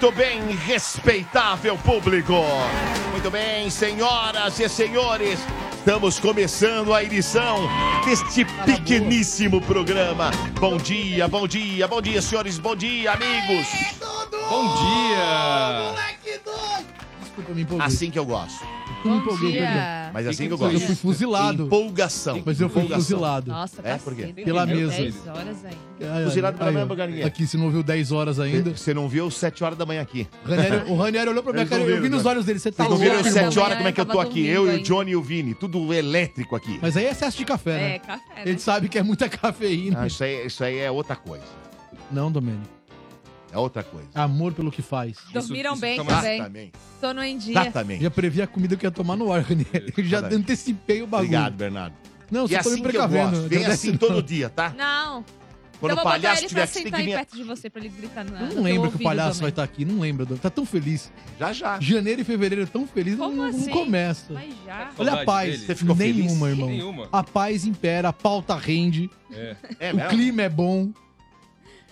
Muito bem, respeitável público. Muito bem, senhoras e senhores. Estamos começando a edição deste pequeníssimo programa. Bom dia, bom dia, bom dia, senhores, bom dia, amigos. Bom dia! Desculpa, me empolguei. Assim que eu gosto. Eu me empolguei, perdão. dia. Mas assim que eu gosto. eu fui fuzilado. Empolgação. Mas eu fui Empolgação. fuzilado. Nossa, É, tá por quê? cedo. Pela mesa. 10 horas ainda. Ai, Fuzilado pela ai, mesma ó. galinha. Aqui, se não ouviu 10 horas ainda. Você não viu 7 horas da manhã aqui. Ranieri- o Ranieri olhou pra minha Eles cara, não eu vi viram, nos né? olhos dele. Você tá Vocês não louco, viram Horas sete da irmão? horas como é que eu tô aqui? Eu e o. Johnny e o Vini. Tudo elétrico aqui. Mas aí é excesso de café, É, né? café, A né? gente sabe que é muita cafeína. Ah, isso, aí, isso aí é outra coisa. Não, Domênico. É outra coisa. Amor pelo que faz. Dormiram isso bem também. Exatamente. Sono em dia. Exatamente. Já previ a comida que eu ia tomar no ar, Ranieri. Eu já antecipei o bagulho. Obrigado, Bernardo. Não, E só tô assim que eu precavendo. gosto. Vem agradece assim não. todo dia, tá? Não. Quando então o vou botar palhaço ele tiver pra aqui, tem que sentar aí vir... perto de você pra ele gritar no Eu não lembro que o palhaço vai estar. estar aqui. Não lembro. Dom. Tá tão feliz. Já, já. Janeiro e fevereiro tão feliz. Como não, não assim? começa. Mas já. Olha a Saudade paz. dele. Você ficou Nenhuma, feliz? irmão. Nenhuma. A paz impera, a pauta rende, É. É o mesmo? clima é bom.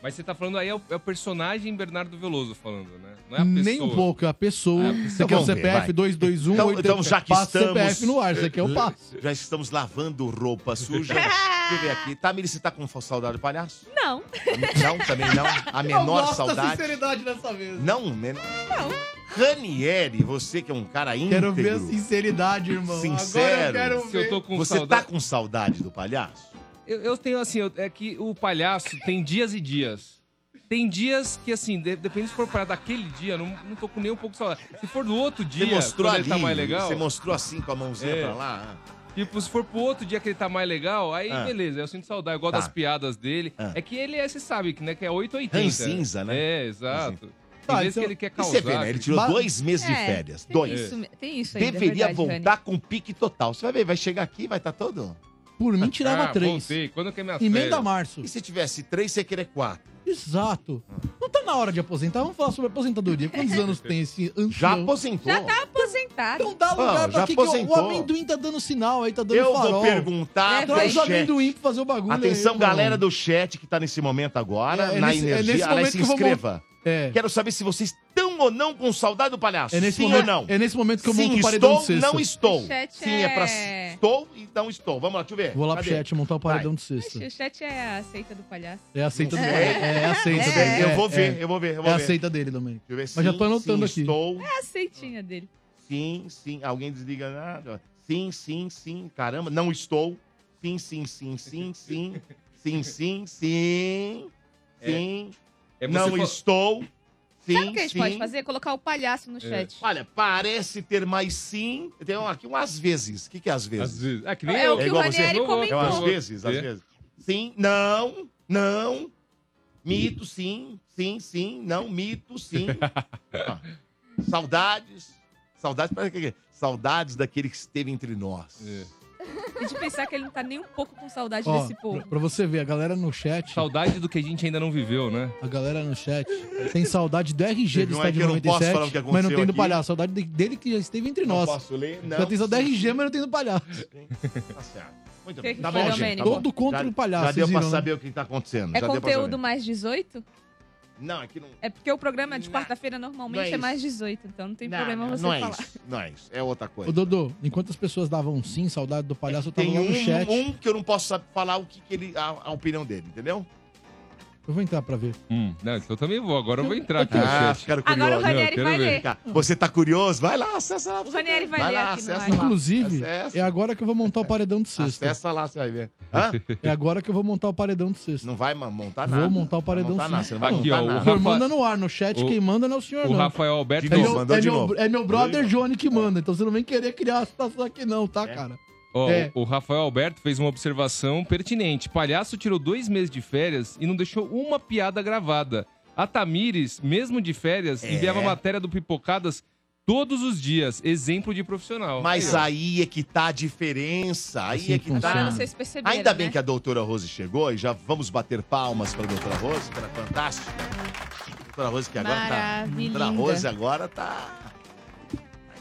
Mas você tá falando aí, é o, é o personagem Bernardo Veloso falando, né? Não é a pessoa. Nem um pouco, é a pessoa. Ah, Você então quer o ver, CPF vai. 221 Então- 80, então, já que passa estamos- o CPF no ar, você quer o passo. Já estamos lavando roupa suja. Deixa eu ver aqui. Tamiri, você tá com saudade do palhaço? Não. Não, também não. A Eu menor gosto da saudade. sinceridade dessa vez. Não, menor. Ranieri, você que é um cara íntegro. Quero ver a sinceridade, irmão. Sincero. Agora eu quero Se eu ver. tô com Você saudade. tá com saudade do palhaço? Eu, eu tenho assim, eu- é que o palhaço tem dias e dias. Tem dias que, assim, de- depende se for para daquele dia, não, não tô com nem um pouco de saudade. Se for do outro Você dia, mostrou ali, ele tá mais legal, você mostrou assim com a mãozinha É. pra lá. tipo, se for pro outro dia que ele tá mais legal, aí Ah. beleza, eu sinto saudade. Eu gosto Tá. das piadas dele. Ah. É que ele é, você sabe, que, né, que é 880. Ranzinza, né? É, exato. Tem Tá, vezes então- que ele quer causar. você vê, né? Ele tirou Mas- dois meses de É, férias. Tem Dois. isso, tem isso aí, é Deveria verdade, Rani. voltar com pique total. Você vai ver, vai chegar aqui, vai estar todo. Por mim, tirava ah, três. Voltei. Quando que é minha Emenda março. E se tivesse três, você querer quatro? Exato. Não tá na hora de aposentar? Vamos falar sobre aposentadoria. Quantos anos tem esse ancião? Já aposentou. Já tá aposentado. Não dá lugar Ah, pra já que que o- o aposentou. amendoim tá dando sinal aí, tá dando Eu farol. vou perguntar É, pro Traz o chat. amendoim pra fazer o bagulho Atenção, aí, irmão. galera do chat que tá nesse momento agora, É, é na nesse- é energia. nesse Aliás, momento se que eu vou inscreva. É. Quero saber se vocês estão ou não com saudade do palhaço. É nesse Sim momento, ou não? É nesse momento que eu Sim, monto o paredão estou, de sexta. não estou. Sim, é pra... é- Estou, então estou. Vamos lá, deixa eu ver. Vou lá Cadê? pro chat montar o paredão de sexta. O chat é a seita do palhaço. É a seita do É. É, é a seita É. dele. Eu É, vou ver, é. eu vou ver, eu vou É a ver. seita dele também. Deixa eu ver. Mas já tô anotando sim, aqui. Estou, É a seitinha dele. sim, sim. Alguém desliga nada. Sim, sim, sim. Caramba, não estou. Sim, sim, sim, sim, sim. Sim, sim, sim. Sim. É não fa- estou. Sim, Sabe o que a gente sim. pode fazer? Colocar o palhaço no chat. Olha, parece ter mais sim. Tem um- aqui um às vezes. O que, que é às vezes? Às vezes. É que nem É eu. o que o igual você? Vou- É comentou. um às vezes, às É. vezes. Sim, não, não. Mito, sim, sim, sim, não, mito, sim. Ah, saudades. Saudades, para quê? Saudades daquele que esteve entre nós. É. E de pensar que ele não tá nem um pouco com saudade Ó, desse povo. pra, pra você ver, a galera no chat, Saudade do que a gente ainda não viveu, né? a galera no chat tem saudade do RG do Não é estádio que eu não posso 97, falar o que mas não tem do aqui. palhaço. Saudade de- dele que já esteve entre Não nós. posso ler? Não. Já tem saudade do RG, mas não tem do palhaço. Tá certo. Muito bem. que Tá foi, bom, gente. Domênico? Tá. Todo contra Já- o palhaço, Já deu pra viram, né? saber o que tá acontecendo. É já deu pra conteúdo saber. mais 18? Não, é que não. É porque o programa de Não. quarta-feira Não normalmente é é, mais 18, então não tem Não, problema você não é falar. isso. Não é isso. É outra coisa. Ô, Dodô, enquanto as pessoas davam sim, saudade do palhaço, eu tava Tem lá no chat. um, um que eu não posso falar o que, que ele. A, a opinião dele, entendeu? Eu vou entrar pra ver. Hum, não, então eu também vou. Agora eu vou entrar aqui no Ah, chat. ficaram curiosos. Agora o Ranieri quero vai ver. ler. Você tá curioso? Vai lá, acessa lá. O Ranieri vai ler lá, aqui acessa lá. Inclusive, Acessa. é agora que eu vou montar o paredão de sexta. Acessa lá, você vai ver. Hã? É agora que eu vou montar o paredão de sexta. Não vai montar Vou nada. montar o paredão vai sim. você não vai Aqui, montar ó, o. O senhor manda no ar, no chat, o- quem manda não é o senhor, O não. Rafael Alberto. De É meu, é, de meu, novo. é meu brother Johnny que manda, então você não vem querer criar a situação aqui não, tá, É. cara? Ó, É. o, o Rafael Alberto fez uma observação pertinente. Palhaço tirou dois meses de férias e não deixou uma piada gravada. A Tamires, mesmo de férias, É. enviava matéria do Pipocadas todos os dias. Exemplo de profissional. Mas Aí, é que tá a diferença. Aí Assim é que funciona. tá. Agora vocês perceberam, Ainda bem né? que a doutora Rose chegou e já vamos bater palmas para a doutora Rose, que era fantástica. Doutora Rose que agora tá. Maravilhosa. Doutora Rose agora tá.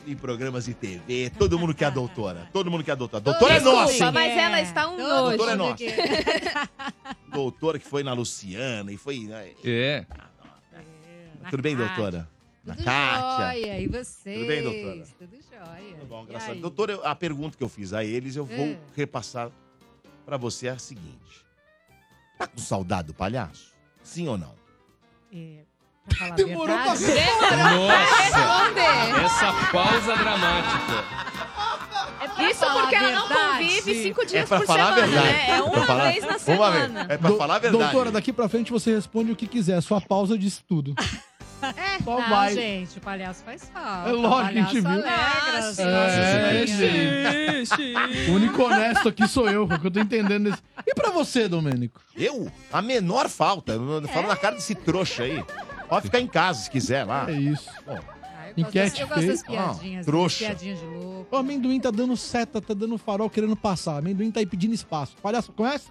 Em programas de TV, todo mundo quer a doutora. Todo mundo quer a doutora. Doutora é nossa, hein? mas ela está um Todo nojo. Doutora é nossa. Doutora que foi na Luciana e foi. né? É. Na Tudo bem, doutora? Na Tudo Kátia. jóia. E vocês? Tudo bem, doutora? Tudo jóia. Tudo bom, E graças a? Deus. Doutora, eu- a pergunta que eu fiz a eles, eu vou É. repassar pra você é a seguinte: Tá com saudade do palhaço? Sim ou não? É, pra falar a Demorou pra verdade, Nossa! Responder. Essa pausa dramática. Isso falar porque a ela não convive cinco dias É pra por falar a semana, verdade. né? É Pra uma falar- vez na semana. ver. É pra Do- falar a verdade. Doutora, daqui pra frente você responde o que quiser. Sua pausa diz tudo. É. Só Não, vai. gente, o palhaço faz falta. É lógico a gente viu. alegra, Ah, as sim. É, gente. O único honesto aqui sou eu, porque eu tô entendendo isso. E pra você, Domênico? Eu? A menor falta. Eu falo na cara desse trouxa aí. Pode ficar em casa se quiser lá. É isso. Ah, eu gosto Enquete das- Eu gosto das feita. piadinhas. Ah, trouxa. Piadinhas de louco. O amendoim tá dando seta, tá dando farol querendo passar. O amendoim tá aí pedindo espaço. Palhaço, conhece?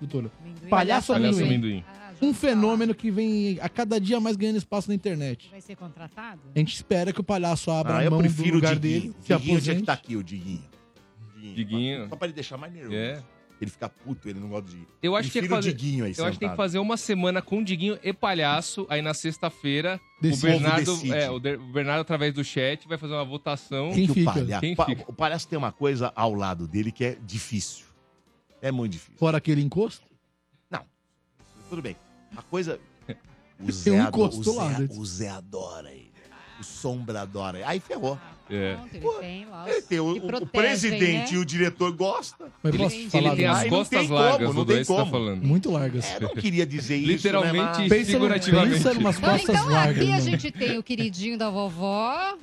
Doutora? Amendoim. Palhaço Palhaço amendoim. amendoim. Ah, Um fenômeno que vem a cada dia mais ganhando espaço na internet. Vai ser contratado? A gente espera que o palhaço abra Ah, a eu mão do prefiro o lugar Diguinho. dele, se Diguinho tinha que aposente. estar aqui, o Diguinho. Diguinho. Só pra ele deixar mais nervoso. É. Ele fica puto, ele não gosta de. Eu acho que é Prefiro fazer- o Diguinho aí, Eu acho que tem que sentado. fazer uma semana com Diguinho e palhaço. Aí na sexta-feira, o. Bernardo, é, o De- o Bernardo, através do chat, vai fazer uma votação. Quem que fica? O, palha... Quem fica? o palhaço tem uma coisa ao lado dele que é difícil. É muito difícil. Fora aquele encosto. Tudo bem. A coisa. O Tem Zé, um o Zé, né? o Zé adora ele. O Sombra adora ele. Aí ferrou. É. Pronto, ele Pô, tem lá os Ele tem o, que o- o presidente né? e o diretor gostam. Mas Ele, posso ele falar tem do- as Aí não costas tem como, largas, não o tem tá como. falando. Muito largas. É, não queria dizer isso. Literalmente né, mas- Pensa, figurativamente. pensa numas Então, costas então largas. aqui a mano. gente tem o queridinho da vovó.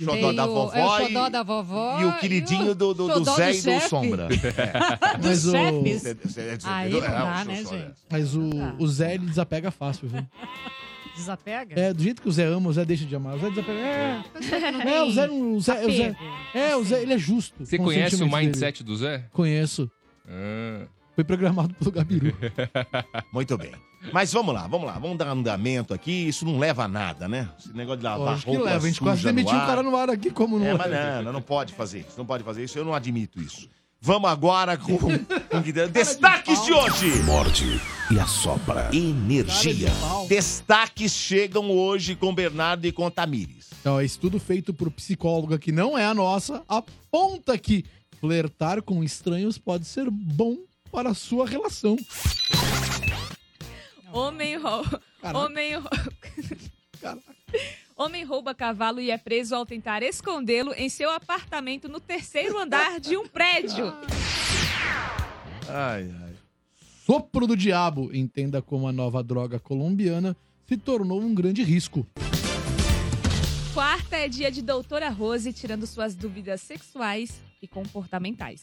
Xodó tem da o- vovó é o e- xodó da vovó. E o queridinho do, do, do Zé do e do. Sombra. Mas o, chefes. É, é, é, Aí é, não é, dá, o né, é. gente? mas o, o Zé, ele desapega fácil, viu? Desapega? É, do jeito que o Zé ama, o Zé deixa de amar. O Zé desapega. É, é o Zé não. O Zé, o Zé, Apego. é, o Zé, ele é justo. Você com conhece o sentimentos dele. mindset do Zé? Conheço. Ah. Foi programado pelo Gabiru. Muito bem. Mas vamos lá, vamos lá. Vamos dar andamento aqui. Isso não leva a nada, né? Esse negócio de lavar Lógico que roupa leva. A gente quase suja no demitiu o ar. cara no ar aqui, como não É, mas leva? não, não pode fazer isso. Não pode fazer isso. Eu não admito isso. Vamos agora com, com que- destaques de hoje. Morde e assopra. Energia. De. Destaques chegam hoje com Bernardo e com Tamires. Então, é estudo feito por psicóloga que não é a nossa, aponta que flertar com estranhos pode ser bom para a sua relação. Homem rouba. Homem, rou- Caraca. Homem rouba cavalo e é preso ao tentar escondê-lo em seu apartamento no terceiro andar de um prédio. Ai, ai. Sopro do diabo, entenda como a nova droga colombiana se tornou um grande risco. Quarta é dia de Doutora Rose tirando suas dúvidas sexuais e comportamentais.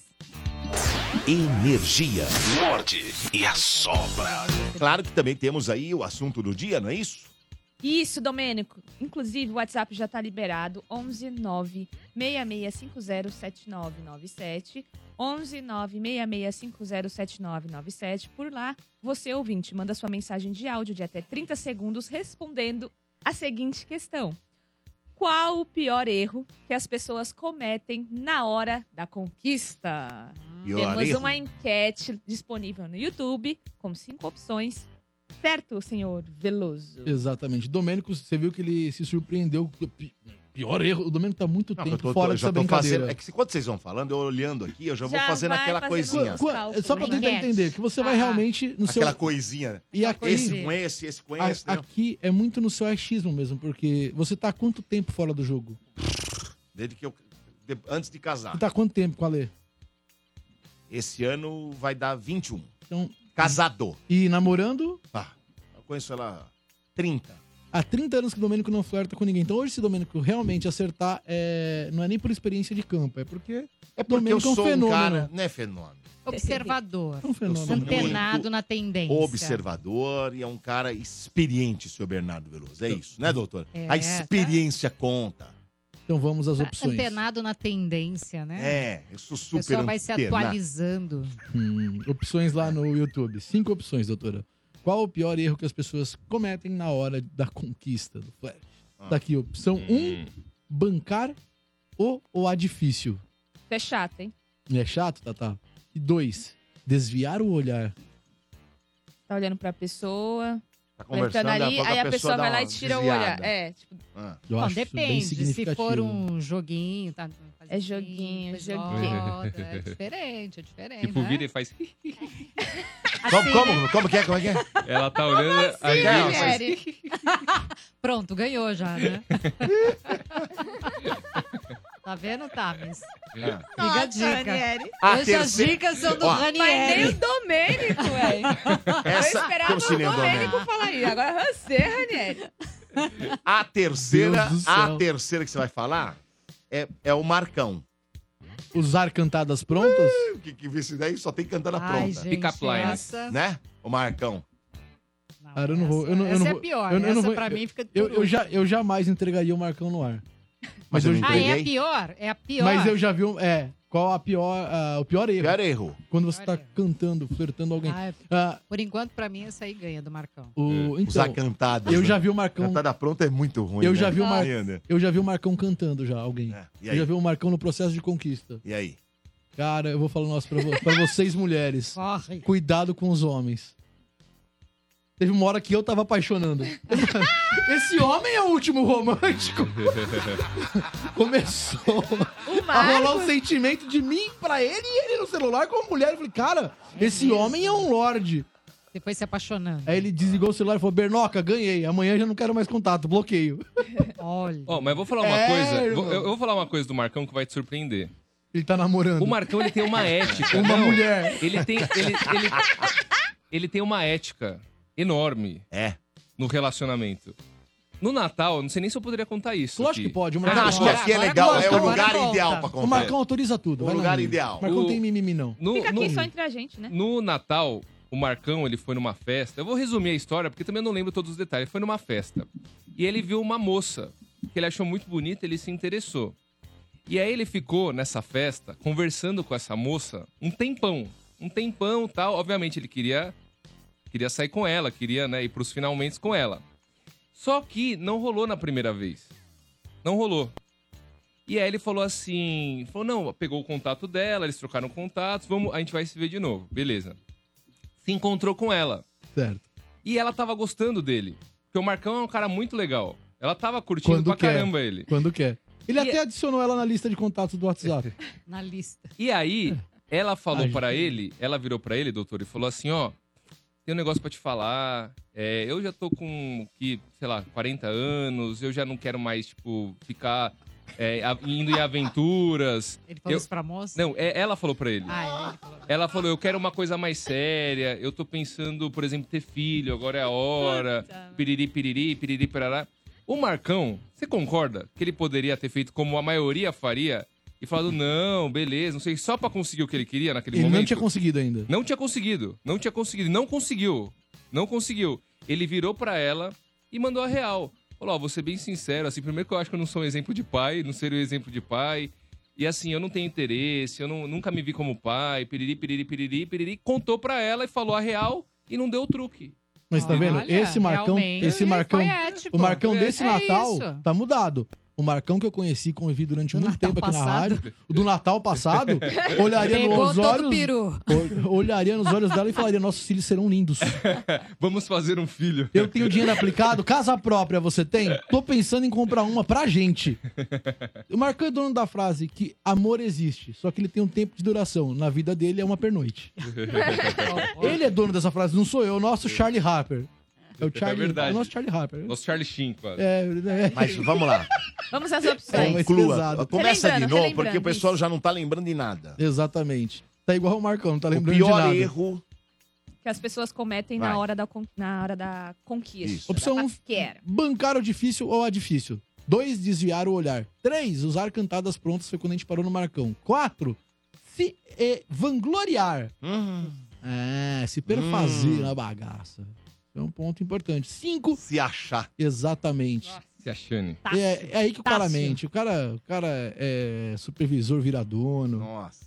Energia. Morde e assopra. Claro que também temos aí o assunto do dia, não é isso? Isso, Domênico. Inclusive, o WhatsApp já tá liberado. 11 9 6650 7997. 11 9 6650 7997. Por lá, você ouvinte manda sua mensagem de áudio de até 30 segundos respondendo a seguinte questão: Qual o pior erro que as pessoas cometem na hora da conquista? Pior Temos erro? uma enquete disponível no YouTube com cinco opções. Certo, senhor Veloso? Exatamente. Domênico, você viu que ele se surpreendeu. Pi- Pior erro. O Domênico tá muito tempo tô- fora tô- dessa brincadeira. fazendo. É que se- quando vocês vão falando, eu olhando aqui, eu já vou Já fazendo vai aquela fazendo coisinha. cálculos, Só pra tentar enquete. entender, que você vai Ah. realmente no Aquela seu. coisinha. E aqui, Esse com esse, esse com a- esse. entendeu? aqui é muito no seu achismo mesmo, porque você tá há quanto tempo fora do jogo? Desde que eu. de- antes de casar. Você tá há quanto tempo, Qualê? Esse ano vai dar 21. Então, Casado. e namorando? Ah, eu conheço ela há 30. Há 30 anos que o Domênico não flerta com ninguém. Então hoje, se o Domênico realmente acertar, é... não é nem por experiência de campo, é porque É porque eu Domênico é um sou um fenômeno. cara... Não é fenômeno. Observador. é um fenômeno. sou Antenado na tendência. Observador e é um cara experiente, seu Bernardo Veloso. É isso, né, doutor? É, A experiência conta. Então vamos às opções. Antenado na tendência, né? É, eu sou O super pessoal vai se atualizando. Hum, opções lá no YouTube. Cinco opções, doutora. Qual o pior erro que as pessoas cometem na hora da conquista do flash? Ah. Tá aqui, opção 1, um, bancar o ou a difícil. Isso é chato, hein? É chato, Tatá? E dois, desviar o olhar. Tá olhando pra pessoa, Tá flertando ali, aí a pessoa dá vai lá e tira o desviada. olhar. É, tipo, Ah. Eu Bom, acho isso bem depende. Se for um joguinho, tá? Faz É assim, joguinho, depois joguinho. volta, É diferente, é diferente. Tipo, né? vira e faz. Como, Assim, como, né? como que é? Como é que é? Ela tá olhando. aí vira e faz-. Pronto, ganhou já, né? Tá vendo, Tamis? É. Fica a dica. Ranieri. A Hoje as terceira... dicas são do Ó, Mas nem o Ranieri. Domênico, velho. Eu Essa... esperava Como o Domênico. Domênico falar isso. Agora você, Ranieri. A terceira, a terceira que você vai falar é, é o Marcão. Usar cantadas prontas? O que, que vê isso daí? Só tem cantada Ai, pronta. gente, Pick-up lines. essa... Né? O Marcão. Não, Cara, eu não vou- eu não- eu essa não é vou- pior. eu não- eu não essa vou- pra mim fica Eu, eu, já, eu jamais entregaria o Marcão no ar. Mas eu eu, não Ah, é a pior? É a pior. mas eu já vi um. É, qual a pior, ah, o pior erro? Pior erro. Quando você tá erro. cantando, flertando alguém. Ah, Ah, por enquanto, pra mim, essa aí ganha do Marcão. o, Usar então, cantadas. eu né? já vi o Marcão. Cantada pronta é muito ruim. Eu né? já vi o Mar- Ai, né? Eu já vi o Marcão cantando já, alguém. É, Eu já vi o Marcão no processo de conquista. E aí? Cara, eu vou falar um negócio pra, vo- pra vocês, mulheres. Corre. Cuidado com os homens. Teve uma hora que eu tava apaixonando. Esse homem é o último romântico. Começou a rolar um sentimento de mim pra ele e ele no celular com a mulher. Eu falei, cara, esse homem é um lorde. Depois se apaixonando. Aí ele desligou o celular e falou: Bernoca, ganhei. Amanhã já não quero mais contato, bloqueio. Olha. Ó, mas eu vou falar uma É, coisa. irmão. vou- eu, eu vou falar uma coisa do Marcão que vai te surpreender. Ele tá namorando. O Marcão, ele tem uma ética. Uma Não, mulher. Ele tem, ele, ele, ele tem uma ética enorme É. no relacionamento. No Natal, não sei nem se eu poderia contar isso. Lógico aqui. que pode. O Não, Marcão, acho que aqui é legal. É o lugar ideal pra o contar. Marcão autoriza tudo. O lugar ideal. O Marcão O- tem mimimi, não. No, Fica aqui no- só entre a gente, né? No Natal, o Marcão, ele foi numa festa. Eu vou resumir a história, porque também eu não lembro todos os detalhes. Ele foi numa festa. E ele viu uma moça que ele achou muito bonita, ele se interessou. E aí ele ficou nessa festa, conversando com essa moça um tempão. Um tempão tal. Obviamente ele queria queria sair com ela, queria né, ir pros finalmente com ela. Só que não rolou na primeira vez. Não rolou. E aí ele falou assim, falou, não, pegou o contato dela, eles trocaram contatos, vamos, a gente vai se ver de novo. Beleza. Se encontrou com ela. Certo. E ela tava gostando dele. Porque o Marcão é um cara muito legal. Ela tava curtindo Quando pra quer. caramba ele. Quando quer. Ele E- até adicionou ela na lista de contatos do WhatsApp. Na lista. E aí, ela falou gente. ele, ela virou pra ele, doutor, e falou assim, ó, tem um negócio pra te falar, é, eu já tô com, que, sei lá, 40 anos, eu já não quero mais, tipo, ficar é, indo em aventuras. Ele falou Eu- isso pra moça? Não, é- ela falou pra ele. Ah, é, ele falou. Ela falou, eu quero uma coisa mais séria, eu tô pensando, por exemplo, ter filho, agora é a hora, piriri, piriri, piriri, parará. O Marcão, você concorda que ele poderia ter feito como a maioria faria e falado, não, beleza, não sei, só pra conseguir o que ele queria naquele Ele momento? não tinha conseguido ainda. Não tinha conseguido, não tinha conseguido, não conseguiu, não conseguiu. Ele virou pra ela e mandou a real. Falou, ó, vou ser bem sincero, assim, primeiro que eu acho que eu não sou um exemplo de pai, não seria um exemplo de pai. E assim, eu não tenho interesse, eu não- nunca me vi como pai, piriri, piriri, piriri, piriri. Contou pra ela e falou a real e não deu o truque. Mas tá vendo? Olha, Esse Marcão, esse Marcão, foi ético. o Marcão É, desse é Natal isso. tá mudado. O Marcão que eu conheci e convivi durante Do muito Natal tempo aqui na passado. rádio, o do Natal passado, olharia Pegou nos olhos, o peru. ol- olharia nos olhos dela e falaria: "Nossos filhos serão lindos". Vamos fazer um filho. Eu tenho dinheiro aplicado, casa própria você tem? Tô pensando em comprar uma pra gente. O Marcão é dono da frase que amor existe, só que ele tem um tempo de duração. Na vida dele é uma pernoite. Ele é dono dessa frase, não sou eu, é o nosso Charlie Harper. É o Charlie, verdade. é o nosso Charlie Harper. Nosso Charlie Sheen, quase. É, é, Mas vamos lá. Vamos às É, opções. Conclua. pesado. Começa de Relembrando, novo, porque o pessoal isso. já não tá lembrando de nada. exatamente. Tá igual o Marcão, não tá O lembrando de pior nada. erro que as pessoas cometem Vai. na hora, da, na hora da conquista. Isso. Opção da um, paquera. bancar o difícil ou a difícil. Dois, desviar o olhar. Três, usar cantadas prontas foi quando a gente parou no Marcão. Quatro, se eh, vangloriar. Hum, É, se perfazer Hum. na bagaça. É um ponto importante. Cinco, se achar. exatamente. Se achando. É, é aí que o cara Tássio. mente. O cara, o cara é supervisor, vira dono. Nossa.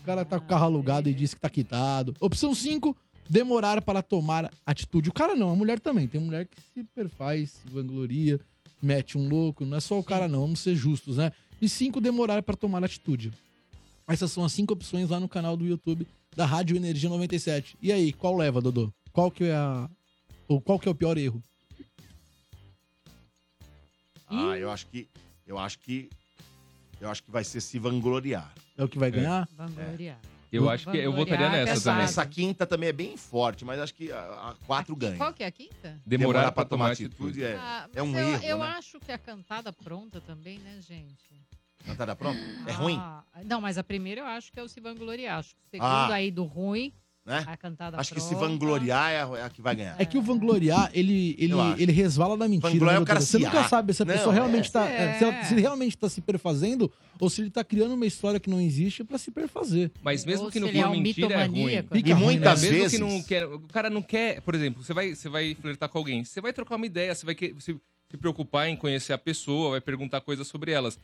O cara tá com o carro alugado e diz que tá quitado. Opção 5, demorar para tomar atitude. O cara não, a mulher também. Tem mulher que se perfaz, se vangloria, mete um louco. Não é só o cara não, vamos ser justos, né? E 5, demorar para tomar atitude. Essas são as cinco opções lá no canal do YouTube da Rádio Energia 97. E aí, qual leva, Dodô? Qual que é a... Ou qual que é o pior erro? Ah, eu acho que. Eu acho que. Eu acho que vai ser se vangloriar. É o que vai ganhar? Vangloriar. Eu acho que eu votaria nessa pesado. também. Essa quinta também é bem forte, mas acho que a, a quatro ganha. Qual que é a quinta? Demorar pra tomar atitude. é, Ah, é um eu, erro, Eu né? acho que a cantada pronta também, né, gente? Cantada pronta? É ruim, Ah, Não, mas a primeira eu acho que é o se vangloriar. Acho que o segundo Ah. aí do ruim, né? a cantada Acho que se vangloriar é a, é a que vai ganhar. É que o vangloriar, ele, ele, ele resvala da mentira. Vangloriar né, é o cara? Você nunca sabe se a Não, pessoa é. realmente tá. É. Se, ela- se ele realmente tá se perfazendo ou se ele tá criando uma história que não existe pra se perfazer. Mas mesmo Ou que não for é um mentira, é ruim. Fica E ruim, muitas né? Mesmo vezes. que não quer, o cara não quer, por exemplo, você vai, você vai flertar com alguém, você vai trocar uma ideia, você vai que- se, se preocupar em conhecer a pessoa, vai perguntar coisas sobre elas.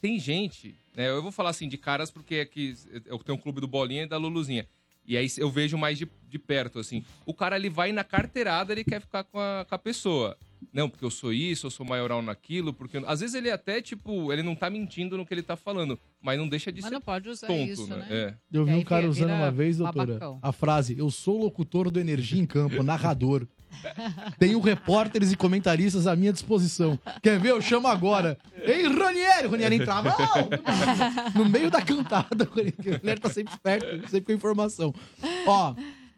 Tem gente, né? Eu vou falar assim de caras porque é que eu tenho um clube do Bolinha e da Luluzinha. E aí eu vejo mais de, de perto, assim. O cara, ele vai na carteirada, ele quer ficar com a, com a pessoa. Não, porque eu sou isso, eu sou maioral naquilo, porque... Às vezes ele até, tipo, ele não tá mentindo no que ele tá falando, mas não deixa de Mas ser não pode usar tonto, isso, né? né? É. Eu vi um cara usando uma vez, doutora, babacão. a frase: Eu sou locutor do Energia em Campo, narrador. Tenho repórteres e comentaristas à minha disposição. Quer ver? Eu chamo agora. Ei, Ranieri! O Ranieri entrava "Não!" no meio da cantada. O Ranieri tá sempre esperto, sempre com informação. Ó,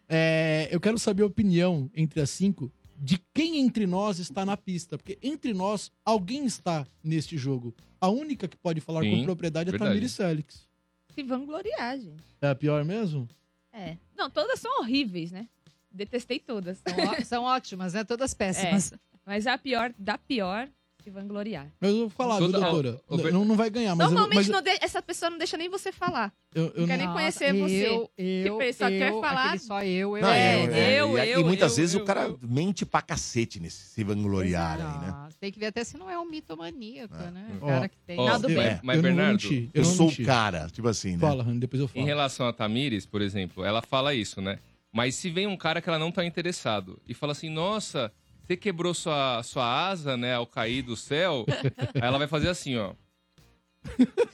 é, eu quero saber a opinião entre as cinco de quem entre nós está na pista. Porque entre nós, alguém está neste jogo. A única que pode falar Sim, com propriedade é a verdade. Tamires Félix. Se vangloriar, gente. É a pior mesmo? É. Não, todas são horríveis, né? Detestei todas. São, ó- são ótimas, né? Todas péssimas. Mas a pior, da pior, se vangloriar. Mas eu vou falar, viu, Toda- doutora? o- o- Não, não vai ganhar, mas, eu, Normalmente mas não de- essa pessoa não deixa nem você falar. eu, eu não quer não... nem conhecer você. Eu, eu, Tipo, só quer eu, falar- só eu, eu, Não, É, eu. é, eu, e, eu, e muitas eu, vezes eu, o cara eu. mente pra cacete nesse se vangloriar aí, né? Nossa, Tem que ver até se não é um mitomaníaco, É. né? O Ó, cara que tem. ó, Nada eu, bem. Mas, mas, eu Bernardo, Eu sou o cara, tipo assim, né? Fala, depois eu falo. Em relação a Tamires, por exemplo, ela fala isso, né? Mas se vem um cara que ela não tá interessado e fala assim, nossa, você quebrou sua, sua asa, né, ao cair do céu, aí ela vai fazer assim, ó.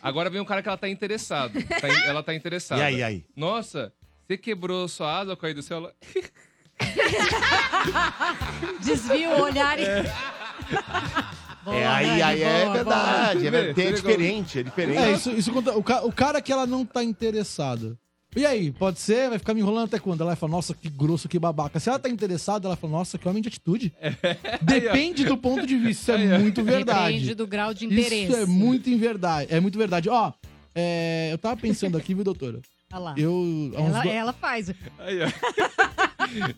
Agora vem um cara que ela tá interessado. tá in- ela tá interessada. E aí, aí? Nossa, você quebrou sua asa ao cair do céu? Ela... Desvia o olhar e. Boa, é, aí, aí é boa, verdade. É, Boa. verdade, é diferente, é diferente. É, isso, isso conta. O, ca- o cara que ela não tá interessada. E aí, pode ser? Vai ficar me enrolando até quando? Ela vai falar, nossa, que grosso, que babaca. Se ela tá interessada, ela fala, nossa, que homem de atitude. Depende do ponto de vista. Isso é muito verdade. Depende do grau de interesse. Isso é muito em verdade. É muito verdade. Ó, é, eu tava pensando aqui, viu, doutora? Olha lá. Eu, Ela, do- ela faz. Aí, ó.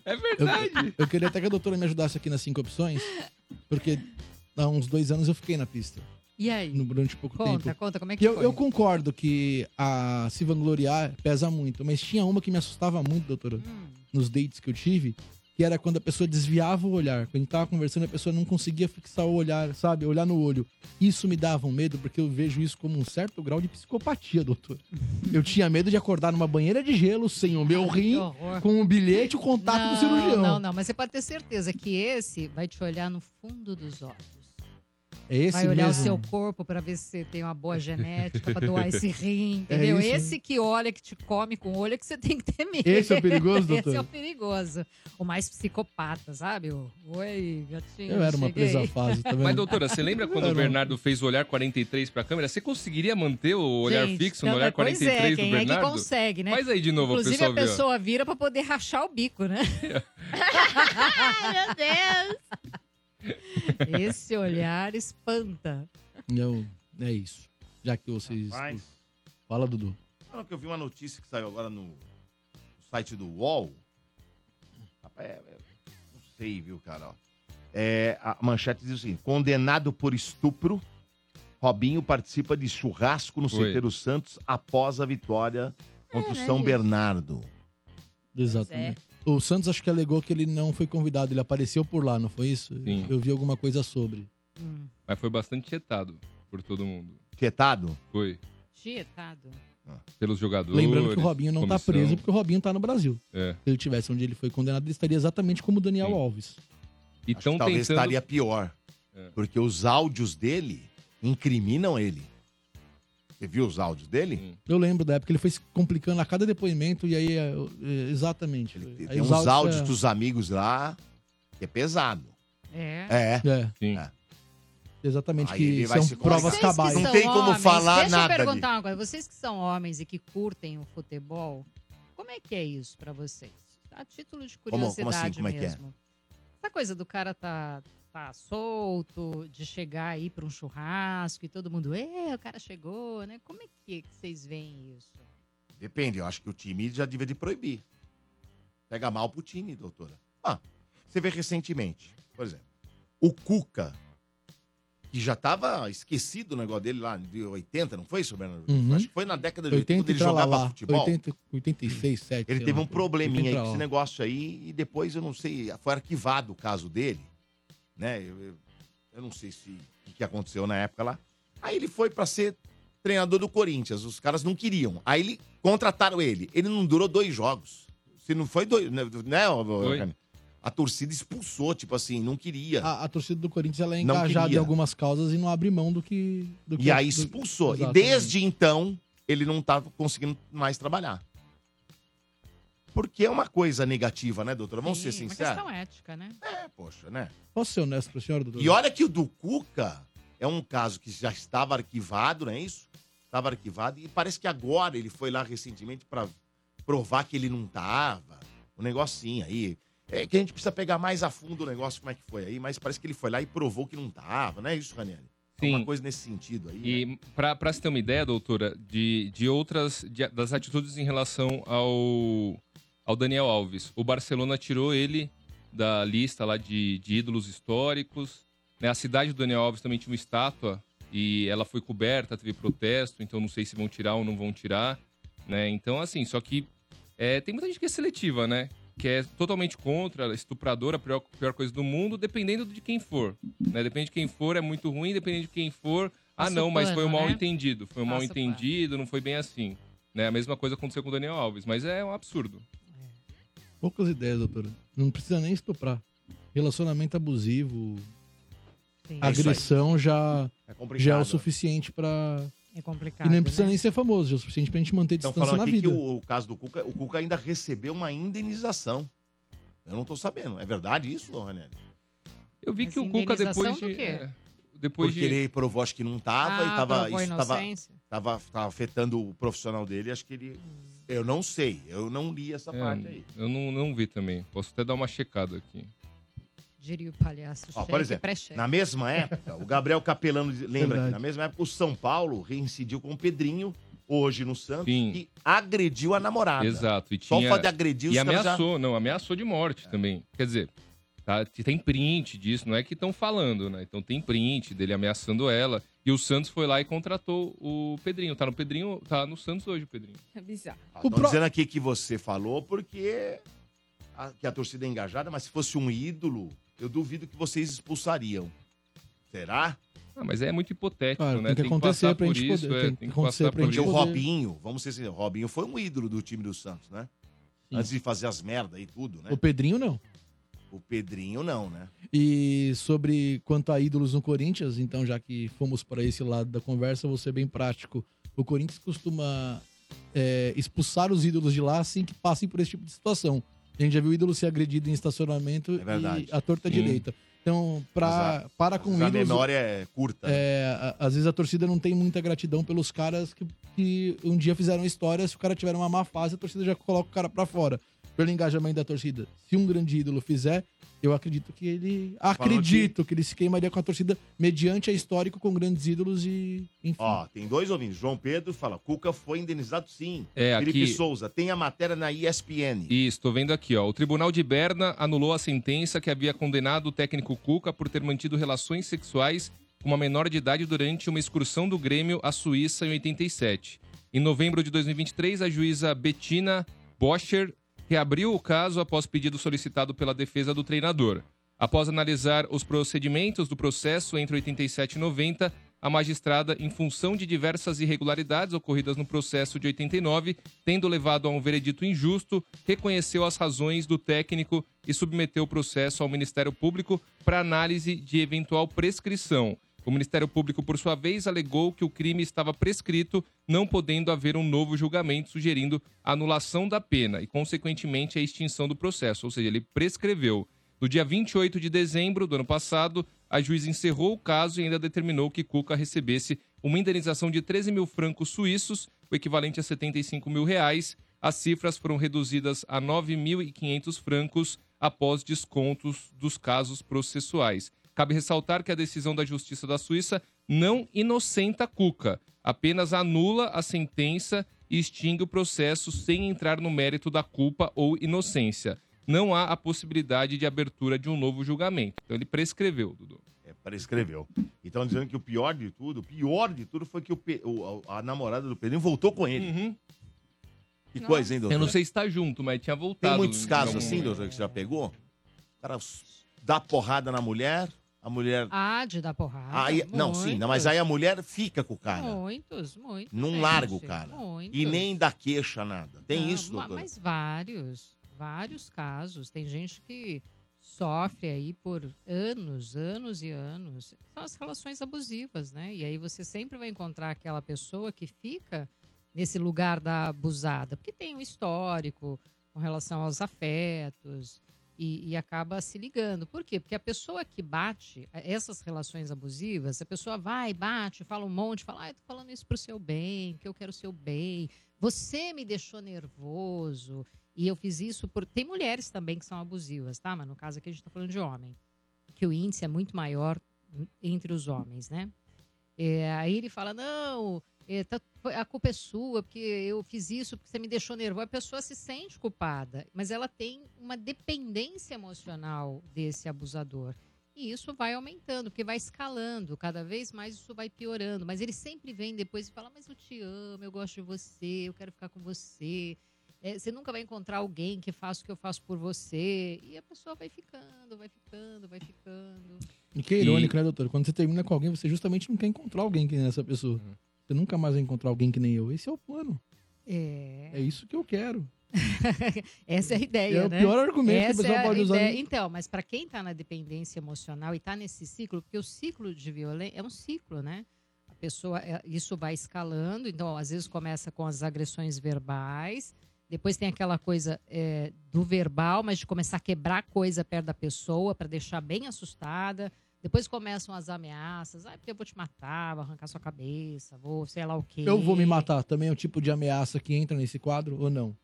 É verdade. eu, eu queria até que a doutora me ajudasse aqui nas cinco opções, porque há uns dois anos eu fiquei na pista, E aí? no- durante pouco Conta, tempo. conta, como é que eu, foi? eu concordo que a se vangloriar pesa muito, mas tinha uma que me assustava muito, doutora, Hum, nos dates que eu tive, que era quando a pessoa desviava o olhar. Quando a gente tava conversando, a pessoa não conseguia fixar o olhar, sabe? Olhar no olho. Isso me dava um medo, porque eu vejo isso como um certo grau de psicopatia, doutor. Eu tinha medo de acordar numa banheira de gelo, sem o meu rim, com o bilhete e o contato do cirurgião. Não, não, mas você pode ter certeza que esse vai te olhar no fundo dos olhos. É esse vai olhar mesmo? o seu corpo pra ver se você tem uma boa genética pra doar esse rim, entendeu? É isso. esse que olha, que te come com o olho, é que você tem que ter medo. Esse é o perigoso, doutor? Esse é o perigoso. O mais psicopata, sabe? Oi, gatinho. Eu era uma cheguei. presa fácil, vendo? Mas, doutora, você lembra quando o Bernardo fez o olhar 43 pra câmera? Você conseguiria manter o olhar Gente, fixo no olhar pois 43 é, do quem Bernardo? é que consegue, né? Faz aí de novo, Inclusive, pessoal a ver, ó. pessoa vira pra poder rachar o bico, né? Ai, meu Deus! Esse olhar espanta. Não, é isso. Já que vocês... Rapaz. Fala, Dudu. Fala que eu vi uma notícia que saiu agora no, no site do UOL É, é, não sei, viu, cara? ó. É, a manchete diz assim: condenado por estupro, Robinho participa de churrasco no. CT Santos após a vitória contra o né, São gente? Bernardo. Exatamente. O Santos acho que alegou que ele não foi convidado, ele apareceu por lá, não foi isso? Sim. Eu vi alguma coisa sobre. Hum, Mas foi bastante tietado por todo mundo. Tietado? Foi. tietado. Pelos jogadores. Lembrando que o Robinho não tá comissão. preso porque o Robinho tá no Brasil. É. Se ele tivesse onde ele foi condenado, ele estaria exatamente como o Daniel Sim. Alves. E que estão talvez tentando. estaria pior. É. Porque os áudios dele incriminam ele. Você viu os áudios dele? Sim. Eu lembro da época que ele foi se complicando a cada depoimento e aí, é, é, exatamente. Tem, Aí tem os uns áudios é- dos amigos lá que é pesado. É. É. É, Sim. É. exatamente, Aí que ele vai são se provas Vocês cabais. Não tem como homens, falar deixa nada eu perguntar uma coisa. Vocês que são homens e que curtem o futebol, como é que é isso pra vocês? A título de Como- como curiosidade assim? Como é que é? mesmo. Essa coisa do cara tá, tá solto, de chegar aí pra um churrasco e todo mundo, é, o cara chegou, né? Como é que que vocês veem isso? Depende, eu acho que o time já devia de proibir. Pega mal pro time, doutora. Ah, você vê recentemente, por exemplo, o Cuca, que já tava esquecido o negócio dele lá de 80, não foi isso, Bernardo? Uhum. Acho que foi na década de 80, 80 quando ele jogava tralalá. futebol. 80, 86, 7. Ele teve lá. um probleminha aí 80 com esse lá. negócio aí e depois eu não sei, foi arquivado o caso dele, né? Eu, eu- eu não sei se o que, que aconteceu na época lá. Aí ele foi pra ser treinador do Corinthians, os caras não queriam. Aí ele contrataram ele. Ele não durou dois jogos. Se não foi dois, né? né, Foi. A torcida expulsou, tipo assim, não queria. A, a torcida do Corinthians ela é Não engajada em queria. algumas causas e não abre mão do que. Do que e aí do- expulsou. E Exatamente. desde então, ele não tava conseguindo mais trabalhar. Porque é uma coisa negativa, né, doutora? Vamos ser Sim, Uma sinceros. questão ética, né? É, poxa, né? Posso ser honesto pra senhora, doutor? E olha que o do Cuca é um caso que já estava arquivado, não é isso? Estava arquivado e parece que agora ele foi lá recentemente para provar que ele não tava. Um negocinho aí. É que a gente precisa pegar mais a fundo o negócio, como é que foi aí, mas parece que ele foi lá e provou que não tava, não é isso, Ranieri? Sim. Uma coisa nesse sentido aí. né? E pra, pra você ter uma ideia, doutora, de, de outras. de- das atitudes em relação ao, ao Daniel Alves. O Barcelona tirou ele da lista lá de, de ídolos históricos. né? A cidade do Daniel Alves também tinha uma estátua e ela foi coberta, teve protesto, então não sei se vão tirar ou não vão tirar. Né? Então, assim, só que é, tem muita gente que é seletiva, né? Que é totalmente contra, estupradora, a pior, pior coisa do mundo, dependendo de quem for. Né? Depende de quem for, é muito ruim, dependendo de quem for. Ah, não, mas foi um pano, mal né? entendido. Foi um mal entendido, não foi bem assim. Né? A mesma coisa aconteceu com o Daniel Alves, mas é um absurdo. Poucas ideias, doutora. Não precisa nem estuprar. Relacionamento abusivo, Sim. É agressão já, É já é o suficiente pra. É complicado. E nem precisa né? nem ser famoso, já é o suficiente pra gente manter Estão distância na aqui que vida. o, o caso do Cuca, o Cuca ainda recebeu uma indenização. Eu não tô sabendo. É verdade isso, Ranieri? Eu vi Mas que o Cuca depois de. quê? é, depois Porque de. ele provou, acho que não tava e Ah, tava. provou Isso tava, inocência. tava, tava afetando o profissional dele. Acho que ele. Eu não sei. Eu não li essa É, parte aí. eu não, não vi também. Posso até dar uma checada aqui. Diria o palhaço. Ó, cheque por exemplo. Na mesma época, o Gabriel Capelano lembra Verdade. que na mesma época o São Paulo reincidiu com o Pedrinho, hoje no Santos, Sim. que agrediu a namorada. Exato. E Só tinha. fato de agredir E já- ameaçou, não, ameaçou de morte também. Quer dizer, tá, tem print disso, não é que estão falando, né? Então tem print dele ameaçando ela. E o Santos foi lá e contratou o Pedrinho. Tá no Pedrinho, tá no Santos hoje o Pedrinho. É bizarro. Tô pro- dizendo aqui que você falou porque a, que a torcida é engajada, mas se fosse um ídolo, eu duvido que vocês expulsariam. Será? Ah, mas é muito hipotético, Claro, né? tem que acontecer pra por gente isso, poder- é, tem que tem que acontecer passar pra por gente Porque o Robinho, vamos ser sinceros, o Robinho foi um ídolo do time do Santos, né? Sim. Antes de fazer as merdas e tudo, né? O Pedrinho não. O Pedrinho não, né? E sobre quanto a ídolos no Corinthians, então já que fomos para esse lado da conversa, vou ser bem prático. O Corinthians costuma é, expulsar os ídolos de lá assim que passem por esse tipo de situação. A gente já viu ídolo ser agredido em estacionamento É verdade. e a torta direita. Então, pra, para com a ídolos, memória é curta. né? é, a- às vezes a torcida não tem muita gratidão pelos caras que, que um dia fizeram história. Se o cara tiver uma má fase, a torcida já coloca o cara pra fora. Pelo engajamento da torcida, se um grande ídolo fizer, eu acredito que ele. Acredito que ele se queimaria com a torcida mediante a histórico com grandes ídolos e. Enfim. Ó, tem dois ouvintes. João Pedro fala, Cuca foi indenizado sim. É, Felipe aqui- Souza, tem a matéria na ESPN. Isso, tô vendo aqui, ó. O Tribunal de Berna anulou a sentença que havia condenado o técnico Cuca por ter mantido relações sexuais com uma menor de idade durante uma excursão do Grêmio à Suíça em 87. Em novembro de 2023, a juíza Bettina Boscher reabriu o caso após pedido solicitado pela defesa do treinador. Após analisar os procedimentos do processo entre 87 e 90, a magistrada, em função de diversas irregularidades ocorridas no processo de 89, tendo levado a um veredito injusto, reconheceu as razões do técnico e submeteu o processo ao Ministério Público para análise de eventual prescrição. O Ministério Público, por sua vez, alegou que o crime estava prescrito, não podendo haver um novo julgamento, sugerindo anulação da pena e, consequentemente, a extinção do processo, ou seja, ele prescreveu. No dia 28 de dezembro do ano passado, a juíza encerrou o caso e ainda determinou que Cuca recebesse uma indenização de 13 mil francos suíços, o equivalente a 75 mil reais. As cifras foram reduzidas a 9.500 francos após descontos dos casos processuais. Cabe ressaltar que a decisão da Justiça da Suíça não inocenta Cuca, apenas anula a sentença e extingue o processo sem entrar no mérito da culpa ou inocência. Não há a possibilidade de abertura de um novo julgamento. Então ele prescreveu, Dudu. É, prescreveu. E estão dizendo que o pior de tudo, o pior de tudo foi que o o- a, a namorada do Pedrinho voltou com ele. Uhum. Que coisa, hein, doutor? Eu não sei se está junto, mas tinha voltado. Tem muitos casos algum assim, doutor, que você já pegou? O cara dá porrada na mulher, a mulher. Ah, de dar porrada. aí, não, sim, não, mas aí a mulher fica com o cara. Muitos, muitos. Não gente, larga o cara. Muitos. E nem dá queixa, nada. Tem Não, isso, doutor? Mas vários, vários casos. Tem gente que sofre aí por anos, anos e anos. São as relações abusivas, né? E aí você sempre vai encontrar aquela pessoa que fica nesse lugar da abusada, porque tem um histórico com relação aos afetos e, e acaba se ligando. Por quê? Porque a pessoa que bate essas relações abusivas, a pessoa vai, bate, fala um monte, fala, ah, eu tô falando isso pro seu bem, que eu quero o seu bem, você me deixou nervoso. E eu fiz isso por. Tem mulheres também que são abusivas, tá? Mas no caso aqui a gente tá falando de homem. Que o índice é muito maior entre os homens, né? É, aí ele fala: não, é, tá- foi- a culpa é sua, porque eu fiz isso, porque você me deixou nervoso. A pessoa se sente culpada, mas ela tem uma dependência emocional desse abusador. E isso vai aumentando, porque vai escalando, cada vez mais isso vai piorando. Mas ele sempre vem depois e fala: Mas eu te amo, eu gosto de você, eu quero ficar com você. É, você nunca vai encontrar alguém que faça o que eu faço por você. E a pessoa vai ficando, vai ficando, vai ficando. E que é irônico, né, doutor? Quando você termina com alguém, você justamente não quer encontrar alguém que nem essa pessoa. Uhum. Você nunca mais vai encontrar alguém que nem eu. Esse é o plano. É. É isso que eu quero. Essa é a ideia, É o né? pior argumento que a Essa pessoa é a pode usar. ideia. Então, mas para quem está na dependência emocional e está nesse ciclo, porque o ciclo de violência é um ciclo, né? A pessoa, é, isso vai escalando, então às vezes começa com as agressões verbais, depois tem aquela coisa é, do verbal, mas de começar a quebrar coisa perto da pessoa para deixar bem assustada. Depois começam as ameaças, ah, porque eu vou te matar, vou arrancar sua cabeça, vou sei lá o quê. Eu vou me matar. Também é um tipo de ameaça que entra nesse quadro ou não?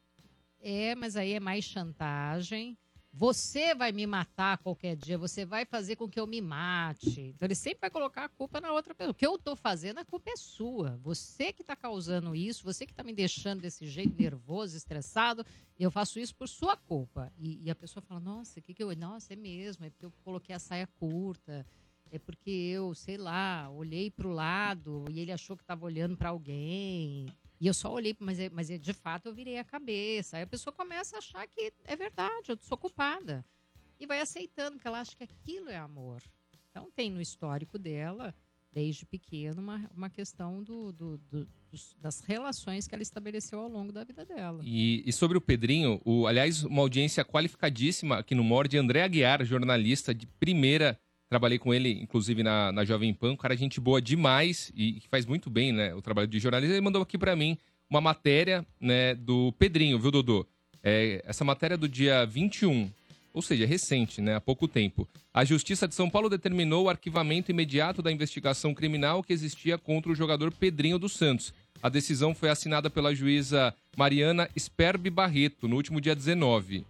É, mas aí é mais chantagem. Você vai me matar qualquer dia, você vai fazer com que eu me mate. Então ele sempre vai colocar a culpa na outra pessoa. O que eu tô fazendo, a culpa é sua. Você que tá causando isso, você que tá me deixando desse jeito nervoso, estressado, eu faço isso por sua culpa. E, e a pessoa fala: "Nossa, que que eu, nossa, é mesmo, é porque eu coloquei a saia curta. É porque eu, sei lá, olhei pro lado e ele achou que tava olhando para alguém. E eu só olhei, mas, é- mas é- de fato eu virei a cabeça. Aí a pessoa começa a achar que é verdade, eu sou culpada. E vai aceitando, porque ela acha que aquilo é amor. Então tem no histórico dela, desde pequeno, uma, uma questão do, do- do- das relações que ela estabeleceu ao longo da vida dela. E, e sobre o Pedrinho, o, aliás, uma audiência qualificadíssima aqui no Mord, André Aguiar, jornalista de primeira. Trabalhei com ele, inclusive, na, na Jovem Pan. Um cara, gente boa demais e que faz muito bem, né? O trabalho de jornalista. Ele mandou aqui pra mim uma matéria, né, do Pedrinho, viu, Dodô? É, essa matéria é do dia 21, ou seja, recente, né? Há pouco tempo. A Justiça de São Paulo determinou o arquivamento imediato da investigação criminal que existia contra o jogador Pedrinho dos Santos. A decisão foi assinada pela juíza Mariana Sperbi Barreto no último dia 19.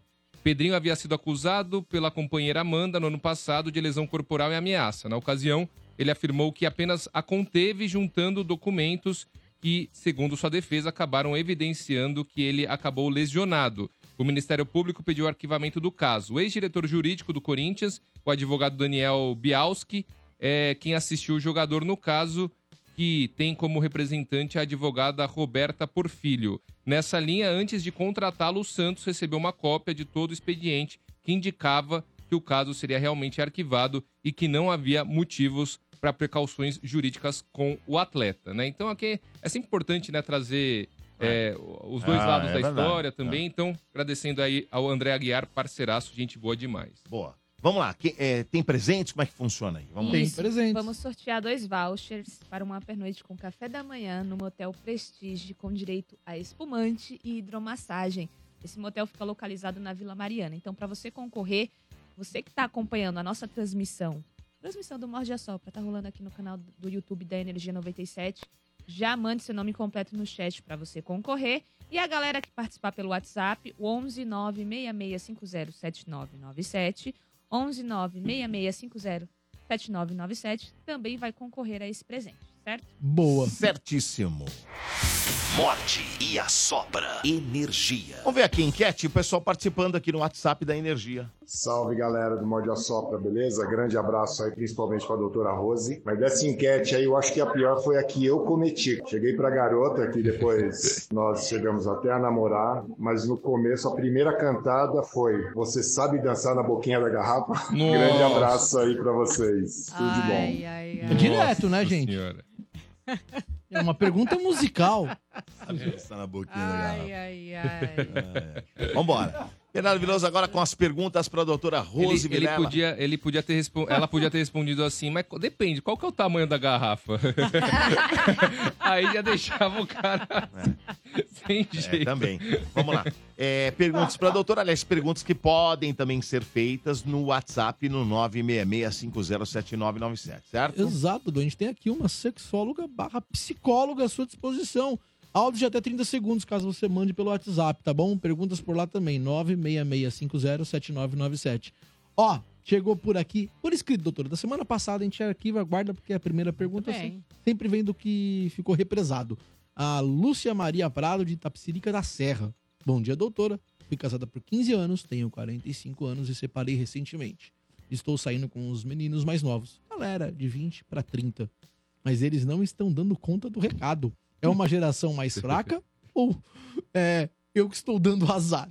Pedrinho havia sido acusado pela companheira Amanda no ano passado de lesão corporal e ameaça. Na ocasião, ele afirmou que apenas a conteve juntando documentos que, segundo sua defesa, acabaram evidenciando que ele acabou lesionado. O Ministério Público pediu o arquivamento do caso. O ex-diretor jurídico do Corinthians, o advogado Daniel Bialski, é quem assistiu o jogador no caso, que tem como representante a advogada Roberta Porfilho. Nessa linha, antes de contratá-lo, o Santos recebeu uma cópia de todo o expediente que indicava que o caso seria realmente arquivado e que não havia motivos para precauções jurídicas com o atleta, né? Então aqui é sempre importante, né, trazer é, os dois Ah, lados é da verdade. história também. Então, agradecendo aí ao André Aguiar, parceiraço, gente boa demais. Boa. Vamos lá. que- é, tem presentes? Como é que funciona aí? Vamos lá. Isso. Vamos sortear dois vouchers para uma pernoite com café da manhã no Motel Prestige, com direito a espumante e hidromassagem. Esse motel fica localizado na Vila Mariana. Então, para você concorrer, você que está acompanhando a nossa transmissão, transmissão do Morde a Sopra, tá rolando aqui no canal do YouTube da Energia 97. Já mande seu nome completo no chat para você concorrer. E a galera que participar pelo WhatsApp, o 11 966507997, 11 96650 7997 também vai concorrer a esse presente, certo? Boa. Certíssimo. Morde e assopra. Energia. Vamos ver aqui a enquete, o pessoal participando aqui no WhatsApp da Energia. Salve galera do Morde a Sopra, beleza? Grande abraço aí, principalmente pra doutora Rose. Mas dessa enquete aí, eu acho que a pior foi a que eu cometi. Cheguei pra garota, que depois nós chegamos até a namorar, mas no começo a primeira cantada foi Você sabe dançar na boquinha da garrafa? Grande abraço aí pra vocês. Tudo de bom. Ai, ai, direto, né, gente? É uma pergunta musical. Está na boquinha Ai, ai, ai. É. Vambora. Bernardo Viloso agora com as perguntas para a doutora Rose ele, ele podia, ele podia ter ela podia ter respondido assim, mas depende, qual que é o tamanho da garrafa? Aí já deixava o cara sem jeito. É, também. Vamos lá. É, perguntas para a doutora, aliás, perguntas que podem também ser feitas no WhatsApp no 966507997, certo? Exato. A gente tem aqui uma sexóloga barra psicóloga à sua disposição. Áudio de até 30 segundos, caso você mande pelo WhatsApp, tá bom? Perguntas por lá também, 966507997. Ó, chegou por aqui, por escrito, doutora. Da semana passada a gente arquiva, guarda, porque a primeira pergunta se- sempre vem do que ficou represado. A Lúcia Maria Prado, de Itapsirica da Serra. Bom dia, doutora. Fui casada por 15 anos, tenho 45 anos e separei recentemente. Estou saindo com os meninos mais novos. Galera, de 20 para 30. Mas eles não estão dando conta do recado. É uma geração mais fraca ou é eu que estou dando azar?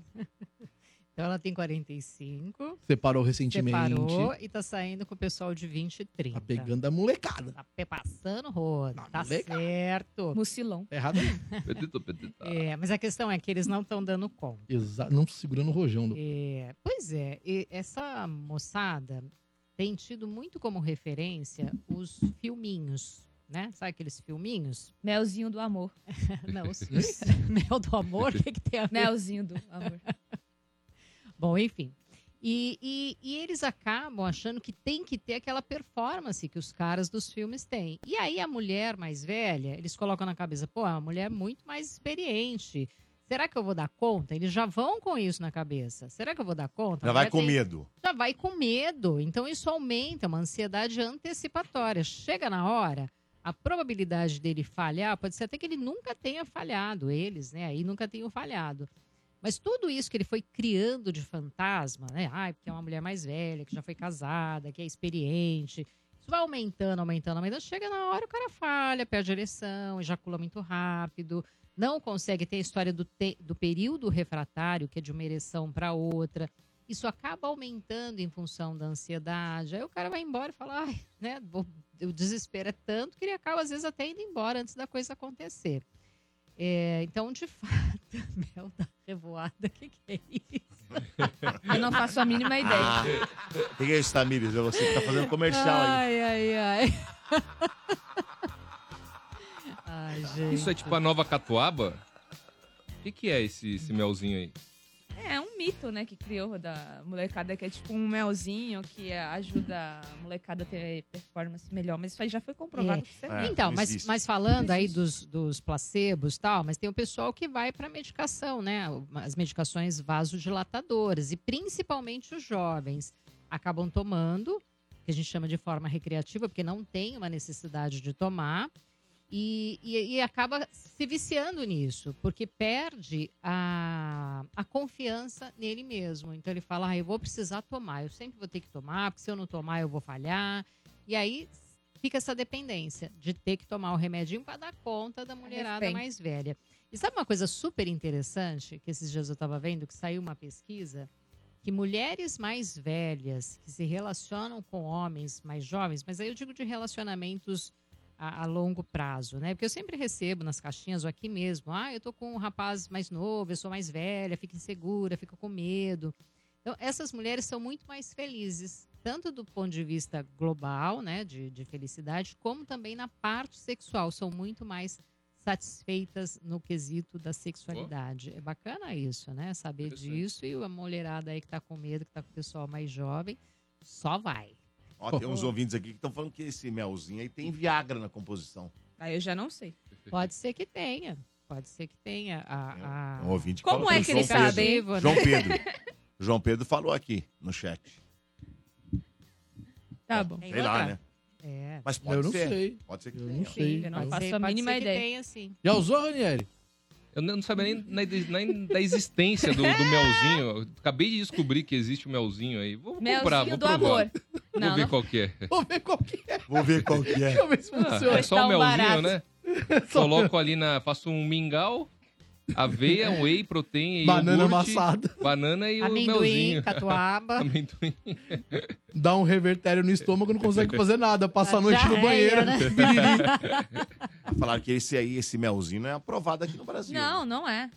Então ela tem 45. Separou recentemente. Separou e tá saindo com o pessoal de 20 e 30. Tá pegando a molecada. Tá passando roda. Tá molecada. certo. Mucilão. Tá errado. É, mas a questão é que eles não estão dando conta. Exa não segurando o rojão. Do... É, pois é, e essa moçada tem tido muito como referência os filminhos, né? Sabe aqueles filminhos? Melzinho do amor. Não, os... Mel do amor, o que, que tem a ver? Melzinho do amor. Bom, enfim. E, e- e eles acabam achando que tem que ter aquela performance que os caras dos filmes têm. E aí a mulher mais velha, eles colocam na cabeça, pô, é uma mulher muito mais experiente. Será que eu vou dar conta? Eles já vão com isso na cabeça. Será que eu vou dar conta? Já vai com tem- medo. já vai com medo. Então isso aumenta uma ansiedade antecipatória. Chega na hora, a probabilidade dele falhar pode ser até que ele nunca tenha falhado, eles, né? Aí nunca tenham falhado. Mas tudo isso que ele foi criando de fantasma, né? Ai, porque é uma mulher mais velha, que já foi casada, que é experiente. Isso vai aumentando, aumentando, aumentando. Chega na hora, o cara falha, perde a ereção, ejacula muito rápido, não consegue ter a história do, te- do período refratário, que é de uma ereção para outra. Isso acaba aumentando em função da ansiedade. Aí o cara vai embora e fala, ai, né? O desespero é tanto que ele acaba, às vezes, até indo embora antes da coisa acontecer. É, então, de fato, mel da revoada, o que, que é isso? Eu não faço a mínima ideia. Ah, o que é isso, Tamires? É você que tá fazendo comercial aí. Ai, ai, ai. ai, gente. Isso é tipo a nova catuaba? O que, que é esse, esse melzinho aí? É um mito, né, que criou da molecada, que é tipo um melzinho que ajuda a molecada a ter performance melhor. Mas isso aí já foi comprovado É. que isso é É, então, mas, mas falando aí dos, dos placebos e tal, mas tem o pessoal que vai para medicação, né? As medicações vasodilatadoras. E principalmente os jovens acabam tomando, que a gente chama de forma recreativa, porque não tem uma necessidade de tomar. E, e- e acaba se viciando nisso, porque perde a, a confiança nele mesmo. Então ele fala: ah, eu vou precisar tomar, eu sempre vou ter que tomar, porque se eu não tomar eu vou falhar. E aí fica essa dependência de ter que tomar o remedinho para dar conta da mulherada mais velha. E sabe uma coisa super interessante que esses dias eu estava vendo que saiu uma pesquisa que mulheres mais velhas que se relacionam com homens mais jovens, mas aí eu digo de relacionamentos a, a longo prazo, né? Porque eu sempre recebo nas caixinhas ou aqui mesmo, ah, eu tô com um rapaz mais novo, eu sou mais velha, fico insegura, fico com medo. Então, essas mulheres são muito mais felizes, tanto do ponto de vista global, né, de, de felicidade, como também na parte sexual. São muito mais satisfeitas no quesito da sexualidade. É bacana isso, né? Saber disso e a mulherada aí que tá com medo, que tá com o pessoal mais jovem, só vai. Ó, tem uns ouvintes aqui que estão falando que esse melzinho aí tem Viagra na composição. Aí eu já não sei. Pode ser que tenha. Pode ser que tenha. A, a... Um ouvinte que Como falou é que ele João Pedro. sabe? Positivo, né? João Pedro. João Pedro falou aqui no chat. Tá bom. Sei lá, outra? né? É. Mas pode Eu não ser. sei. Pode ser que Eu tenha. não sei. Eu não faço a pode mínima ideia. tenha, sim. Já usou, Ranieri? Eu não sabia nem, nem, nem da existência do, do melzinho. Eu acabei de descobrir que existe o melzinho aí. Vou comprar, Melzinho vou do provar. amor. Vou Não, ver não. qual que é. Vou ver qual que é. Vou ver qual que é. Deixa eu ver se Ah, funciona. é só Tá o um melzinho, barato. né? Só Coloco ali na. Faço um mingau, aveia, whey, proteína, Banana iogurte, amassada. Banana e o Amendoim, melzinho. catuaba. Amendoim. Dá um revertério no estômago, não consegue fazer nada. Passa a noite no banheiro. né? Falaram que esse aí, esse melzinho, não é aprovado aqui no Brasil. Não, não é.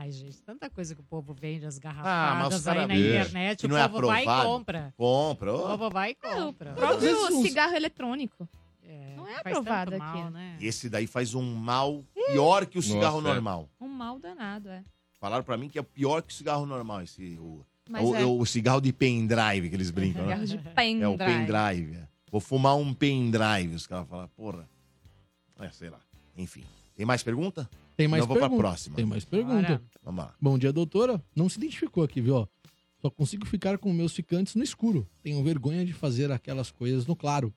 Ai, gente, tanta coisa que o povo vende, as Ah, garrafadas os aí na internet, o não é povo vai e compra. Compra. O ó. povo vai e É, o compra. Próprio vezes uns- cigarro eletrônico. É, Não é aprovado aqui. mal, né? Esse daí faz um mal pior que o cigarro Nossa, é. normal. Um mal danado, é. Falaram pra mim que é pior que o cigarro normal. Esse, o, o, é. o cigarro de pendrive que eles brincam, né? Cigarro de pendrive. É o pendrive. é. Vou fumar um pendrive. Os caras falam, porra. É, sei lá. Enfim. Tem mais pergunta? Tem mais Não, vou pra pergunta. próxima. Tem mais pergunta. Vamos lá. Bom dia, doutora. Não se identificou aqui, viu? Só consigo ficar com meus ficantes no escuro. Tenho vergonha de fazer aquelas coisas no claro.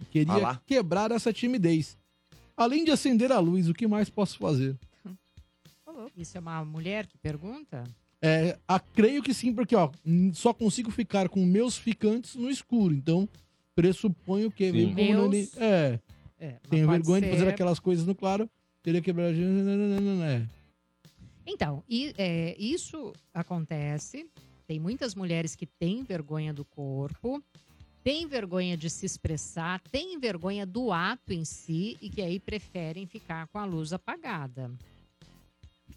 Ah Queria lá. quebrar essa timidez. Além de acender a luz, o que mais posso fazer? Isso é uma mulher que pergunta? É, a- creio que sim, porque ó, só consigo ficar com meus ficantes no escuro. Então, pressuponho que Meus- É, É, tenho vergonha de fazer ser- aquelas coisas no claro. Teria quebrado. É. Então, e, é, isso acontece. Tem muitas mulheres que têm vergonha do corpo, têm vergonha de se expressar, têm vergonha do ato em si e que aí preferem ficar com a luz apagada.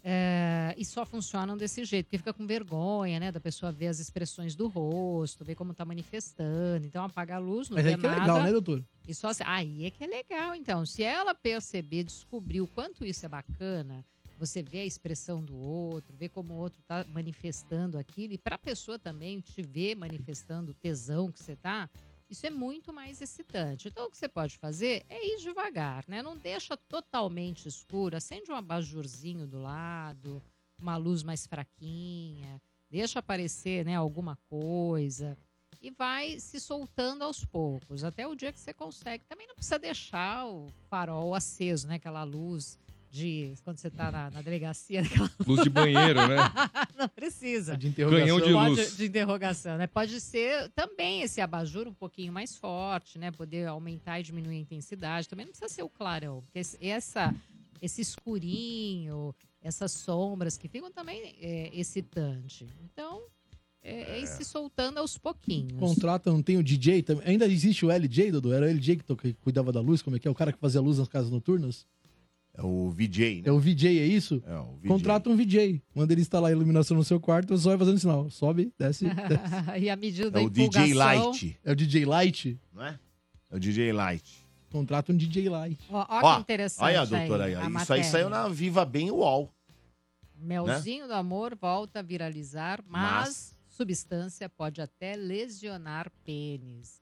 É, e só funcionam desse jeito, porque fica com vergonha, né? Da pessoa ver as expressões do rosto, ver como tá manifestando. Então apaga a luz, não Mas vê aí que é nada. legal, né, doutor? E só aí é que é legal, então. Se ela perceber, descobrir o quanto isso é bacana, você vê a expressão do outro, vê como o outro tá manifestando aquilo, e para a pessoa também te ver manifestando o tesão que você tá, isso é muito mais excitante. Então, o que você pode fazer é ir devagar, né? Não deixa totalmente escuro, acende um abajurzinho do lado, uma luz mais fraquinha, deixa aparecer, né, alguma coisa e vai se soltando aos poucos, até o dia que você consegue. Também não precisa deixar o farol aceso, né? Aquela luz de quando você tá na, na delegacia, aquela Luz de banheiro, né? não precisa. De interrogação. Canhão de Pode, luz. de interrogação, né? Pode ser também esse abajur um pouquinho mais forte, né? Poder aumentar e diminuir a intensidade. Também não precisa ser o clarão, porque esse- essa, esse escurinho, essas sombras que ficam também é excitante. Então, é, é ir se soltando aos pouquinhos. Contrata, não tem o DJ também. Ainda existe o LJ, Dudu? Era o LJ que, que cuidava da luz? Como é que é? O cara que fazia luz nas casas noturnas? É o VJ, né? É o VJ, é isso? É o VJ. Contrata um VJ. Manda ele instalar a iluminação no seu quarto, você só vai fazendo sinal. Sobe, desce, desce. e a medida da É o DJ. Light, É o DJ Light? não é? É o DJ Light. Contrata um DJ Light. Ó, ó Ó, que interessante Olha, doutora, aí, a ó. isso aí saiu na Viva Bem UOL. Melzinho do amor volta a viralizar, mas, substância pode até lesionar pênis.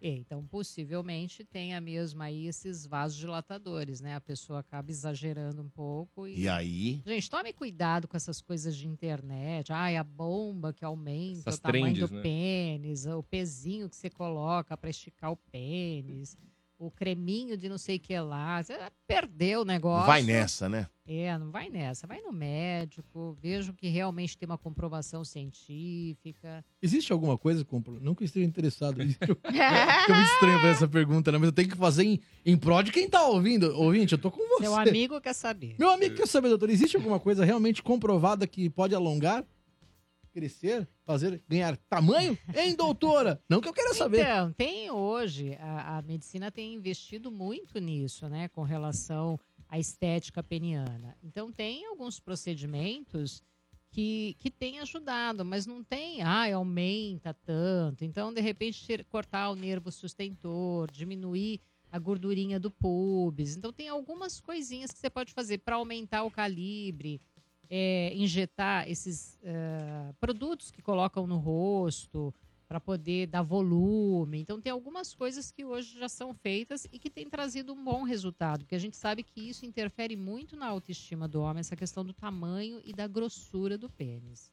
É, Então, possivelmente, tenha mesmo aí esses vasodilatadores, né? A pessoa acaba exagerando um pouco e... E aí? Gente, tome cuidado com essas coisas de internet. Ai, a bomba que aumenta Essas o tamanho do né? pênis, o pezinho que você coloca para esticar o pênis, o creminho de não sei o que lá. Você perdeu o negócio. Vai nessa, né? É, não vai nessa. Vai no médico, veja que realmente tem uma comprovação científica. Existe alguma coisa, compro? não que eu esteja interessado. Existe- Fica muito estranho essa pergunta, né? Mas eu tenho que fazer em, em prol de quem tá ouvindo. Ouvinte, eu tô com você. Meu amigo quer saber. Meu amigo quer saber, doutor, existe alguma coisa realmente comprovada que pode alongar, crescer, fazer, ganhar tamanho? Hein, doutora? Não que eu queira saber. Então, tem hoje, a, a medicina tem investido muito nisso, né, com relação à estética peniana. Então, tem alguns procedimentos que, que têm ajudado, mas não tem, ah, aumenta tanto. Então, de repente, cortar o nervo sustentor, diminuir a gordurinha do pubis. Então, tem algumas coisinhas que você pode fazer para aumentar o calibre, é, injetar esses eh, produtos que colocam no rosto para poder dar volume. Então tem algumas coisas que hoje já são feitas e que têm trazido um bom resultado, porque a gente sabe que isso interfere muito na autoestima do homem, essa questão do tamanho e da grossura do pênis.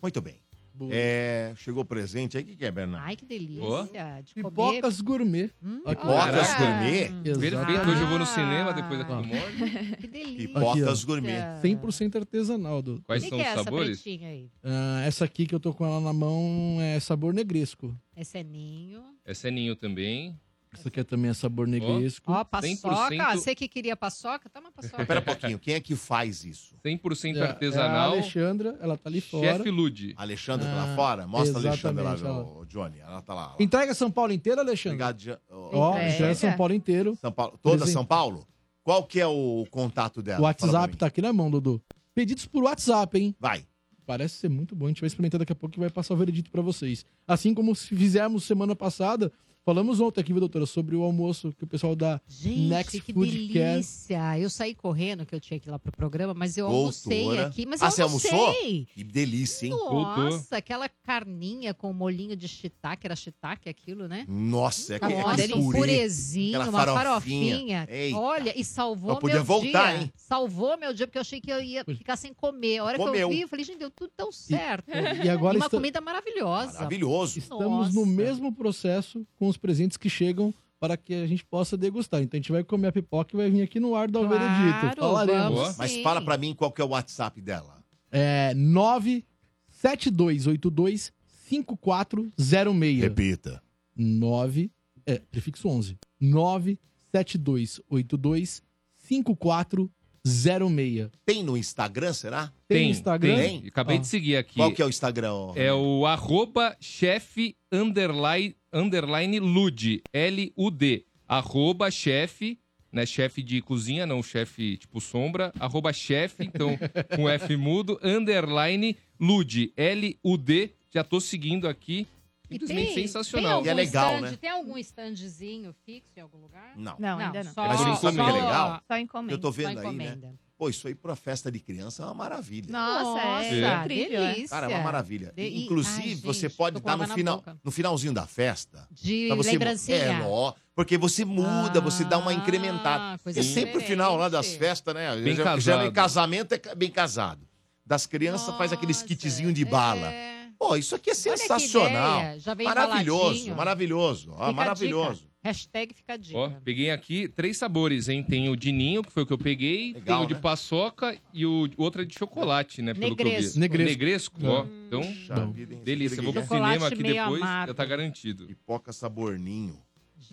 Muito bem. É, chegou presente aí. O que, que é, Bernardo? Ai, que delícia de. Pipocas gourmet. Hum. Pipocas olha. gourmet? Perfeito, hoje eu vou no cinema depois aqui Ah. do. Que delícia. Pipocas ó. gourmet. 100% artesanal. Do... Quais que são que é os essa sabores? pretinha aí? Ah, essa aqui que eu tô com ela na mão é sabor negresco. Esse é ninho. Essa é ninho também. Essa aqui é também é sabor negresco. Ó, paçoca. 100% Você que queria paçoca? Toma paçoca. Espera um pouquinho. Quem é que faz isso? 100% É, É a artesanal. Alexandra, ela tá ali fora. Chefe Lude. Alexandra tá Ah, lá fora? Mostra a Alexandra lá, o Johnny. Ela tá lá. lá. Entrega São Paulo inteiro, Alexandre? Obrigado, ó, Ó, Entrega. São Paulo inteiro. São Paulo. Toda Presente. São Paulo? Qual que é o contato dela? O WhatsApp tá aqui na mão, Dudu. Pedidos por WhatsApp, hein? Vai. Parece ser muito bom. A gente vai experimentar daqui a pouco e vai passar o veredito pra vocês. Assim como se fizemos semana passada, falamos ontem aqui, viu, doutora, sobre o almoço que o pessoal da Gente, Next que Food Care. delícia! Eu saí correndo, que eu tinha que ir lá pro programa, mas eu almocei Doutora. aqui. Mas Ah, eu você almocei. almoçou? Que delícia, hein? Nossa, aquela carninha com molhinho de shiitake, era shiitake aquilo, né? Nossa, é que é Nossa, um purezinho, uma farofinha. farofinha. Eita. Olha, e salvou Eu podia meu voltar, dia. hein? Salvou meu dia, porque eu achei que eu ia ficar sem comer. A hora que Comeu. eu vi, eu falei, gente, deu tudo tão certo. E agora E uma está- comida maravilhosa. Maravilhoso. estamos no Nossa. mesmo processo com os presentes que chegam para que a gente possa degustar. Então a gente vai comer a pipoca e vai vir aqui no ar dar o Claro, veredito. Falaremos. vamos Mas fala pra mim qual que é o WhatsApp dela. É 97282 5406. Repita. 9, é, prefixo 11. 97282 5406. Tem no Instagram, será? Tem, Instagram? Tem? Acabei Ó. de seguir aqui. Qual que é o Instagram? ó? É o arroba chefe underline, underline lude, L-U-D. Arroba chefe, né? Chefe de cozinha, não chefe tipo sombra. Arroba chefe, então com F mudo, underline lude, L-U-D. Já tô seguindo aqui. E Simplesmente tem- sensacional. Tem E é algum legal, stand- né? Tem algum standzinho fixo em algum lugar? Não. Não, ainda não. Só, Mas encomenda. é legal? Só encomenda. Eu tô Só vendo aí, né? Pô, isso aí pra festa de criança é uma maravilha. Nossa, é, Nossa, incrível. é. delícia. Cara, é uma maravilha. De- Inclusive, Ai, você gente, pode com dar água no, na final, boca. no finalzinho da festa. De você, lembrancinha. É, ó, porque você muda, você dá uma Ah, incrementada. coisa É sempre o final lá das festas, né? Bem já, casado. já em casamento é bem casado. Das crianças faz aqueles Nossa, kitzinho de bala. é. Pô, isso aqui é Olha que sensacional. ideia, Já vem Maravilhoso, maravilhoso. Ó, maravilhoso. Hashtag fica a dica. Ó, peguei aqui três sabores, hein? Tem o de ninho, que foi o que eu peguei. Legal, tem o de né? paçoca e o outro é de chocolate, né? Pelo que eu Negresco. vi. Negresco. Negresco, ó. Então, Puxa delícia. Eu vou pro Chocolate cinema aqui meio depois, amargo. já tá garantido. Pipoca saborninho.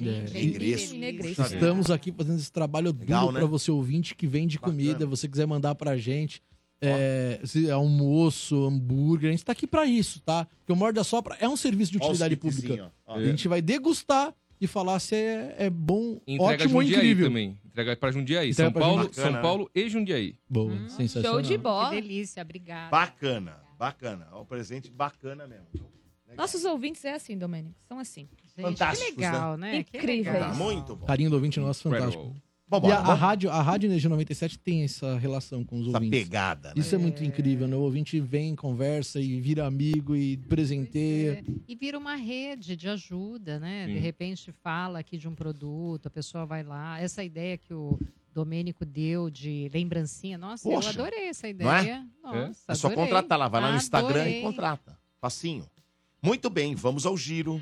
É, negresco. Estamos aqui fazendo esse trabalho Legal, duro né? para você ouvinte que vende Bacana. comida, você quiser mandar pra gente. É, se é almoço, hambúrguer, a gente tá aqui pra isso, tá? Porque o Morde a Sopra é um serviço de utilidade pública. ó. A gente vai degustar e falar se é, é bom, Entrega ótimo ou incrível. também. Entrega pra Jundiaí. Entrega São pra Paulo, Jundiaí. São Paulo e Jundiaí. Boa, Hum, sensacional. Show de bola. Que delícia, obrigada. Bacana, bacana. Ó, um presente bacana mesmo. Legal. Nossos ouvintes é assim, Domênico. São assim. Gente, Fantásticos, que legal, né? Incríveis. legal. Tá muito bom. Carinho do ouvinte nosso, Incredible. Vambora, e a, a rádio, a Rádio Energia 97 tem essa relação com os Essa ouvintes. pegada, né? Isso é muito incrível, né? O ouvinte vem, conversa e vira amigo e presenteia. E vira uma rede de ajuda, né? De Sim. repente fala aqui de um produto, a pessoa vai lá. Essa ideia que o Domênico deu de lembrancinha, nossa, Poxa, eu adorei essa não é? ideia. Nossa, É só contratar lá, vai lá no Instagram Adorei. e contrata. Facinho. Muito bem, vamos ao giro.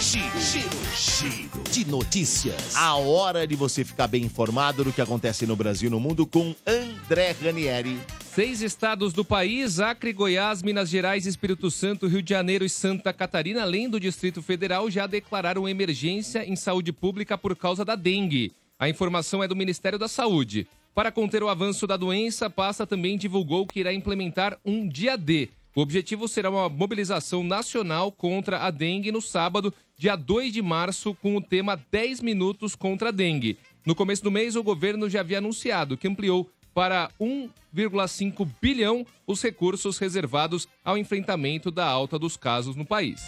Giro, giro, giro de notícias. A hora de você ficar bem informado do que acontece no Brasil e no mundo com André Ranieri. Seis estados do país, Acre, Goiás, Minas Gerais, Espírito Santo, Rio de Janeiro e Santa Catarina, além do Distrito Federal, já declararam emergência em saúde pública por causa da dengue. A informação é do Ministério da Saúde. Para conter o avanço da doença, a pasta também divulgou que irá implementar um dia D. O objetivo será uma mobilização nacional contra a dengue no sábado, dia 2 de março, com o tema 10 minutos contra a dengue. No começo do mês, o governo já havia anunciado que ampliou para 1,5 bilhão os recursos reservados ao enfrentamento da alta dos casos no país.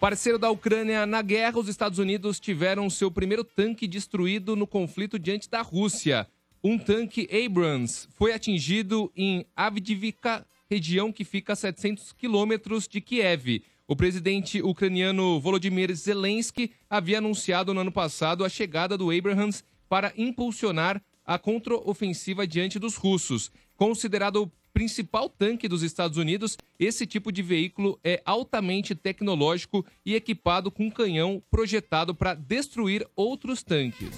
Parceiro da Ucrânia na guerra, os Estados Unidos tiveram seu primeiro tanque destruído no conflito diante da Rússia. Um tanque Abrams foi atingido em Avdiivka, região que fica a 700 quilômetros de Kiev. O presidente ucraniano Volodymyr Zelensky havia anunciado no ano passado a chegada do Abrams para impulsionar a contraofensiva diante dos russos. Considerado o principal tanque dos Estados Unidos, esse tipo de veículo é altamente tecnológico e equipado com canhão projetado para destruir outros tanques.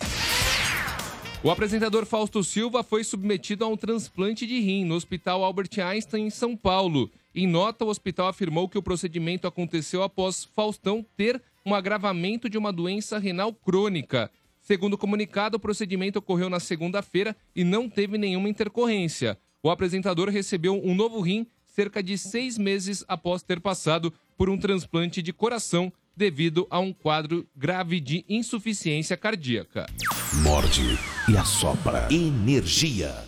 O apresentador Fausto Silva foi submetido a um transplante de rim no Hospital Albert Einstein, em São Paulo. Em nota, o hospital afirmou que o procedimento aconteceu após Faustão ter um agravamento de uma doença renal crônica. Segundo o comunicado, o procedimento ocorreu na segunda-feira e não teve nenhuma intercorrência. O apresentador recebeu um novo rim cerca de seis meses após ter passado por um transplante de coração devido a um quadro grave de insuficiência cardíaca. Morde e assopra. Energia.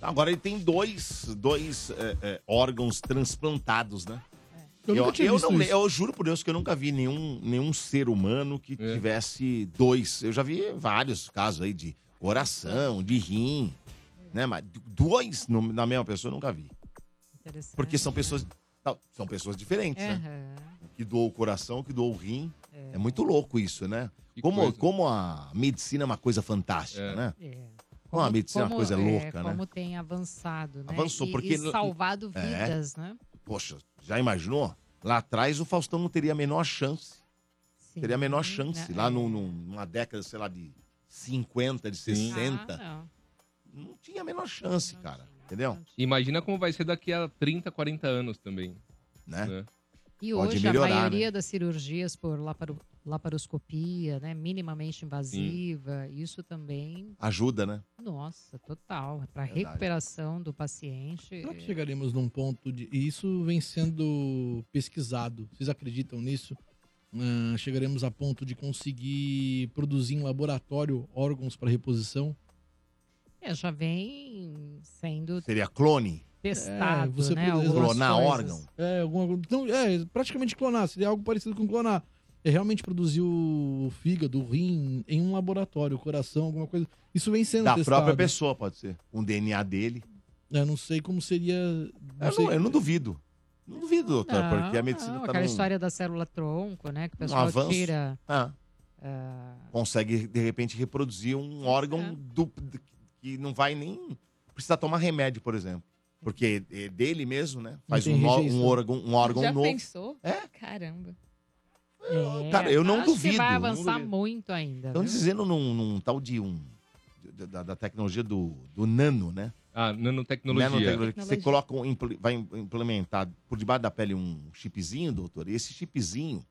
Agora ele tem dois, dois é, é, órgãos transplantados, né? Eu nunca tinha visto não, eu juro por Deus que eu nunca vi nenhum, nenhum ser humano que É. tivesse dois. Eu já vi vários casos aí de coração, de rim, né? Mas dois no- na mesma pessoa eu nunca vi. Interessante. Porque são pessoas, não, são pessoas diferentes, né? Aham. O que doou o coração, o que doou o rim. É, muito louco isso, né? Que Como, coisa. como a medicina é uma coisa fantástica, É. né? É. Como a medicina é uma Como- coisa é, louca, né? Como tem avançado, né? Avançou, E- porque e no- salvado É. vidas, né? Poxa, já imaginou? Lá atrás o Faustão não teria a menor chance. Sim. Teria a menor chance. É, Lá é. num- num- numa década, sei lá, de 50, de 60. Ah, não. não tinha a menor chance, cara. Entendeu? Imagina como vai ser daqui a 30, 40 anos também. Né? né? E Pode hoje melhorar, a maioria né? das cirurgias por laparo- laparoscopia, né, minimamente invasiva, isso também, Ajuda, né? nossa, total, para Verdade. recuperação do paciente. Será que chegaremos num ponto de. E isso vem sendo pesquisado. Vocês acreditam nisso? Ah, chegaremos a ponto de conseguir produzir em laboratório órgãos para reposição? É, já vem sendo Seria clone? testado, É, você né? Clonar coisas. órgão? É, alguma Não, é, praticamente clonar. Seria algo parecido com clonar. É realmente produzir o fígado, o rim em um laboratório, o coração, alguma coisa. Isso vem sendo Da testado. própria pessoa, pode ser. Um DNA dele. Eu não sei como seria. Não Eu sei- não, eu não duvido. Não duvido, doutor, Não, porque a medicina não, tá aquela num- história da célula tronco, né? Que o pessoal avanço. tira. Ah, ah, consegue, de repente, reproduzir um órgão é. do- que não vai nem precisar tomar remédio, por exemplo. Porque é dele mesmo, né? Faz um, um órgão, um órgão Já novo. pensou? É? Caramba. É, cara, eu não acho que duvido, vai não avançar duvido. muito ainda. Estão viu? dizendo num, num tal de um. Da, da tecnologia do, do nano, né? Ah, nanotecnologia. Nanotecnologia, que você coloca, um, vai implementar por debaixo da pele um chipzinho, doutor, e esse chipzinho,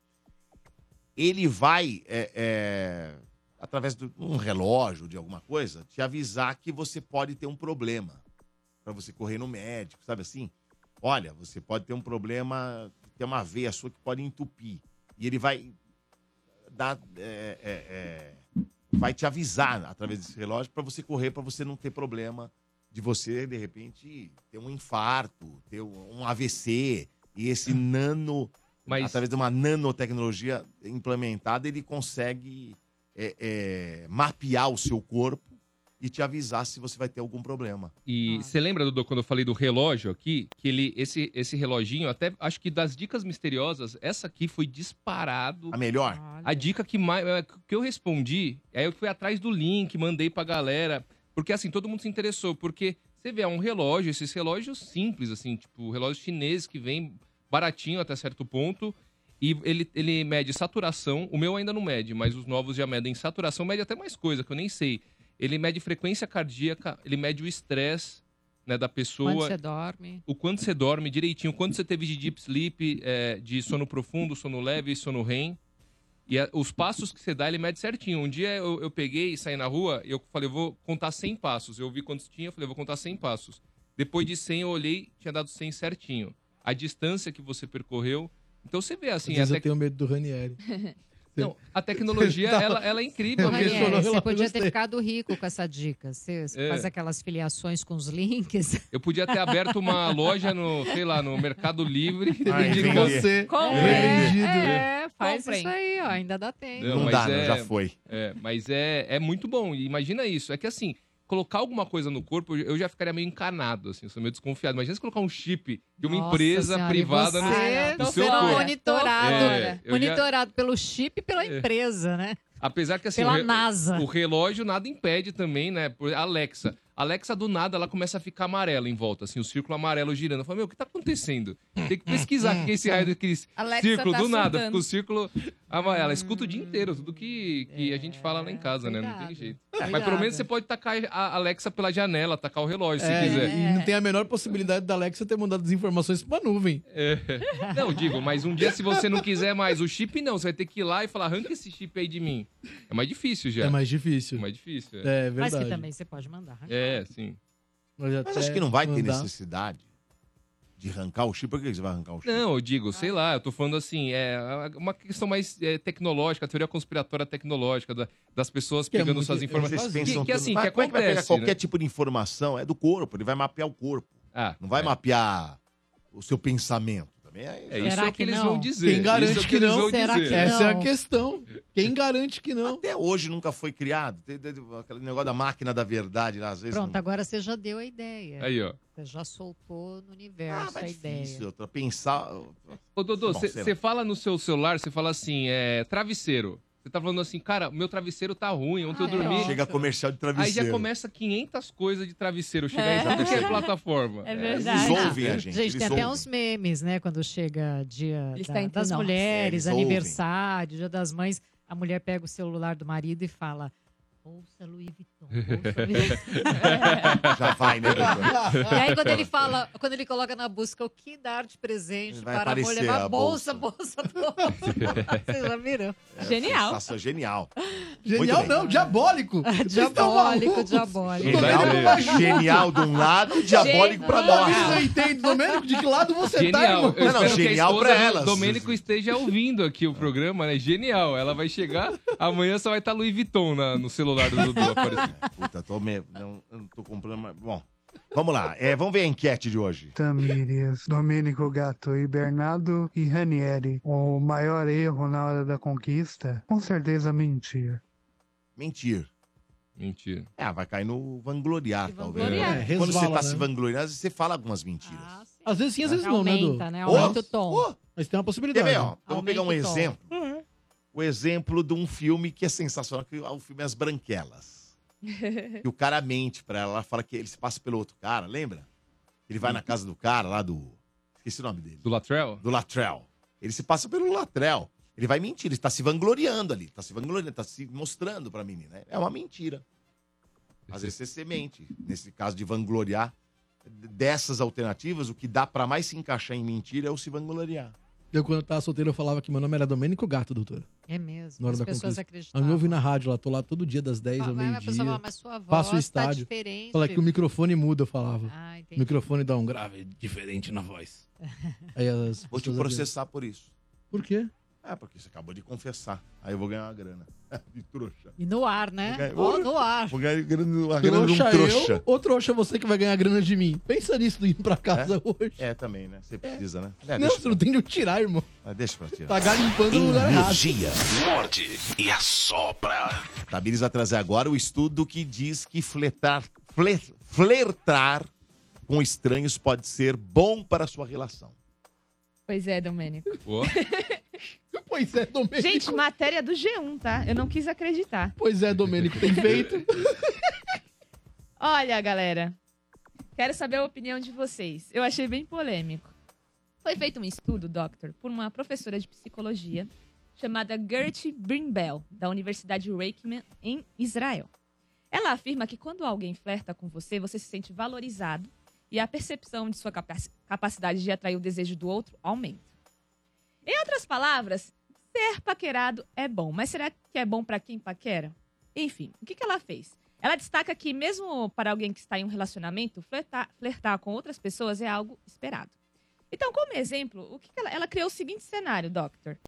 ele vai, é, é, através de um relógio, de alguma coisa, te avisar que você pode ter um problema. Para você correr no médico, sabe assim? Olha, você pode ter um problema, tem uma veia sua que pode entupir. E ele vai dar. é, é, é, vai te avisar através desse relógio para você correr, para você não ter problema de você, de repente, ter um infarto, ter um AVC. E esse nano, Mas- através de uma nanotecnologia implementada, ele consegue é, é, mapear o seu corpo e te avisar se você vai ter algum problema. E você lembra, Dudu, quando eu falei do relógio aqui? Que ele, esse, esse reloginho, até acho que das dicas misteriosas, essa aqui foi disparado. A melhor? A dica que, mais, é, que eu respondi, aí eu fui atrás do link, mandei pra galera. Porque assim, todo mundo se interessou. Porque você vê, é um relógio, esses relógios simples, assim, tipo, relógio chinês que vem baratinho até certo ponto. E ele, ele mede saturação. O meu ainda não mede, mas os novos já medem saturação, mede até mais coisa, que eu nem sei. Ele mede frequência cardíaca, ele mede o estresse né, da pessoa. Quando você dorme. O quanto você dorme direitinho, o quanto você teve de deep sleep, é, de sono profundo, sono leve, sono REM. E a- os passos que você dá, ele mede certinho. Um dia eu, eu peguei e saí na rua e eu falei, eu vou contar 100 passos. Eu vi quantos tinha, eu falei, eu vou contar 100 passos. Depois de 100 eu olhei, tinha dado 100 certinho. A distância que você percorreu. Então você vê assim, Às vezes até eu tenho medo do Ranieri. Não, a tecnologia, tá- ela, ela é incrível Ranieri, você podia ter ficado rico com essa dica. Você É. faz aquelas filiações com os links. Eu podia ter aberto uma loja no, sei lá, no Mercado Livre. Ai, de. Você, Comprem. revendido. É, faz Comprem. isso aí, ó. Ainda dá tempo. Não, Não, mas dá, é- não, já foi. É, mas é, é muito bom. Imagina isso. É que assim, colocar alguma coisa no corpo, eu já ficaria meio encanado, assim, eu sou meio desconfiado. Imagina se colocar um chip de uma Nossa empresa Senhora, privada no, no tá seu sendo corpo. monitorado. É, já- monitorado pelo chip e pela É. empresa, né? Apesar que assim, Pela o, re- NASA. o relógio nada impede também, né? Por Alexa. Alexa, do nada, ela começa a ficar amarela em volta, assim, o círculo amarelo girando. Eu falo, meu, o que tá acontecendo? Tem que pesquisar o que é esse raio daquele Alexa círculo tá do nada. Fica o círculo amarelo. Ela escuta o dia inteiro, tudo que, que a gente fala lá em casa, né? Não tem cuidado. jeito. Cuidado. Mas pelo menos você pode tacar a Alexa pela janela, tacar o relógio, se É, quiser. E não tem a menor possibilidade da Alexa ter mandado as informações pra nuvem. É. Não, digo, mas um dia se você não quiser mais o chip, não. Você vai ter que ir lá e falar, arranca esse chip aí de mim. É mais difícil já. É mais difícil. É mais difícil. É, É Mas verdade. que também você pode mandar. é sim. Mas, acho que não vai ter mandar- necessidade de arrancar o chip. Por que você vai arrancar o chip? Não, eu digo, sei lá, eu tô falando assim, é uma questão mais é, tecnológica, a teoria conspiratória tecnológica, da- das pessoas Que é pegando muito- suas informações. Vocês Que, pensam que tudo. assim, Mas que como é que vai pegar acontece, qualquer né? tipo de informação? É do corpo, ele vai mapear o corpo. Ah, Não vai é. mapear o seu pensamento. Também é, É isso Será é o que, que eles não? vão dizer. Quem garante isso é o que eles não? Será dizer. que Essa é a Não. questão. Quem garante que não? Até hoje nunca foi criado. Tem, tem- tem aquele negócio da máquina da verdade lá, às vezes. Pronto, não... agora você já deu a ideia. Aí, ó. Você já soltou no Ah, universo mas a é ideia. difícil. Pra pensar. Ô, Dodô, você fala no seu celular, você fala assim, é, travesseiro. Você tá falando assim, cara, meu travesseiro tá ruim, ontem Ah, eu dormi. é. Chega comercial de Aí travesseiro. já começa 500 coisas de travesseiro chegar É. em é plataforma. É Eles verdade. ouvem a gente. Gente, eles tem até ouvem. uns memes, né? Quando chega dia da- está entre das nós. mulheres, É, eles aniversário, dia das mães. A mulher pega o celular do marido e fala: Bolsa Louis Vuitton. Já vai, né, e aí, quando ele fala, quando ele coloca na busca o que dar de presente Vai para a aparecer mulher, a bolsa, bolsa. bolsa. Vocês já viram? Genial. Sensação genial. Genial Muito bem. não, diabólico. Vocês estão Diabólico, malucos. diabólico. É genial de um lado, diabólico pra Genial. nós. Você entende, Domênico, de que lado você tá, Genial. irmão? Eu Não, não, espero que a genial esposa pra do elas. Domênico esteja ouvindo aqui o programa, né? Genial. Ela vai chegar, amanhã só vai estar Louis Vuitton na- no celular do Dudu aparecendo. Puta, tô me... não, eu não tô comprando mais. Bom, vamos lá. É, vamos ver a enquete de hoje. Tamires, Domênico Gato e Bernardo e Ranieri. O maior erro na hora da conquista? Com certeza mentir. Mentir. Mentira. É, vai cair no vangloriar, talvez. vangloriar. É, Quando você resvala, tá né? se vangloriando, você fala algumas mentiras. Ah. Às vezes sim, às vezes não, né, Aumenta, né? Ô, Aumenta o tom. ô, Mas tem uma Quer possibilidade. ver, ó? Eu vou pegar um exemplo. O exemplo de um filme que é sensacional, que é o filme As Branquelas. Que o cara mente pra ela, ela fala que ele se passa pelo outro cara, lembra? Ele vai na casa do cara lá do... Esqueci o nome dele. Do Latrell? Do Latrell. Ele se passa pelo Latrell. Ele vai mentir, ele tá se vangloriando ali. Tá se vangloriando, tá se mostrando pra menina. É uma mentira. Às vezes você se mente. Nesse caso de vangloriar, dessas alternativas, o que dá pra mais se encaixar em mentira é o se vangloriar. Eu, quando eu tava solteiro, eu falava que meu nome era Domênico Gato, doutor. É mesmo. Na hora As da pessoas conquista. acreditavam. Eu me ouvi na rádio lá, tô lá todo dia das 10 ao Ah, meio-dia. mas sua voz Passo o tá estádio. diferente. Fala que o microfone muda, eu falava. Ah, O entendi. microfone dá um grave diferente na voz. Aí as Vou te processar por isso. Por quê? Ah, porque você acabou de confessar. Aí eu vou ganhar uma grana. De trouxa. E no ar, né? Vou ganhar- Ó, no ar. Vou ganhar grana, a grana de um Trouxa trouxa. eu ou trouxa você que vai ganhar grana de mim? Pensa nisso indo pra casa hoje. É, também, né? Você precisa, né? É, não, você não tem de onde tirar, irmão. ah, deixa pra tirar. Tá garimpando no lugar errado. Energia. Morde e assopra. Tamires vai trazer agora o estudo que diz que fletar, fle- flertar com estranhos pode ser bom para a sua relação. Pois é, Domênico. Ó, Pois é, Domênico. Gente, matéria do G1, tá? Eu não quis acreditar. Pois é, Domênico, tem feito. Olha, galera. Quero saber a opinião de vocês. Eu achei bem polêmico. Foi feito um estudo, Doctor, por uma professora de psicologia chamada Gertie Brimbell, da Universidade Reichman, em Israel. Ela afirma que quando alguém flerta com você, você se sente valorizado e a percepção de sua capaci- capacidade de atrair o desejo do outro aumenta. Em outras palavras, ser paquerado é bom, mas será que é bom para quem paquera? Enfim, o que, que ela fez? Ela destaca que, mesmo para alguém que está em um relacionamento, flertar, flertar com outras pessoas é algo esperado. Então, como exemplo, o que que ela, ela criou o seguinte cenário, Doctor.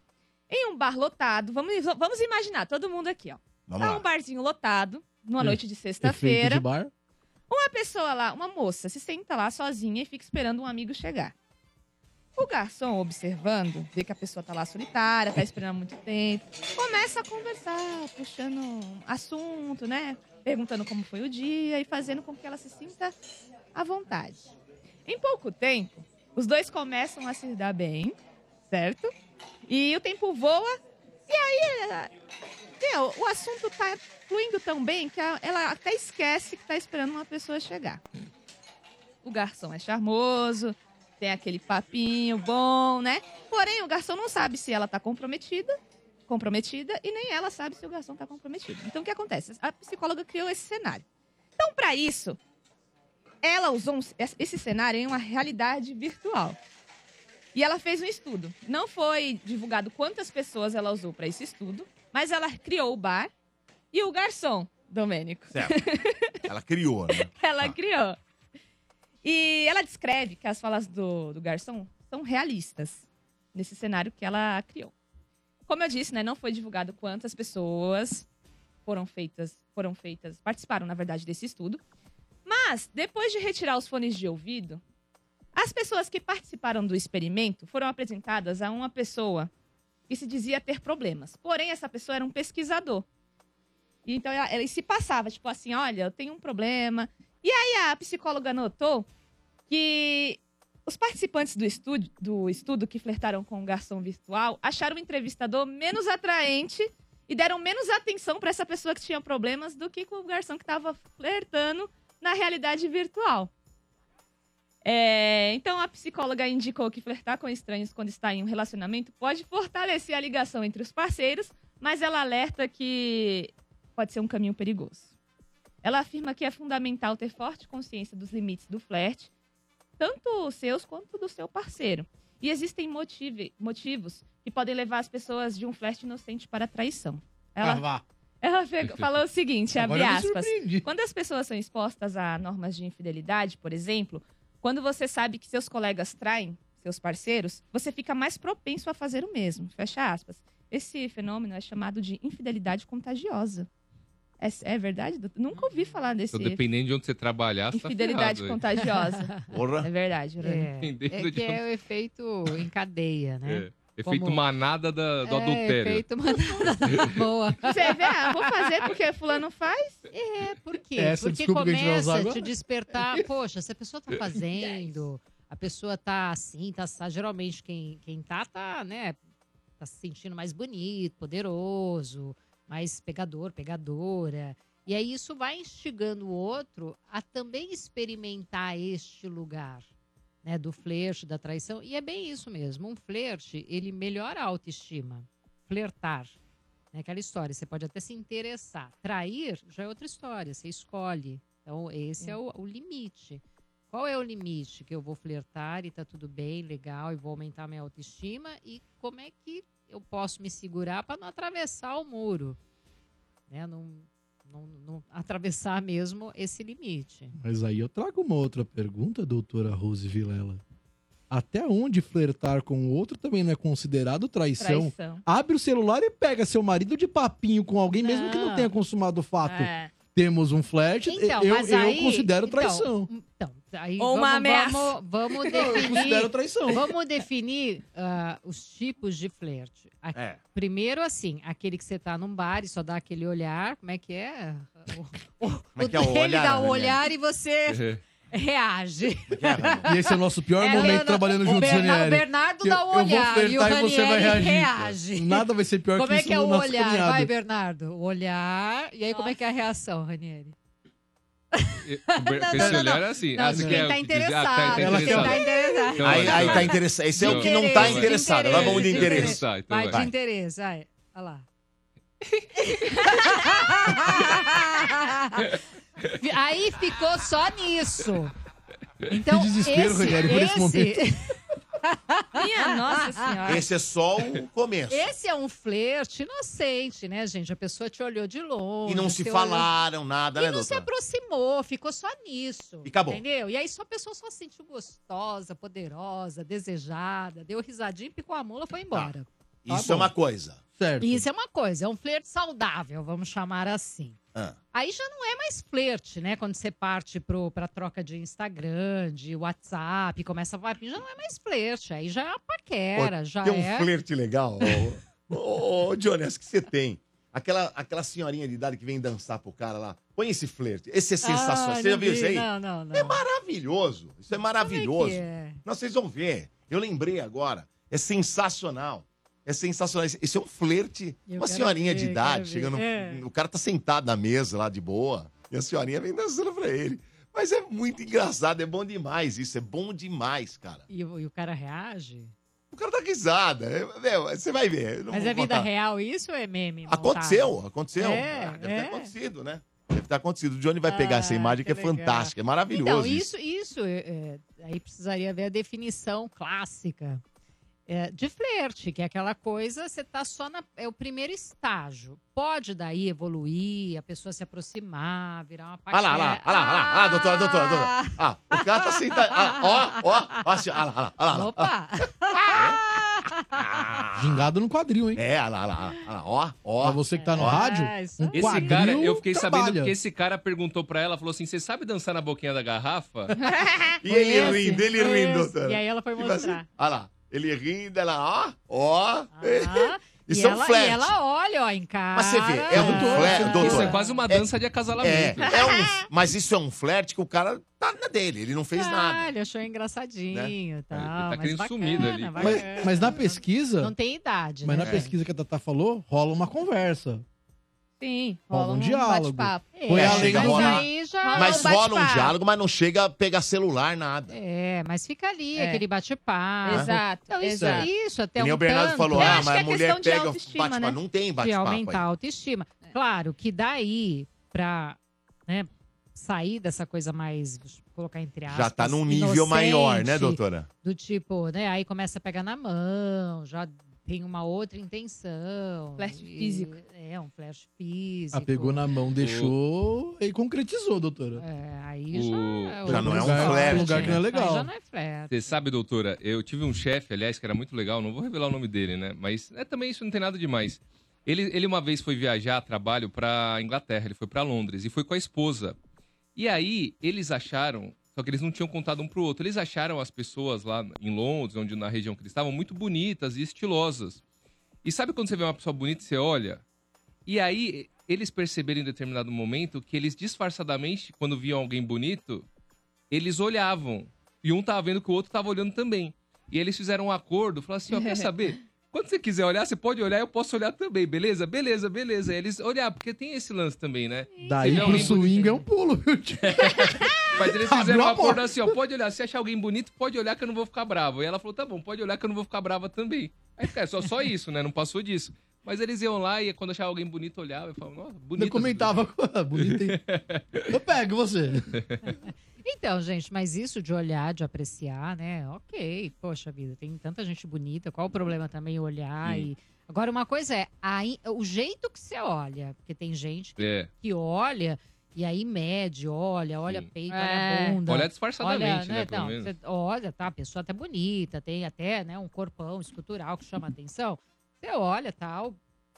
Em um bar lotado, vamos, vamos imaginar, todo mundo aqui, ó. Vamos Tá lá. um barzinho lotado, numa Hum. noite de sexta-feira. Uma pessoa lá, uma moça, se senta lá sozinha e fica esperando um amigo chegar. O garçom, observando, vê que a pessoa tá lá solitária, tá esperando há muito tempo, começa a conversar, puxando assunto, né? Perguntando como foi o dia e fazendo com que ela se sinta à vontade. Em pouco tempo, os dois começam a se dar bem, certo? E o tempo voa, e aí meu, o assunto tá fluindo tão bem que ela até esquece que tá esperando uma pessoa chegar. O garçom é charmoso, tem aquele papinho bom, né? Porém, o garçom não sabe se ela tá comprometida, comprometida, e nem ela sabe se o garçom tá comprometido. Então, o que acontece? A psicóloga criou esse cenário. Então, para isso, ela usou um- esse cenário em uma realidade virtual. E ela fez um estudo. Não foi divulgado quantas pessoas ela usou para esse estudo, mas ela criou o bar e o garçom, Domênico. Certo. Ela criou, né? Ela Tá. criou. E ela descreve que as falas do, do garçom são realistas nesse cenário que ela criou. Como eu disse, né, não foi divulgado quantas pessoas foram feitas, foram feitas, participaram, na verdade, desse estudo. Mas, depois de retirar os fones de ouvido, as pessoas que participaram do experimento foram apresentadas a uma pessoa que se dizia ter problemas. Porém, essa pessoa era um pesquisador. Então, ela, ela se passava, tipo assim, olha, eu tenho um problema. E aí a psicóloga notou que os participantes do estudo, do estudo que flertaram com o garçom virtual acharam o entrevistador menos atraente e deram menos atenção para essa pessoa que tinha problemas do que com o garçom que estava flertando na realidade virtual. É, então a psicóloga indicou que flertar com estranhos quando está em um relacionamento pode fortalecer a ligação entre os parceiros, mas ela alerta que pode ser um caminho perigoso. Ela afirma que é fundamental ter forte consciência dos limites do flerte, tanto os seus quanto do seu parceiro. E existem motive- motivos que podem levar as pessoas de um flerte inocente para a traição. Ela, Ah, ela fe- falou o seguinte, abre Agora eu me aspas. Quando as pessoas são expostas a normas de infidelidade, por exemplo, quando você sabe que seus colegas traem seus parceiros, você fica mais propenso a fazer o mesmo. Fecha aspas. Esse fenômeno é chamado de infidelidade contagiosa. É, é verdade? doutor? Nunca ouvi falar desse Então, dependendo de onde você trabalhar, você tá infidelidade ferrado, contagiosa. Porra. É verdade, Urânio. É, Dependendo é de que onde- é o efeito em cadeia, né? É. Efeito Como- manada da- do é, adultério. efeito manada boa. Você vê, ah, vou fazer porque fulano faz. É, por quê? Essa Porque desculpa que a gente vai começa a te despertar. Poxa, se a pessoa tá fazendo, a pessoa tá assim, tá, tá- geralmente quem, quem tá, tá, né? Tá se sentindo mais bonito, poderoso, mais pegador, pegadora. E aí isso vai instigando o outro a também experimentar este lugar, né? Do flerte, da traição. E é bem isso mesmo. Um flerte, ele melhora a autoestima. Flertar. Né? Aquela história, você pode até se interessar. Trair já é outra história, você escolhe. Então, esse é, o, o limite. Qual é o limite que eu vou flertar e tá tudo bem, legal, e vou aumentar minha autoestima? E como é que eu posso me segurar para não atravessar o muro? Né? Não, não, não atravessar mesmo esse limite. Mas aí eu trago uma outra pergunta, doutora Rose Vilela. Até onde flertar com o outro também não é considerado traição. Traição. Abre o celular e pega seu marido de papinho com alguém, mesmo que não Não. tenha consumado o fato. É. Temos um flerte, Então, eu, mas eu aí- considero então, traição. Então, aí Ou uma ameaça. Vamos, vamos eu definir. considero traição. Vamos definir ah, os tipos de flerte. A- É. Primeiro, assim, aquele que você tá num bar e só dá aquele olhar. Como é que é? O, o, Como é que é o ele olhar, dá o olhar e você reage. E esse é o nosso pior É, momento Leandro, trabalhando o juntos, Berna- Ranieri. o Bernardo Que dá o eu vou olhar e o e você vai reagir. reage. Nada vai ser pior Como que é isso que é no o nosso olhar? caminhado. Vai, Bernardo. O olhar. E aí, como é que é a reação, Ranieri? Com esse olhar é assim. Não, quem quer- tá interessado. ah, tá Quem interessado. tá interessado. Então, Aí, aí vai. tá interessado. Esse é o De que não tá interessado. Agora vamos de interesse. Então Vai, vai. de interesse, vai. Olha lá. Aí ficou só nisso. Então, Que desespero, esse, Rogério, por esse momento. Minha nossa senhora. Esse é só o começo. esse é um flerte inocente, né, gente? A pessoa te olhou de longe. E não se você olhou- falaram nada, E né, não se doutor? aproximou, ficou só nisso. E acabou. Entendeu? E aí só a pessoa só se sentiu gostosa, poderosa, desejada, deu risadinha, picou a mula, foi embora. Isso Tá é uma coisa. Certo. Isso é uma coisa, é um flerte saudável, vamos chamar assim. Ah. Aí já não é mais flerte, né? Quando você parte pro, pra troca de Instagram, de WhatsApp, começa a papinho, já não é mais flerte. Aí já é uma paquera, já Tem um é. flerte legal. Ô, ô, ô, Johnny, essa que você tem. Aquela, aquela senhorinha de idade que vem dançar pro cara lá. Põe esse flerte. Esse é sensacional. Ah, você já viu vi, isso aí? Não, não, não. É maravilhoso. Isso é maravilhoso. Como é é? Não, vocês vão ver. Eu lembrei agora. É sensacional. É sensacional. Esse- Esse é um flerte. Eu Uma senhorinha de ver, idade quero chegando. É. O cara tá sentado na mesa lá de boa. E a senhorinha vem dançando pra ele. Mas é muito engraçado. É bom demais isso. É bom demais, cara. E, o- e o cara reage? O cara dá risada. É- meu, você vai ver. Mas é vida real isso ou é meme? montado? Aconteceu, aconteceu. É, Ah, deve é. ter acontecido, né? Deve ter acontecido. O Johnny vai pegar Ah, essa imagem que, que é legal. fantástica. É maravilhoso. Então, isso. isso, isso é, é, aí precisaria ver a definição clássica é, de flerte, que é aquela coisa, você tá só na. É o primeiro estágio. Pode daí evoluir, a pessoa se aproximar, virar uma Olha lá, olha lá, olha lá, olha lá, ah, doutora, doutora, doutora. Ah, o cara tá sentado. Ah, ó, ó, ó, assim, olha lá, olha lá, olha lá. Opa! Gingado no quadril, hein? É, olha lá, olha lá, olha lá, ó, Pra ó. você que tá no É, rádio, um. Esse quadril cara, eu fiquei sabendo trabalha. que esse cara perguntou pra ela, falou assim: você sabe dançar na boquinha da garrafa? E ele rindo, ele rindo, doutora. E aí ela foi Tipo mostrar. assim, Olha lá, ele rindo, ela, ó, ó. Ah, Isso e, é um ela, e flerte. ela olha, ó, encara. Mas você vê, é um Doutor, flerte, doutor. Isso é quase uma dança de É, acasalamento. é um, mas isso é um flerte que o cara tá na dele, ele não fez Ah, nada. ele achou engraçadinho e tal. Ele tá mas querendo bacana, sumido ali. Mas, mas na pesquisa, Não tem idade, mas né? na pesquisa que a Tata falou, rola uma conversa. Sim, Rola rola um um diálogo. É, mas já... Mas um rola um diálogo, mas não chega a pegar celular, nada. É, mas fica ali, É. aquele bate-papo. Exato, Então, isso, exato. isso até um o Bernardo tanto falou, ah, mas a é mulher de pega bate-papo. né? Não tem de bate-papo aumentar a autoestima. Claro que daí, pra né, sair dessa coisa mais, colocar entre aspas, Já tá num nível maior, né, inocente, doutora? Do tipo, né, aí começa a pegar na mão, já tem uma outra intenção. Flerte e- físico. É, um flash físico. Ah, pegou na mão, deixou e concretizou, doutora. É, aí O- já... Já não é um lugar, flerte, lugar que não é né? legal. Aí já não é flerte. Você sabe, doutora, eu tive um chefe, aliás, que era muito legal, não vou revelar o nome dele, né? Mas é, também isso não tem nada demais. Ele, ele uma vez foi viajar a trabalho pra Inglaterra, ele foi pra Londres e foi com a esposa. E aí, eles acharam, só que eles não tinham contado um pro outro, eles acharam as pessoas lá em Londres, onde na região que eles estavam, muito bonitas e estilosas. E sabe quando você vê uma pessoa bonita, você olha? E aí, eles perceberam em determinado momento que eles disfarçadamente, quando viam alguém bonito, eles olhavam. E um tava vendo que o outro tava olhando também. E eles fizeram um acordo, falaram assim, ó, quer saber? Quando você quiser olhar, você pode olhar, eu posso olhar também, beleza? Beleza, beleza. Eles olhar, porque tem esse lance também, né? Daí pro swing é um pulo, viu? Mas eles fizeram um a acordo porta. assim, ó, pode olhar, se achar alguém bonito, pode olhar que eu não vou ficar bravo. E ela falou, tá bom, pode olhar que eu não vou ficar brava também. Aí, cara, só, só isso, né? Não passou disso. Mas eles iam lá e quando achava alguém bonito, olhava e falavam, nossa, bonito. Eu comentava bonita. hein? Eu pego você. Então, gente, mas isso de olhar, de apreciar, né? Ok, poxa vida, tem tanta gente bonita, qual o problema também olhar Sim. e... Agora, uma coisa é a in- o jeito que você olha, porque tem gente que, É. que olha E aí mede, olha, olha Sim. peito, É. olha bunda. Olha disfarçadamente, né? Pelo Não, menos. você olha, tá, a pessoa tá bonita, tem até, né, um corpão escultural que chama atenção. Você olha, tal,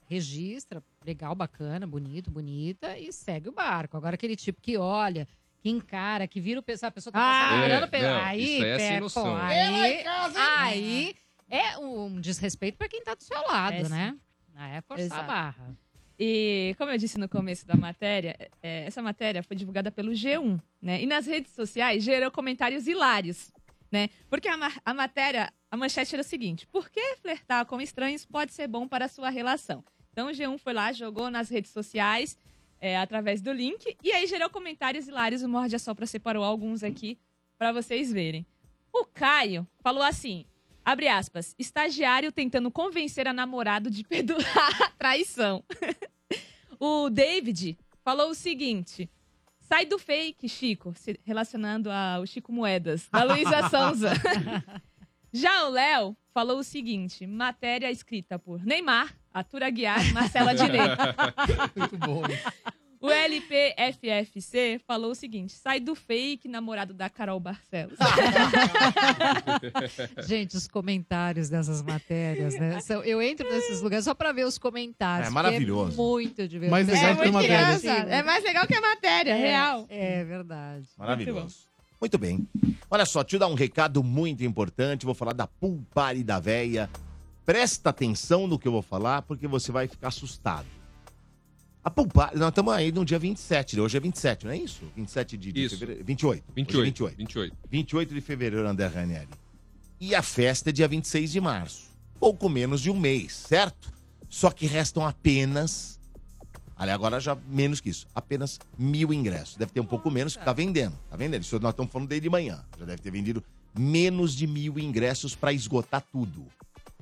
registra, legal, bacana, bonito, bonita, e segue o barco. Agora aquele tipo que olha, que encara, que vira o pessoal, a pessoa tá Ah, passando, É, olhando, pe- não, aí, isso aí é sem noção. aí, aí é um desrespeito pra quem tá do seu lado, É, né? É forçar Exato. a barra. E como eu disse no começo da matéria, é, essa matéria foi divulgada pelo G1, né? E nas redes sociais gerou comentários hilários, né? Porque a, ma- a matéria, a manchete era o seguinte: por que flertar com estranhos pode ser bom para a sua relação? Então o G1 foi lá, jogou nas redes sociais, é, através do link, e aí gerou comentários hilários. O Morde a Sopra separou alguns aqui para vocês verem. O Caio falou assim: abre aspas, estagiário tentando convencer a namorado de perdoar a traição. o David falou o seguinte: sai do fake, Chico, se relacionando ao Chico Moedas, da Luísa Sonza. Já o Léo falou o seguinte: matéria escrita por Neymar, Atura Guiar e Marcela Diné. Muito bom. O LPFFC falou o seguinte: sai do fake namorado da Carol Barcelos. Gente, os comentários dessas matérias, né? São- eu entro nesses lugares só pra ver os comentários. É porque maravilhoso. muito divertido. Mais legal é que a muito matéria. É mais legal que a matéria, É, real. É verdade. Maravilhoso. Muito bem. Olha só, deixa eu dar um recado muito importante. Vou falar da Pool Party da Véia. Presta atenção no que eu vou falar, porque você vai ficar assustado. A Pool Party, nós estamos aí no dia 27, né? hoje é 27, não é isso? 27 de, de Isso. fevereiro. 28. Hoje é 28. 28. 28. 28 de fevereiro, André Ranieri. E a festa é dia 26 de março. Pouco menos de um mês, certo? Só que restam apenas. Olha, agora já menos que isso. Apenas mil ingressos. Deve ter um pouco menos, que tá vendendo. Tá vendendo. Isso nós estamos falando desde de manhã. Já deve ter vendido menos de mil ingressos para esgotar tudo.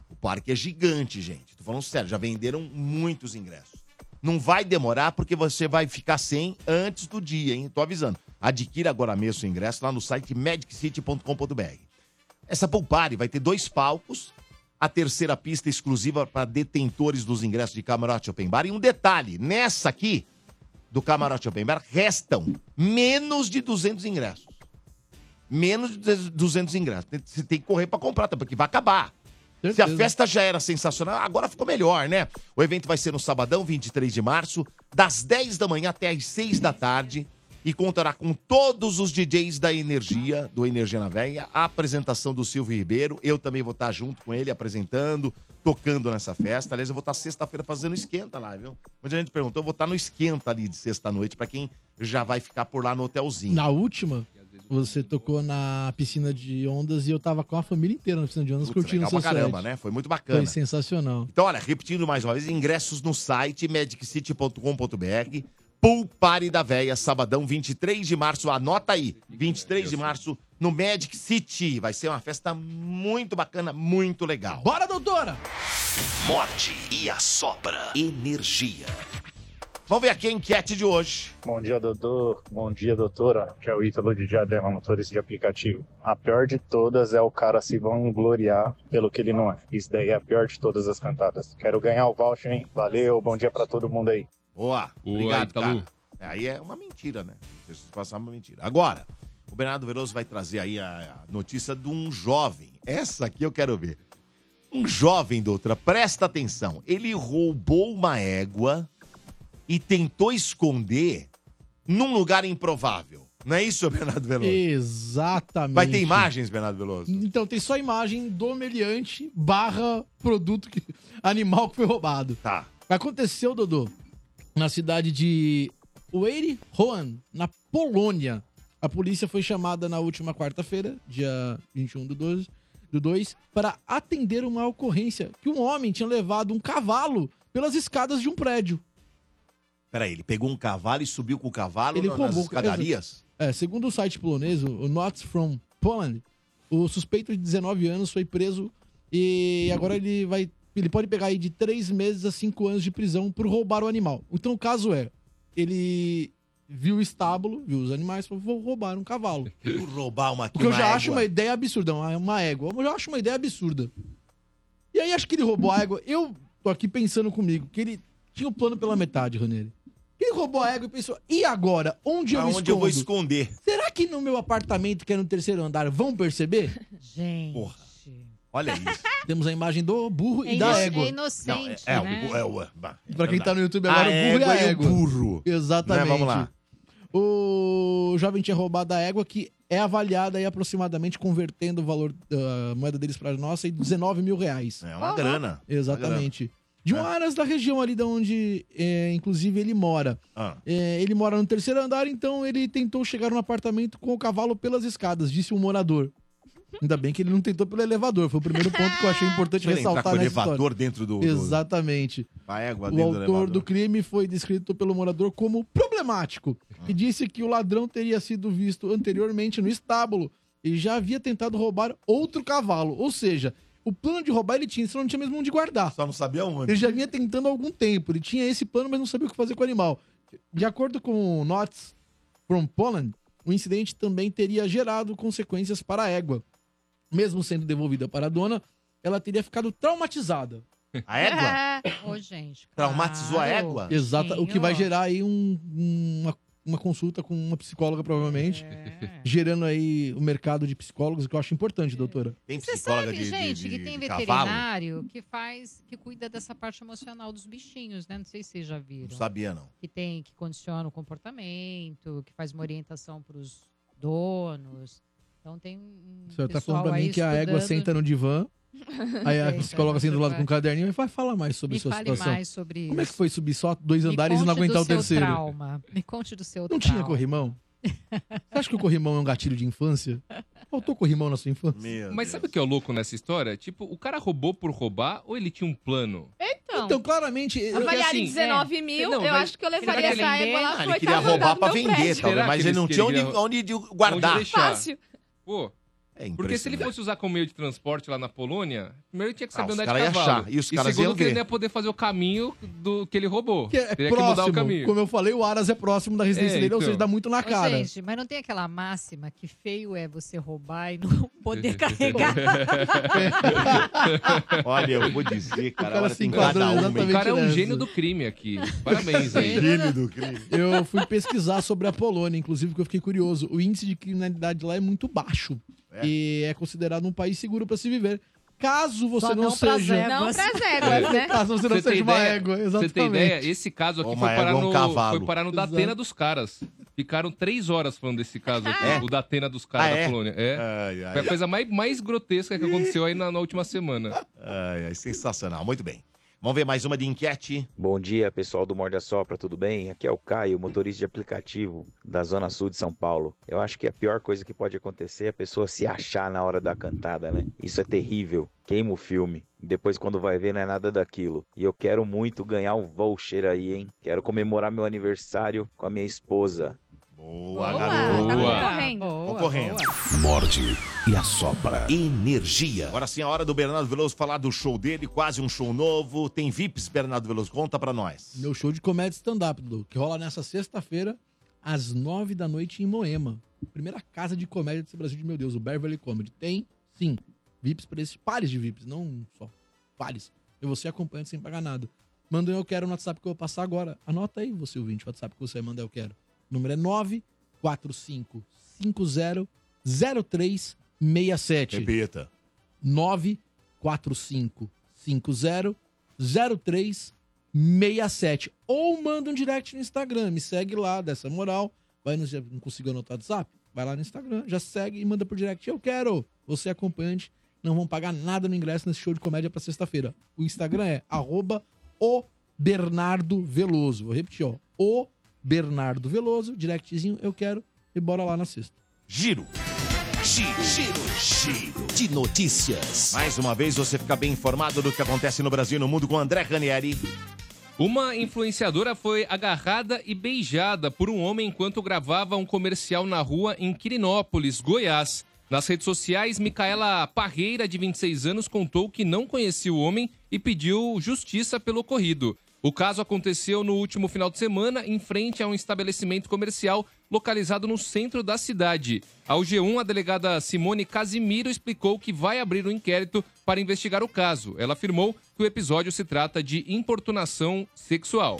O parque é gigante, gente. Tô falando sério, já venderam muitos ingressos. Não vai demorar porque você vai ficar sem antes do dia, hein? Tô avisando. Adquira agora mesmo o ingresso lá no site magiccity.com.br. Essa pool party vai ter dois palcos, a terceira pista exclusiva para detentores dos ingressos de Camarote Open Bar. E um detalhe, nessa aqui, do Camarote Open Bar, restam menos de 200 ingressos. Menos de 200 ingressos. Você tem que correr para comprar, porque vai acabar. Se a Certeza. festa já era sensacional, agora ficou melhor, né? O evento vai ser no sabadão, 23 de março, das 10 da manhã até as 6 da tarde. E contará com todos os DJs da Energia, do Energia na Veia, a apresentação do Silvio Ribeiro. Eu também vou estar junto com ele, apresentando, tocando nessa festa. Aliás, eu vou estar sexta-feira fazendo esquenta lá, viu? Onde a gente perguntou, eu vou estar no esquenta ali de sexta-noite, pra quem já vai ficar por lá no hotelzinho. Na última, você tocou na piscina de ondas e eu tava com a família inteira na piscina de ondas Putz, curtindo o legal seu pra caramba, set. né? Foi muito bacana. Foi sensacional. Então, olha, repetindo mais uma vez, ingressos no site magiccity.com.br. Pool Party da Véia, sabadão, 23 de março. Anota aí, 23 de março, no Magic City. Vai ser uma festa muito bacana, muito legal. Bora, doutora! Morde e assopra. Energia. Vamos ver aqui a enquete de hoje. Bom dia, doutor. Bom dia, doutora. Que é o Ítalo de Diadema, motorista de aplicativo. A pior de todas é o cara se vangloriar pelo que ele não é. Isso daí é a pior de todas as cantadas. Quero ganhar o voucher, hein? Valeu, bom dia pra todo mundo aí. Boa, Boa, obrigado, Ítalo. cara. Aí é uma mentira, né? Deixa eu passar uma mentira. Agora, o Bernardo Veloso vai trazer aí a a notícia de um jovem. Essa aqui eu quero ver. Um jovem, doutora, presta atenção. Ele roubou uma égua e tentou esconder num lugar improvável. Não é isso, Bernardo Veloso? Exatamente. Vai ter imagens, Bernardo Veloso? Então, tem só imagem do meliante barra produto que, animal que foi roubado. Tá. Aconteceu, Dodô, na cidade de Weiri-Hoan, na Polônia. A polícia foi chamada na última quarta-feira, dia 21 do 12, do 2, para atender uma ocorrência que um homem tinha levado um cavalo pelas escadas de um prédio. Peraí, ele pegou um cavalo e subiu com o cavalo Ele na- nas escadarias? É, segundo o site polonês, o Notes from Poland, o suspeito de 19 anos foi preso e agora ele vai. Ele pode pegar aí de 3 meses a 5 anos de prisão por roubar o animal. Então o caso é: ele viu o estábulo, viu os animais, falou: vou roubar um cavalo. Por roubar uma Porque eu já acho égua. uma ideia absurda, uma, uma égua. Eu já acho uma ideia absurda. E aí acho que ele roubou a égua. Eu tô aqui pensando comigo que ele tinha o plano pela metade, Ranieri. Ele roubou a égua e pensou, e agora? Onde eu me Aonde eu vou escondo? esconder? Será que no meu apartamento, que é no terceiro andar, vão perceber? Gente. Porra. Olha isso. Temos a imagem do burro É e da égua. é inocente, é, né? o, é, o, bah, é Pra quem tá no. YouTube agora, A o burro e a égua e o égua. burro. Exatamente. Né, vamos lá. O jovem tinha roubado a égua que é avaliada aí aproximadamente, convertendo o valor da moeda deles para nossa, em 19 mil reais. É uma grana. Exatamente. De um É. áreas da região ali de onde, é, inclusive, ele mora. Ah. É, ele mora no terceiro andar, então ele tentou chegar no apartamento com o cavalo pelas escadas, disse um morador. Ainda bem que ele não tentou pelo elevador. Foi o primeiro ponto que eu achei importante ele ressaltar com o nessa elevador história. dentro do... do- Exatamente. A égua O dentro do autor elevador. do crime foi descrito pelo morador como problemático e disse que o ladrão teria sido visto anteriormente no estábulo e já havia tentado roubar outro cavalo. Ou seja, o plano de roubar ele tinha, só não tinha mesmo onde guardar. Só não sabia onde. Ele já vinha tentando há algum tempo. Ele tinha esse plano, mas não sabia o que fazer com o animal. De acordo com Notes from Poland, o incidente também teria gerado consequências para a égua. Mesmo sendo devolvida para a dona, ela teria ficado traumatizada. A égua? Ô, gente. Traumatizou a claro. égua? Exata, o que vai gerar aí um- uma, uma consulta com uma psicóloga, provavelmente. É. Gerando aí o mercado de psicólogos, que eu acho importante, doutora. Tem Você psicóloga sabe, de, de- gente, de- que tem de cavalo? veterinário que faz, que cuida dessa parte emocional dos bichinhos, né? Não sei se vocês já viram. Não sabia, não. Que tem, que condiciona o comportamento, que faz uma orientação para os donos. Então tem um Você tá pessoal falando pra mim que a égua senta no divã, aí a Senta psicóloga no senta do lado divã. com um caderninho e vai falar mais sobre Me a sua fale situação. mais sobre Como é que isso. foi subir só dois Me andares e não conte aguentar do o seu terceiro? Trauma. Me conte do seu Não trauma. tinha corrimão? Você acha que o corrimão é um gatilho de infância? Faltou corrimão na sua infância? Meu Mas sabe o que é o louco nessa história? Tipo, o cara roubou por roubar ou ele tinha um plano? Então, Então, claramente. eu- avaliar assim, em 19 mil, Não, eu mas- acho que eu levaria essa ele égua lá Ah, ele queria oitavo roubar pra vender, talvez, mas ele não tinha onde, queriam- onde guardar. Onde deixar? Fácil. Pô, É porque se ele fosse usar como meio de transporte lá na Polônia, primeiro ele tinha que Ah, saber os andar cara de ia cavalo. achar, e os caras segundo iam que ele não ia poder fazer o caminho do que ele roubou. Que é Teria que mudar o próximo. caminho. Como eu falei, o Aras é próximo da residência É, dele, ou então. seja, dá muito na Ô, cara. gente, mas não tem aquela máxima que feio é você roubar e não poder carregar. Olha, eu vou dizer, cara, cara olha, se enquadrou cada uma. O exatamente cara é um nessa. gênio do crime aqui. Parabéns aí. Gênio do crime. Eu fui pesquisar sobre a Polônia, inclusive, porque eu fiquei curioso. O índice de criminalidade lá é muito baixo. É. E é considerado um país seguro para se viver. Caso você Só não, não seja. éguas. Não pras éguas, né? Caso você não Você tem seja uma ideia? égua, Você exatamente. tem ideia? Esse caso aqui Uma foi parar, é um no, cavalo. foi parar no Exato. Datena dos caras. Ficaram três horas falando desse caso aqui, É? o Datena dos caras Ah, da é? Polônia. É. Ai, ai, Foi a coisa mais, mais grotesca que aconteceu aí na, na última semana. ai, ai, sensacional. Muito bem. Vamos ver mais uma de enquete. Bom dia, pessoal do Morde a Sopra, tudo bem? Aqui é o Caio, motorista de aplicativo da Zona Sul de São Paulo. Eu acho que a pior coisa que pode acontecer é a pessoa se achar na hora da cantada, né? Isso é terrível. Queima o filme. Depois, quando vai ver, não é nada daquilo. E eu quero muito ganhar um voucher aí, hein? Quero comemorar meu aniversário com a minha esposa. Boa, Boa, garoto. tá concorrendo. Boa, Concorrendo. boa. Morde e assopra. Energia. Agora sim, a hora do Bernardo Veloso falar do show dele, quase um show novo. Tem VIPs, Bernardo Veloso? Conta pra nós. Meu show de comédia stand-up, Dudu, que rola nessa sexta-feira, às nove da noite em Moema. Primeira casa de comédia desse Brasil de meu Deus, o Beverly Comedy. Tem, sim, VIPs para esses pares de VIPs, não só, pares. E você acompanha sem pagar nada. Manda um eu quero no WhatsApp que eu vou passar agora. Anota aí, você ouvinte, o WhatsApp que você vai mandar eu quero. O número é 945500367. Repita. 945500367. Ou manda um direct no Instagram. Me segue lá, dessa moral. Vai no, não consigo anotar o WhatsApp? Vai lá no Instagram, já segue e manda por direct. Eu quero. Você é acompanhante. Não vão pagar nada no ingresso nesse show de comédia pra sexta-feira. O Instagram é arroba o Bernardo Veloso. Vou repetir, ó. O Bernardo Veloso, directzinho, eu quero. E bora lá na sexta. Giro. Giro, giro, giro de notícias. Mais uma vez você fica bem informado do que acontece no Brasil e no mundo com André Ranieri. Uma influenciadora foi agarrada e beijada por um homem enquanto gravava um comercial na rua em Quirinópolis, Goiás. Nas redes sociais, Micaela Parreira, de 26 anos, contou que não conhecia o homem e pediu justiça pelo ocorrido. O caso aconteceu no último final de semana, em frente a um estabelecimento comercial localizado no centro da cidade. Ao G1, a delegada Simone Casimiro explicou que vai abrir um inquérito para investigar o caso. Ela afirmou que o episódio se trata de importunação sexual.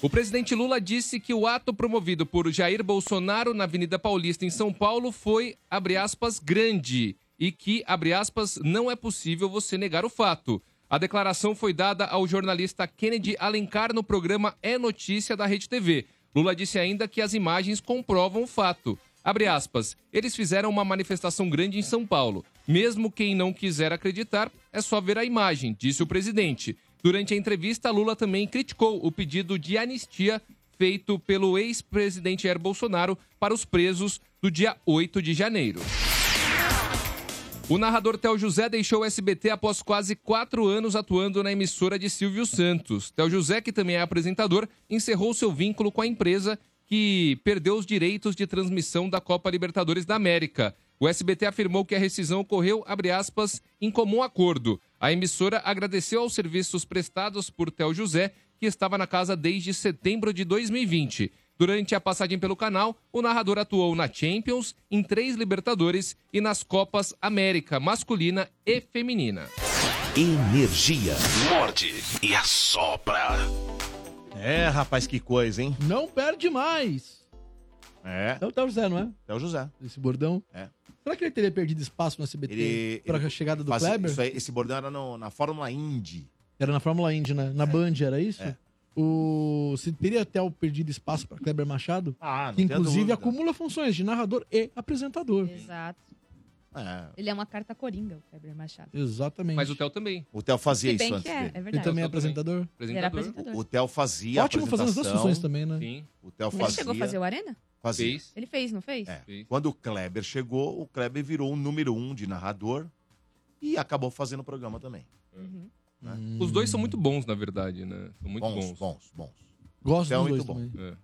O presidente Lula disse que o ato promovido por Jair Bolsonaro na Avenida Paulista em São Paulo foi, aspas, grande e que, aspas, não é possível você negar o fato. A declaração foi dada ao jornalista Kennedy Alencar no programa É Notícia da Rede TV. Lula disse ainda que as imagens comprovam o fato. Abre aspas, eles fizeram uma manifestação grande em São Paulo. Mesmo quem não quiser acreditar, é só ver a imagem, disse o presidente. Durante a entrevista, Lula também criticou o pedido de anistia feito pelo ex-presidente Jair Bolsonaro para os presos do dia 8 de janeiro. O narrador Theo José deixou o SBT após quase quatro anos atuando na emissora de Silvio Santos. Theo José, que também é apresentador, encerrou seu vínculo com a empresa que perdeu os direitos de transmissão da Copa Libertadores da América. O SBT afirmou que a rescisão ocorreu, aspas, em comum acordo. A emissora agradeceu aos serviços prestados por Theo José, que estava na casa desde setembro de 2020. Durante a passagem pelo canal, o narrador atuou na Champions, em três Libertadores e nas Copas América masculina e feminina. Energia. Morde e assopra. É, rapaz, que coisa, hein? Não perde mais. É. É o José, não é? É o José. Esse bordão. É. Será que ele teria perdido espaço no SBT para a chegada do fazia- Kleber? isso aí, esse bordão era no- na Fórmula Indy. Era na Fórmula Indy, né? Na Band, era isso? É. O... Se teria até o perdido espaço para Kleber Machado, Ah, não que inclusive acumula funções de narrador e apresentador. Exato. É. Ele é uma carta coringa, o Kleber Machado. Exatamente. Mas o Theo também. O Theo fazia isso que antes é, dele. é verdade. Ele também é apresentador? Ele era Apresentador. O Theo fazia Ótimo fazendo as duas apresentação. funções também, né? Sim, O Theo Ele fazia. chegou a fazer o Arena? fazia. fez. Ele fez, não fez? É. Fez. Quando o Kleber chegou, o Kleber virou o número um de narrador e acabou fazendo o programa também. Uhum. Os dois são muito bons, na verdade, né? São muito bons, bons. bons, bons. Gosto Theo é dos muito dois bom. também. É.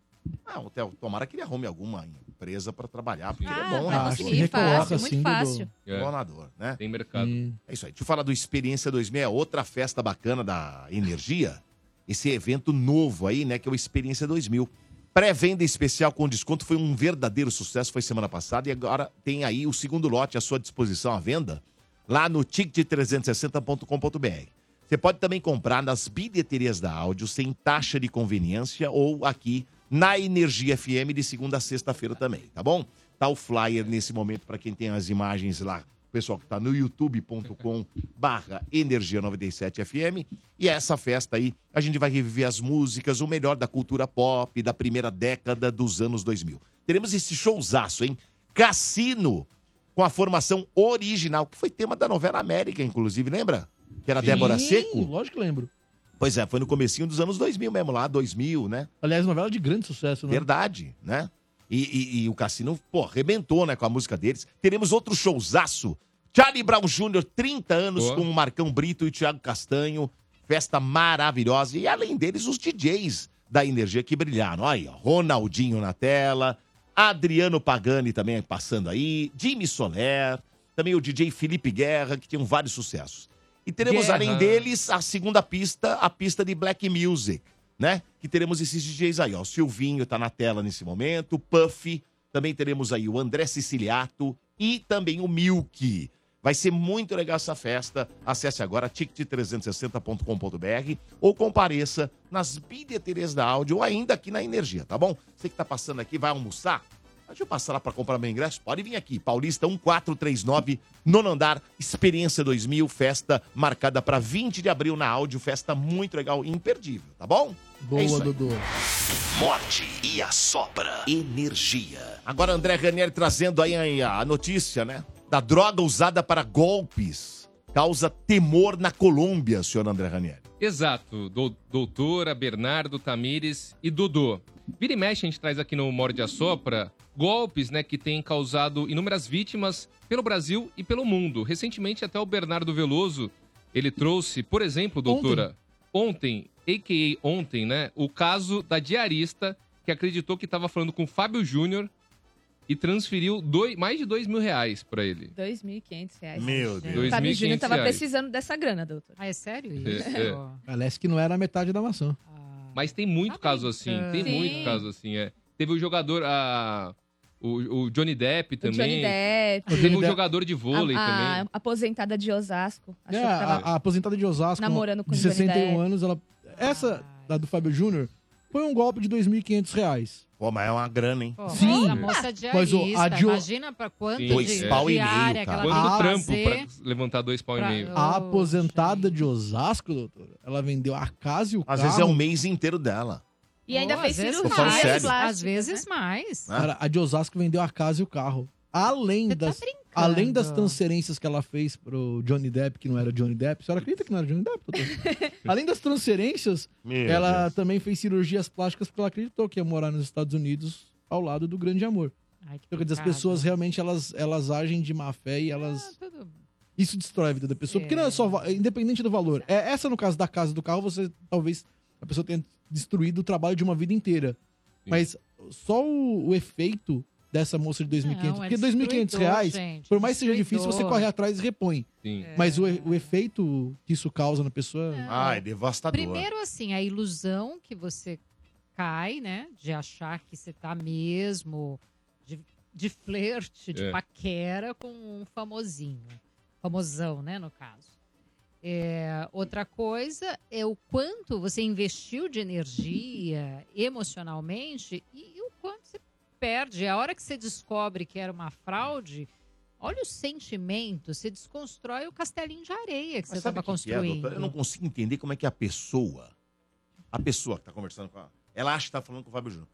Ah, o Theo, tomara que ele arrume alguma empresa pra trabalhar, porque Ah, ele é bom narrador. acho que conseguir, fácil, assim, muito Dudu. fácil. É, Bom narrador, né? Tem mercado. Hum. É isso aí. Deixa eu falar do Experiência 2000, é outra festa bacana da Energia. Esse evento novo aí, né, que é o Experiência 2000. Pré-venda especial com desconto foi um verdadeiro sucesso, foi semana passada, e agora tem aí o segundo lote à sua disposição à venda lá no ticket360.com.br. Você pode também comprar nas bilheterias da áudio sem taxa de conveniência ou aqui na Energia FM de segunda a sexta-feira também, tá bom? Tá o flyer nesse momento para quem tem as imagens lá, o pessoal que tá no youtube.com barra Energia 97 FM. E essa festa aí, a gente vai reviver as músicas, o melhor da cultura pop da primeira década dos anos 2000. Teremos esse showzaço, hein? Cassino, com a formação original, que foi tema da novela América, inclusive, lembra? Que era Débora Sim, Seco. Lógico que lembro. Pois é, foi no comecinho dos anos 2000 mesmo, lá 2000, né? Aliás, novela de grande sucesso, né? Verdade, né? E, e- e o Cassino, pô, arrebentou, né, com a música deles. Teremos outro showzaço. Charlie Brown Jr., 30 anos, Boa. com o Marcão Brito e o Thiago Castanho. Festa maravilhosa. E além deles, os DJs da Energia que brilharam. Aí, ó, Ronaldinho na tela, Adriano Pagani também passando aí, Jimmy Soler, também o DJ Felipe Guerra, que tinham vários sucessos. E teremos, além deles, a segunda pista, a pista de Black Music, né? Que teremos esses DJs aí, ó. O Silvinho tá na tela nesse momento, o Puff, também teremos aí o André Siciliato e também o Milk. Vai ser muito legal essa festa. Acesse agora ticket360.com.br ou compareça nas bilheterias da áudio ou ainda aqui na Energia, tá bom? Você que tá passando aqui, vai almoçar? Deixa eu passar lá para comprar meu ingresso. Pode vir aqui. Paulista 1439, nono andar, Experiência 2000, festa marcada para 20 de abril na áudio. Festa muito legal e imperdível, tá bom? É Boa, aí. Dudu. Morde e assopra. Energia. Agora André Ranieri trazendo aí a notícia, né? Da droga usada para golpes. Causa temor na Colômbia, senhor André Ranieri. Exato. Dou- doutora, Bernardo, Tamires e Dodô. Vira e mexe, a gente traz aqui no Morde a Sopra golpes né, que têm causado inúmeras vítimas pelo Brasil e pelo mundo. Recentemente, até o Bernardo Veloso, ele trouxe, por exemplo, doutora, ontem, a.k.a. ontem, né, o caso da diarista que acreditou que estava falando com o Fábio Júnior e transferiu dois- mais de dois mil reais para ele. 2.500 reais. Meu Deus. O Fábio Júnior 2.500 tava reais. precisando dessa grana, doutor. Ah, é sério É, isso? é. Parece que não era a metade da maçã. Mas tem muito caso assim, tem Sim. muito caso assim, é. Teve o jogador, a, o, o Johnny Depp O também. Johnny Depp. Teve um Depp. jogador de vôlei a, também. a aposentada de Osasco. Achou É, que tava... a, a aposentada de Osasco, namorando com de o Johnny 61 Depp. anos, ela. Essa, da do Fábio Júnior, Foi um golpe de 2.500 reais. Pô, mas é uma grana, hein? Pô, Sim. mas a moça Mas o- diarista, a Dio- imagina pra quanto Sim, Dois de pau e meio, que cara. ela tem Quanto que trampo fazer. pra levantar dois pau pra- e meio? A aposentada de Osasco, doutor, ela vendeu a casa e o Às carro. vezes é um mês inteiro dela. E ainda Pô, fez às vezes cirurgia falando sério. plástica, Às vezes mais. né? Cara, a de Osasco vendeu a casa e o carro. Além Você tá das, brincando. além das transferências que ela fez pro Johnny Depp, que não era Johnny Depp. A senhora acredita que não era Johnny Depp, além das transferências, Meu ela Deus. também fez cirurgias plásticas porque ela acreditou que ia morar nos Estados Unidos ao lado do grande amor. Ai, que Então, quer dizer, as pessoas realmente elas, elas agem de má fé e Ah, elas. tudo Isso destrói a vida da pessoa. Porque não é só. va- Independente do valor. É, essa, no caso da casa do carro, você talvez. A pessoa tenha destruído o trabalho de uma vida inteira. Sim. Mas só o, o efeito dessa moça de 2.500. Não, é porque 2.500 destruidor, reais, gente, por mais que seja difícil, você corre atrás e repõe. Sim. Mas o, e- o efeito que isso causa na pessoa. Ai, devastador. Primeiro, assim, a ilusão que você cai, né? De achar que você tá mesmo de, de flerte, de É. paquera com um famosinho. Famosão, né, no caso. É, outra coisa é o quanto você investiu de energia emocionalmente e, perde. A hora que você descobre que era uma fraude, olha o sentimento, você desconstrói o castelinho de areia que Mas você estava é, construindo. doutor? Eu não consigo entender como é que a pessoa, a pessoa que tá conversando com ela, ela acha que tá falando com o Fábio Júnior.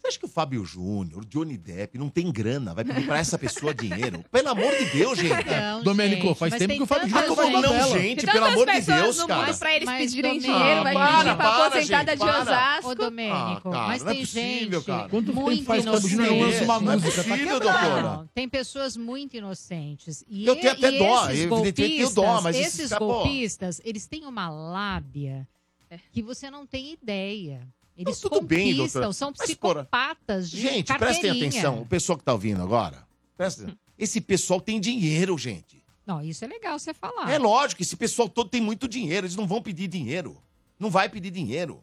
Você acha que o Fábio Júnior, o Johnny Depp, não tem grana? Vai pedir pra essa pessoa dinheiro? Pelo amor de Deus, gente. Não, Domênico, faz mas tempo tem que o Fábio Júnior falou gente- não, gente? Que Pelo amor de Deus, cara. mundo pra eles Mas, pedirem Domênico, dinheiro, vai para, pedir pra para, aposentada gente, de para. Osasco. Ô, Domênico, Ah, cara, mas não é tem possível, gente cara. Quanto tempo muito faz que o Fábio Júnior inocente. lança uma Não é música? Tá possível, quebrado. doutora. Não, tem pessoas muito inocentes. E Eu tenho até e dó, esses evidentemente eu tenho dó, golpistas- mas esses golpistas, eles têm uma lábia É. que você não tem ideia. Eles tudo bem, doutora. são Mas, psicopatas de Gente, prestem atenção. O pessoal que tá ouvindo agora, presta. Esse pessoal tem dinheiro, gente. Não, isso é legal você falar. É lógico, esse pessoal todo tem muito dinheiro. Eles não vão pedir dinheiro. Não vai pedir dinheiro.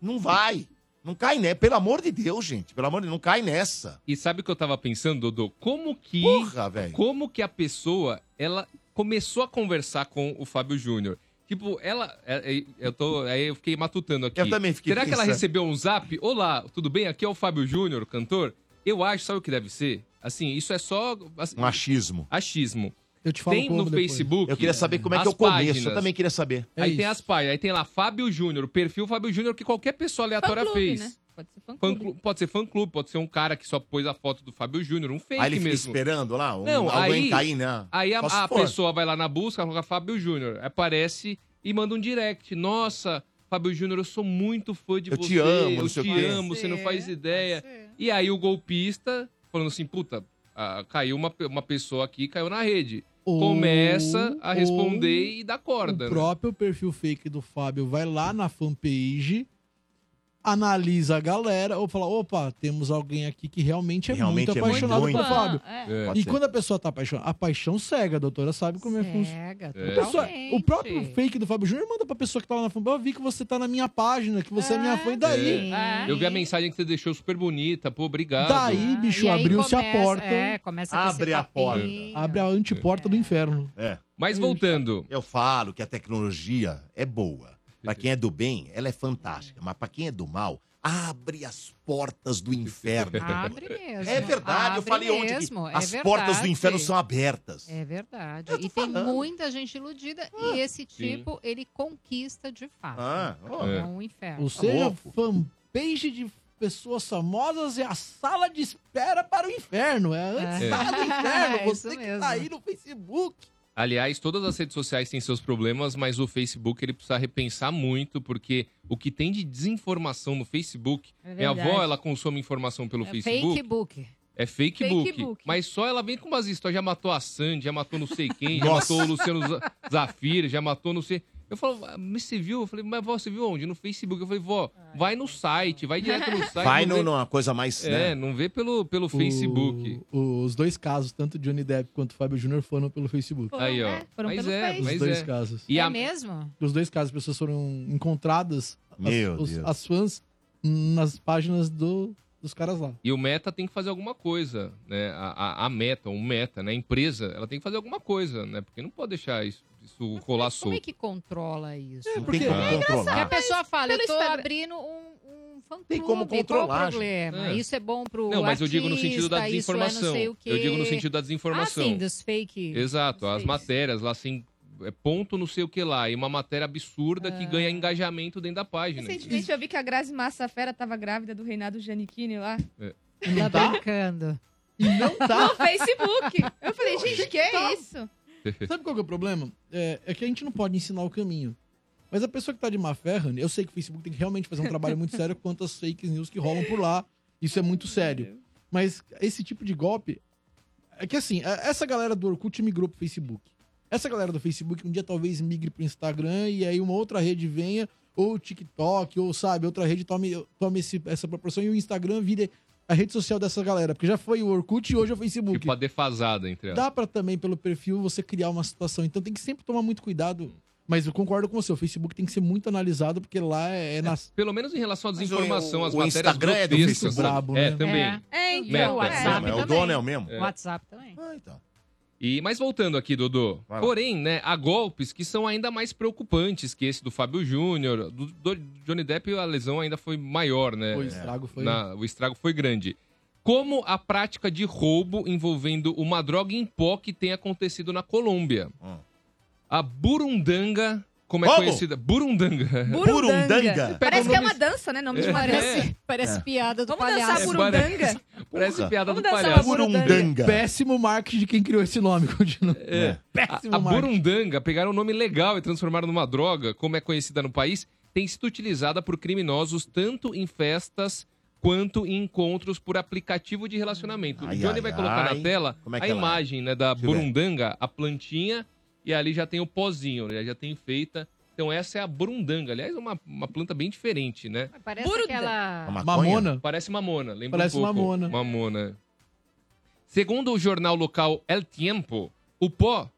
Não vai. Não cai, né? Pelo amor de Deus, gente. Pelo amor de Deus, não cai nessa. E sabe o que eu tava pensando, Dodô? Como que. Porra, velho. Como que a pessoa, ela começou a conversar com o Fábio Júnior? Tipo, ela. é- é- Eu tô. Aí eu fiquei matutando aqui. Eu também fiquei Será que ela pensando. recebeu um zap? Olá, tudo bem? Aqui é o Fábio Júnior, cantor. Eu acho, sabe o que deve ser? Assim, isso é só. assim, Um achismo. achismo. Eu te falo Tem no depois. Facebook. Eu queria saber como é que é o começo. páginas. Eu também queria saber. É aí tem as páginas, aí tem lá Fábio Júnior, o perfil Fábio Júnior que qualquer pessoa aleatória fez. né? Pode ser fã Fã clube. clu- pode ser fã clube, pode ser um cara que só pôs a foto do Fábio Júnior, um fake Aí ele fica mesmo. esperando lá, um, Não, alguém aí- cair, né? Aí a, se a pessoa vai lá na busca, coloca Fábio Júnior, aparece e manda um direct. Nossa, Fábio Júnior, eu sou muito fã de Eu você. te amo, eu te quê. amo, você não faz ideia. E aí o golpista, falando assim, puta, ah, caiu uma, uma pessoa aqui, caiu na rede. Ou- Começa a responder e dá corda. O né? próprio perfil fake do Fábio vai lá na fanpage, analisa a galera, ou fala: opa, temos alguém aqui que realmente é Realmente muito é apaixonado muito pelo fã, Fábio. é. É. E ser. quando a pessoa tá apaixonada, a paixão cega, a doutora sabe como é que funciona. É. A o próprio fake do Fábio Júnior manda pra pessoa que tá lá na fanpage, eu vi que você tá na minha página, que você é, minha fã, e daí? É. Eu vi a mensagem que você deixou super bonita, pô, obrigado. Daí, bicho, E aí abriu-se a porta, É, esse Abre a porta. abre a antiporta do inferno. É. Mas voltando, Eu falo que a tecnologia é boa. Pra quem é do bem, ela é fantástica. Mas pra quem é do mal, abre as portas do inferno. Abre mesmo. É verdade, eu abre falei ontem que mesmo, é as portas do verdade. inferno são abertas. É verdade. Eu E tem falando. muita gente iludida e esse tipo, ele conquista de fato. Ah, ó. É um inferno. Ou seja, louco. fanpage de pessoas famosas é a sala de espera para o inferno. É a É. sala do inferno. É Você isso que mesmo. tá aí no Facebook. Aliás, todas as redes sociais têm seus problemas, mas o Facebook ele precisa repensar muito, porque o que tem de desinformação no Facebook, É minha avó, ela consome informação pelo É Facebook. fake book. É fake, Fake book, book. Mas só ela vem com umas histórias. Já matou a Sandy, já matou não sei quem, já Nossa. matou o Luciano Zafir, já matou não sei. Eu falo, "Ah, mas você viu? Eu falei, mas vó, você viu onde? No Facebook. Eu falei, vó, vai no site, vai direto no site. Vai não vê- numa coisa mais. É, né? não vê pelo, pelo Facebook. O- os dois casos, tanto Johnny Depp quanto Fábio Júnior, foram pelo Facebook. Foram, Aí, ó. é, foram Mas pelo é, Face. Os mas dois é. casos. E é a- mesmo? Dos dois casos, as pessoas foram encontradas, as- Meu os- Deus. as fãs, nas páginas do, dos caras lá. E o Meta tem que fazer alguma coisa, né? A, a, a Meta, um Meta, né? A empresa, ela tem que fazer alguma coisa, né? Porque não pode deixar isso, isso rolar Como é solto. que controla isso? Não porque- tem como Que a controlar. pessoa fala, eu tô abrindo um, Tem como controlar, Qual o problema? É. Isso é bom pro Não, mas eu digo no sentido da artista, é desinformação. o quê. Eu digo no sentido da desinformação. Ah, sim, dos fake. Exato, as matérias lá assim, é ponto não sei o que lá, e uma matéria absurda Ah. que ganha engajamento dentro da página. Recentemente eu vi que a Grazi Massafera tava grávida do Reinaldo Giannichini lá. É. Tá brincando. Não tá. No Facebook. Eu falei, gente, que é isso? Sabe qual que é o problema? É, é que a gente não pode ensinar o caminho. Mas a pessoa que tá de má fé, eu sei que o Facebook tem que realmente fazer um trabalho muito sério quanto às fake news que rolam por lá. Isso é muito sério. Mas esse tipo de golpe. É que assim, é- essa galera do Orkut migrou pro Facebook. Essa galera do Facebook um dia talvez migre pro Instagram e aí uma outra rede venha, ou o TikTok, ou sabe, outra rede tome, tome esse- essa proporção e o Instagram vire a rede social dessa galera. Porque já foi o Orkut e hoje é o Facebook. Tipo a defasada entre elas. Dá pra também, pelo perfil, você criar uma situação. Então tem que sempre tomar muito cuidado. Mas eu concordo com você, o Facebook tem que ser muito analisado, porque lá é, é nas. Pelo menos em relação à desinformação, o- as o matérias Instagram é do. Facebook. Brabo, É, né? também. É. É, então. O WhatsApp É, o também. dono é o mesmo? O WhatsApp também. Ah, então. E, mas voltando aqui, Dodô. Porém, né, há golpes que são ainda mais preocupantes que esse do Fábio Júnior. Do, do Johnny Depp, a lesão ainda foi maior, né? O estrago foi. Na- o estrago foi grande. Como a prática de roubo envolvendo uma droga em pó que tem acontecido na Colômbia. Hum. A burundanga, como é Como? conhecida? Burundanga. Burundanga. Parece que é uma dança, né? Nome de É. uma dança. Parece, parece É. piada do Vamos dançar palhaço. burundanga? Parece piada Vamos do dançar palhaço. uma Burundanga. Péssimo marketing de quem criou esse nome, continua. É. Péssimo A, a marketing. burundanga pegaram um nome legal e transformaram numa droga, como é conhecida no país, tem sido utilizada por criminosos tanto em festas quanto em encontros por aplicativo de relacionamento. Ai, o Johnny ai, vai colocar ai. na tela Como é que a ela é? imagem né, da Deixa eu ver. burundanga, a plantinha, e ali já tem o pozinho, né, já tem feita. Então essa é a burundanga. Aliás, é uma, uma planta bem diferente, né? Parece Buruda. aquela... Mamona. Parece mamona, lembra Parece um pouco. mamona. Mamona. Segundo o jornal local El Tiempo, o pó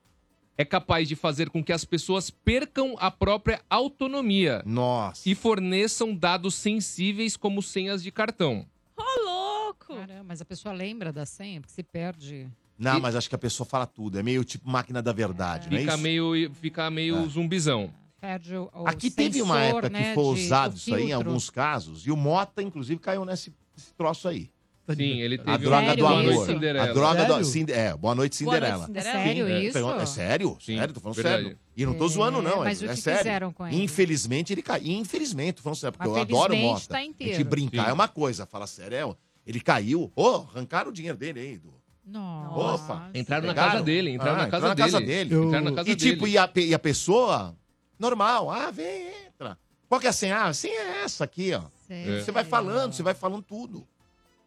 é capaz de fazer com que as pessoas percam a própria autonomia Nossa. e forneçam dados sensíveis como senhas de cartão. Ô, louco! Caramba, mas a pessoa lembra da senha, porque se perde. Não, E- mas acho que a pessoa fala tudo. É meio tipo máquina da verdade, não é Fica isso? meio, fica meio É. zumbizão. Perde o, o Aqui teve uma sensor, época né, que foi de- usado isso aí em alguns casos. E o Mota, inclusive, caiu nesse, nesse troço aí. Sim, ele teve A droga Sério do amor. Cinderela. A droga do Sério? Cinde- É, Boa Noite Boa Noite, Cinderela. É Cinderela. sério É, isso? É sério? Sim, sério, tô falando verdade. sério. E não tô É, zoando, não. mas é, o é que sério. fizeram com ele? Infelizmente, ele caiu. Infelizmente, tô falando sério, porque Mas eu adoro Mota. tá a gente inteiro. brincar Sim. é uma coisa, fala sério. é, Ele caiu. Ô, arrancaram o dinheiro dele aí. Do... Nossa. Opa. Entraram na casa dele, entraram Ah, na entraram casa na casa dele. dele. Eu- Entraram na casa E tipo, dele. e a, e a pessoa, normal, ah, vem, entra. Qual que é a senha? Ah, a senha é essa aqui, ó. Sério? Você vai falando, você vai falando tudo.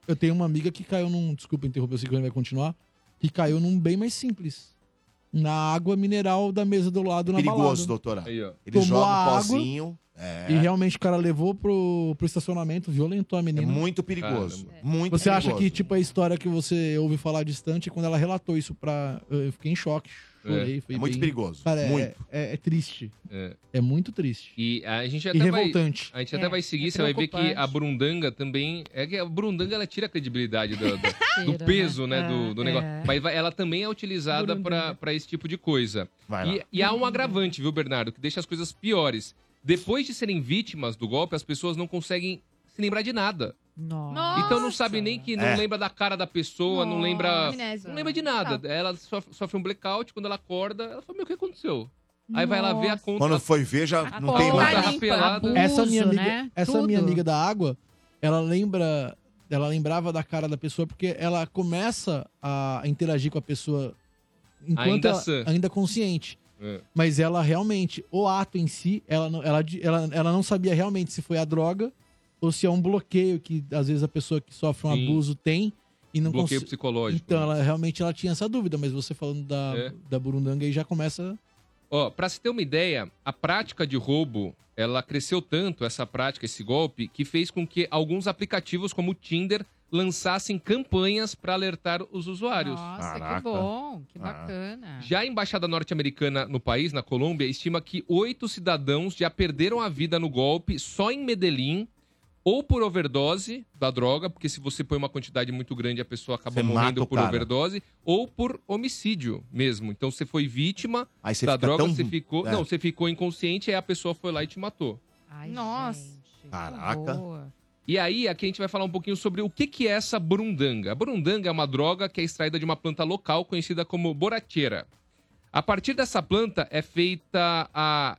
Eu tenho uma amiga que caiu num. Desculpa interromper, eu sei que ele vai continuar. Que caiu num bem mais simples. Na água mineral da mesa do lado na Perigoso, balada. doutora. Aí, ó. Ele Tomou joga um pozinho. É, E realmente o cara levou pro, pro estacionamento, violentou a é menina. muito perigoso. Muito Você acha perigoso. que, tipo, a história que você ouve falar distante, quando ela relatou isso pra. Eu fiquei em choque. Chorei. Foi É muito bem- perigoso. Cara, é- muito. É, é triste. É. É muito triste. E a gente E até vai... revoltante. A gente É, até vai seguir, é você vai ver que a burundanga também. É que a burundanga ela tira a credibilidade do, do- do Tira, peso, né? né? do, do É, negócio. é. Mas ela também é utilizada pra esse tipo de coisa. Vai lá. E, e há um agravante, viu, Bernardo, que deixa as coisas piores. Depois de serem vítimas do golpe, as pessoas não conseguem se lembrar de nada. Nossa. Então não sabe nem que não É. lembra da cara da pessoa, não lembra. Amnésia. Não lembra de nada. Ela sofre, sofre um blackout, quando ela acorda, ela fala, meu, o que aconteceu? Aí vai lá ver a Nossa. conta. Quando foi ver, já A não tem mais. limpa. rapelada. Abuso, essa minha amiga, né? essa Tudo. minha amiga da água, ela lembra, ela lembrava da cara da pessoa porque ela começa a interagir com a pessoa enquanto Ainda ela- ainda consciente. É. Mas ela realmente, o ato em si, ela ela, ela, ela não sabia realmente se foi a droga ou se é um bloqueio que às vezes a pessoa que sofre um Sim. abuso tem e não bloqueio consegue. psicológico. Então, ela realmente ela tinha essa dúvida, mas você falando da, É. da Burundanga aí já começa. Ó, pra se ter uma ideia, a prática de roubo, ela cresceu tanto, essa prática, esse golpe, que fez com que alguns aplicativos como o Tinder lançassem campanhas para alertar os usuários. Nossa, Caraca. que bom, que Ah. bacana. Já a embaixada norte-americana no país, na Colômbia, estima que oito cidadãos já perderam a vida no golpe só em Medellín, ou por overdose da droga, porque se você põe uma quantidade muito grande, a pessoa acaba Você morrendo por cara. overdose, ou por homicídio mesmo. Então você foi vítima Aí você da droga, tão... você ficou. é. Não, você ficou inconsciente, aí a pessoa foi lá e te matou. Ai, Nossa. gente, Caraca. E aí, aqui a gente vai falar um pouquinho sobre o que, que é essa burundanga. A burundanga é uma droga que é extraída de uma planta local conhecida como borracheira. A partir dessa planta é feita a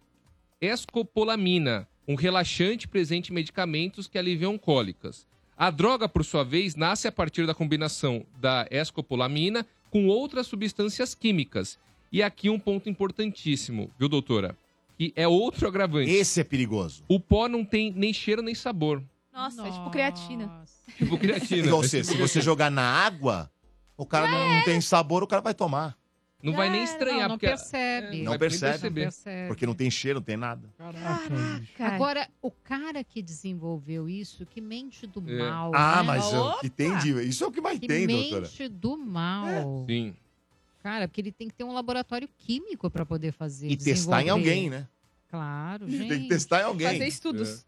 escopolamina, um relaxante presente em medicamentos que aliviam cólicas. A droga, por sua vez, nasce a partir da combinação da escopolamina com outras substâncias químicas. E aqui um ponto importantíssimo, viu, doutora? Que é outro agravante. Esse é perigoso. O pó não tem nem cheiro nem sabor. Nossa, é tipo creatina. Tipo creatina. Igual você, se você jogar na água, o cara não, não tem sabor, o cara vai tomar. Não vai nem É, estranhar, não, não porque percebe. Não vai nem percebe, perceber. percebe. porque não tem cheiro, não tem nada. Agora, o cara que desenvolveu isso, que mente do É. mal. Ah, né? mas é o que tem de... Isso é o que mais que tem, mente doutora. do mal. Sim. Cara, porque ele tem que ter um laboratório químico para poder fazer. E testar em alguém, né? Claro, Tem gente. que testar em alguém. Fazer estudos.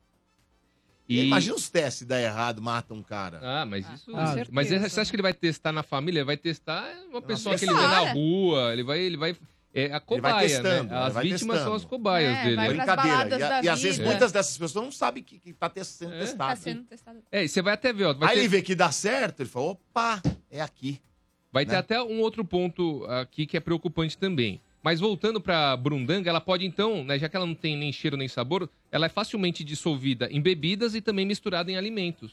E... Imagina os testes, dá errado, mata um cara. Ah, mas isso. com mas certeza, você acha que ele vai testar na família? Ele vai testar uma pessoa que ele vê na rua. Ele vai. Ele vai é a Ele vai cobaia, testando, né? As vai vítimas testando. são as cobaias É, dele. vai né? Brincadeira. E, a- e às vezes muitas dessas pessoas não sabem que, que tá te- sendo É. testado. Tá sendo testado. É, e você vai até ver, ó. Vai Aí ter, ele vê que dá certo, ele fala, opa, é aqui. vai ter né? até um outro ponto aqui que é preocupante também. Mas voltando pra burundanga, ela pode então, né, já que ela não tem nem cheiro nem sabor, ela é facilmente dissolvida em bebidas e também misturada em alimentos.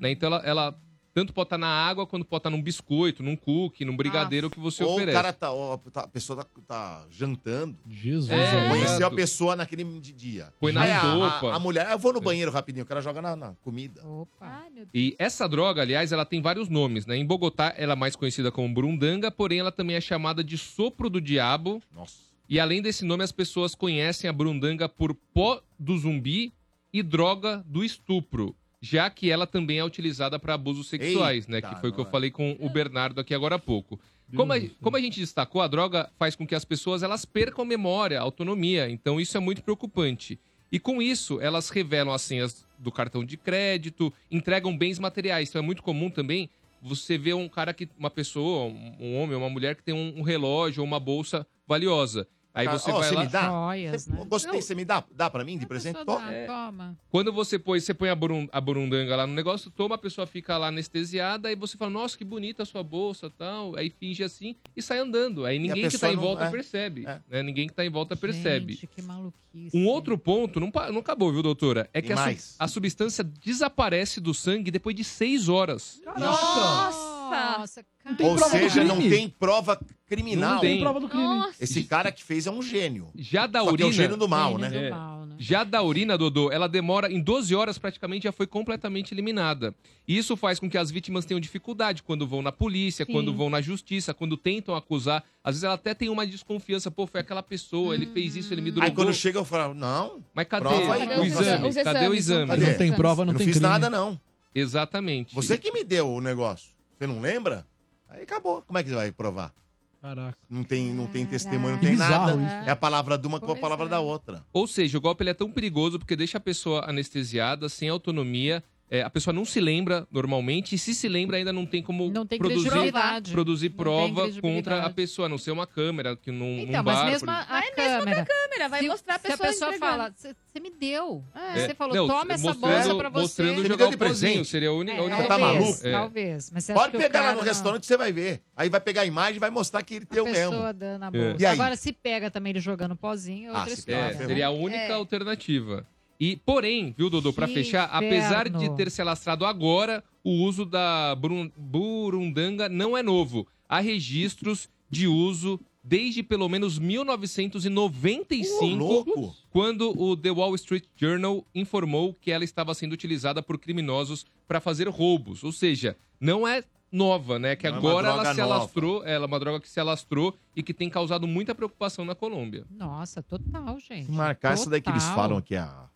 né? Então ela, ela tanto pode estar na água quanto pode estar num biscoito, num cookie, num brigadeiro que você Ou oferece. o cara tá, ó, tá- a pessoa tá, tá jantando. Jesus. É, Conheceu a exato. pessoa naquele dia. Põe na Aí a- sopa. A, a mulher, eu vou no banheiro rapidinho, o cara joga na, na comida. Opa. E essa droga, aliás, ela tem vários nomes, né? Em Bogotá, ela é mais conhecida como burundanga, porém ela também é chamada de sopro do diabo. Nossa. E além desse nome, as pessoas conhecem a burundanga por pó do zumbi e droga do estupro, já que ela também é utilizada para abusos sexuais, né? Eita, Que foi o que eu nós. falei com o Bernardo aqui agora há pouco. Como a, como a gente destacou, a droga faz com que as pessoas elas percam memória, autonomia. Então isso é muito preocupante. E com isso, elas revelam as senhas do cartão de crédito, entregam bens materiais. Então é muito comum também você ver um cara que, uma pessoa, um um homem, uma mulher que tem um, um relógio ou uma bolsa valiosa. Aí você ó, vai você lá. me dá? Joias, né? Gostei, você me dá? Dá pra mim de presente? Só Tô. dá, É. Toma. Quando você põe, você põe a, burun, a burundanga lá no negócio, toma, a pessoa fica lá anestesiada, aí você fala, nossa, que bonita a sua bolsa tal. Aí finge assim e sai andando. Aí ninguém que tá em não- volta é, percebe. é. né? Ninguém que tá em volta percebe. Gente, que maluquice. Um outro ponto, não, não acabou, viu, doutora? É Tem que a, su- a substância desaparece do sangue depois de seis horas. Nossa! Nossa, Não tem Ou prova do seja, não tem prova criminal. Não tem. prova do crime. Nossa! Esse cara que fez é um gênio. Já da Só que é urina. o gênio do mal, Gênio né? do É. mal, né? Já da urina, Dodô, ela demora em 12 horas praticamente já foi completamente eliminada. E isso faz com que as vítimas tenham dificuldade quando vão na polícia, Sim. quando vão na justiça, quando tentam acusar. Às vezes ela até tem uma desconfiança, pô, foi aquela pessoa, ele fez isso, ele me drogou. Aí quando chega eu falo, não, Mas cadê Prova aí, o exame? Cadê o exame? Cadê? Não tem prova, eu não, não tem fiz crime. nada não. Exatamente. Você que me deu o negócio. Você não lembra? Aí acabou. Como é que você vai provar? Caraca. Não tem, não tem testemunho, não tem bizarro nada. isso. É a palavra de uma com a palavra é. da outra. Ou seja, o golpe ele é tão perigoso porque deixa a pessoa anestesiada, sem autonomia. É, a pessoa não se lembra normalmente, e se se lembra, ainda não tem como Não tem produzir, credibilidade. produzir Não tem prova contra a pessoa, a não ser uma câmera que num, Então, num mas bar. mesmo por a, exemplo. a câmera. Câmera, vai se, mostrar a se pessoa a pessoa entregando. fala, você me deu. É, Você falou, não, toma essa bolsa pra você. Mostrando Você jogar de pozinho, presente? seria a única, a É, única Tá talvez, maluco? É. Talvez. Mas você Pode pegar lá no não- restaurante você vai ver. Aí vai pegar a imagem e vai mostrar que ele A deu pessoa mesmo. dando a É. bolsa. E? Agora, se pega também ele jogando pozinho, é Ah, outra se história. É, seria a única É. alternativa. E, porém, viu, Dodô, pra Que fechar, apesar de inferno. ter se alastrado agora, o uso da burun- burundanga não é novo. Há registros de uso desde pelo menos 1995, Ô, louco. quando o The Wall Street Journal informou que ela estava sendo utilizada por criminosos para fazer roubos. Ou seja, não é nova, né? Que Não é agora ela droga se nova. alastrou, ela é uma droga que se alastrou e que tem causado muita preocupação na Colômbia. Nossa, total, gente. Se marcar essa daí que eles Total. falam que é a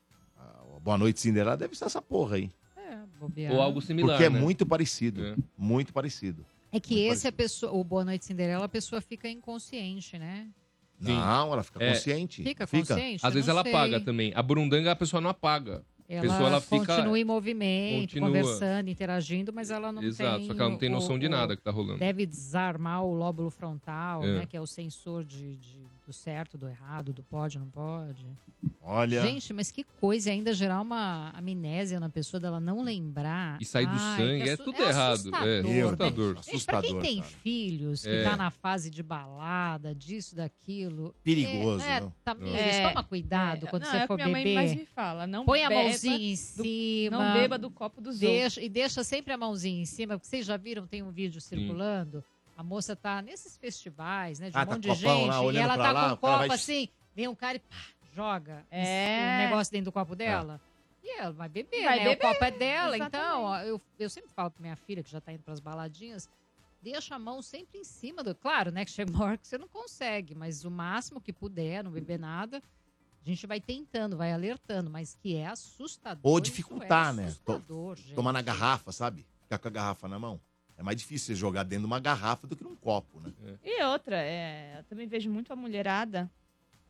Boa Noite Cinderela, deve ser essa porra aí. É, bobear. Ou algo similar, Porque é né? muito parecido. É. Muito parecido. É que Muito esse a pessoa, o Boa Noite Cinderela, a pessoa fica inconsciente, né? Sim. Não, ela fica É. consciente. Fica consciente? Às vezes ela sei. apaga também. A burundanga a pessoa não apaga. Ela, pessoa, ela fica- continua em movimento, continua. conversando, interagindo, mas ela não Exato, tem... só que ela não tem o- noção de o- nada que tá rolando. Deve desarmar o lóbulo frontal, É. né? Que é o sensor de, de do certo, do errado, do pode, não pode. Olha. Gente, mas que coisa, e ainda gerar uma amnésia na pessoa dela não lembrar. E sair do Ai, sangue, é assu- tudo errado. assustador, É, né? assustador. Gente, pra quem tem filhos, que É. tá na fase de balada, disso, daquilo. Perigoso, é, é, não? Tamires, É. toma cuidado É, quando não, você é for que minha mãe mais beber. me fala, não Põe a beba mãozinha em do- cima. não beba do copo dos deixa, E deixa sempre a mãozinha em cima, porque vocês já viram, tem um vídeo Sim. circulando. A moça tá nesses festivais, né? De Ah, um tá monte de copão gente. lá, e ela tá lá, com o um copo vai- assim, vem um cara e pá, joga É. o negócio dentro do copo dela. E ela vai beber, Vai né? beber, o copo é dela. Então, exatamente. ó, eu, eu sempre falo pra minha filha, que já tá indo pras baladinhas, deixa a mão sempre em cima do. Claro, né? Que chega uma hora que você não consegue, mas o máximo que puder, não beber nada. A gente vai tentando, vai alertando, mas que é assustador. Ou isso dificultar, é né? Assustador, gente. Tomar na garrafa, sabe? Ficar com a garrafa na mão. É mais difícil você jogar dentro de uma garrafa do que num copo, né? E outra, é, eu também vejo muito a mulherada,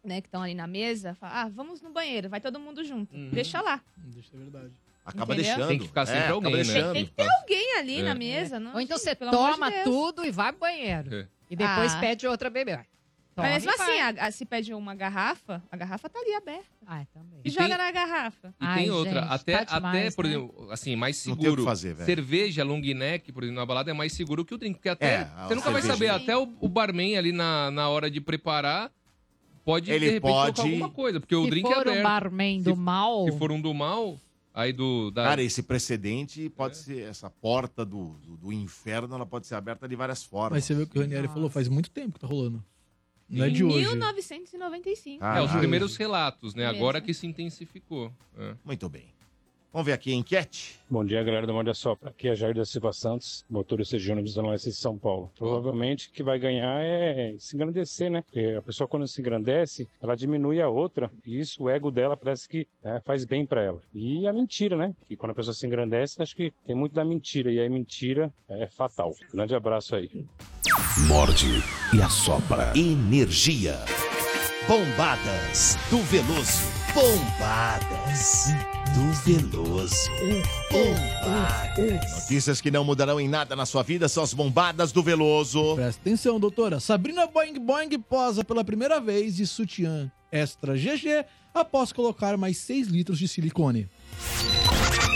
né, que estão ali na mesa, fala, ah, vamos no banheiro, vai todo mundo junto. Uhum. Deixa lá. Deixa é verdade. Acaba Entendeu? deixando. Tem que ficar sempre É, alguém, né? deixando. Tem que ter alguém ali É. na mesa. Não, Ou então gente, você de toma Deus. tudo e vai pro banheiro. É. E depois Ah. pede outra bebê. Mas mesmo assim, a- a- se pede uma garrafa, a garrafa tá ali aberta. Ah, também. E, E joga tem- na garrafa. E Ai, tem outra, gente, até, tá até demais, por né? exemplo, assim, mais Não tem o seguro. que fazer, velho. cerveja, long neck, por exemplo, na balada é mais seguro que o drink. Porque até. É, você nunca vai saber, até o, o barman ali na, na hora de preparar pode Ele de repente pode- colocar alguma coisa. Porque o Se drink é for um aberto. barman do mal, Se for um do mal, aí do. Da... Cara, esse precedente É. pode ser, essa porta do, do, do inferno, ela pode ser aberta de várias formas. Mas você vê o que o Ranieri falou, faz muito tempo que tá rolando. Não é Em de hoje. 1995. Ah, é, os primeiros relatos, né? Mesmo. Agora que se intensificou. É. Muito bem. Vamos ver aqui a enquete. Bom dia, galera do Morde a Sopra. Aqui é Jair da Silva Santos, motorista de ônibus da Oeste de São Paulo. Provavelmente o que vai ganhar é se engrandecer, né? Porque a pessoa quando se engrandece, ela diminui a outra e isso, o ego dela parece que né, faz bem pra ela. E a mentira, né? Que quando a pessoa se engrandece, acho que tem muito da mentira e a mentira é fatal. Grande abraço aí. Morde e assopra. Energia. Bombadas do Veloso. Bombadas do Veloso. Bombadas. Notícias que não mudarão em nada na sua vida são as bombadas do Veloso. Presta atenção, doutora. Sabrina Boing Boing posa pela primeira vez de sutiã extra GG após colocar mais 6 litros de silicone.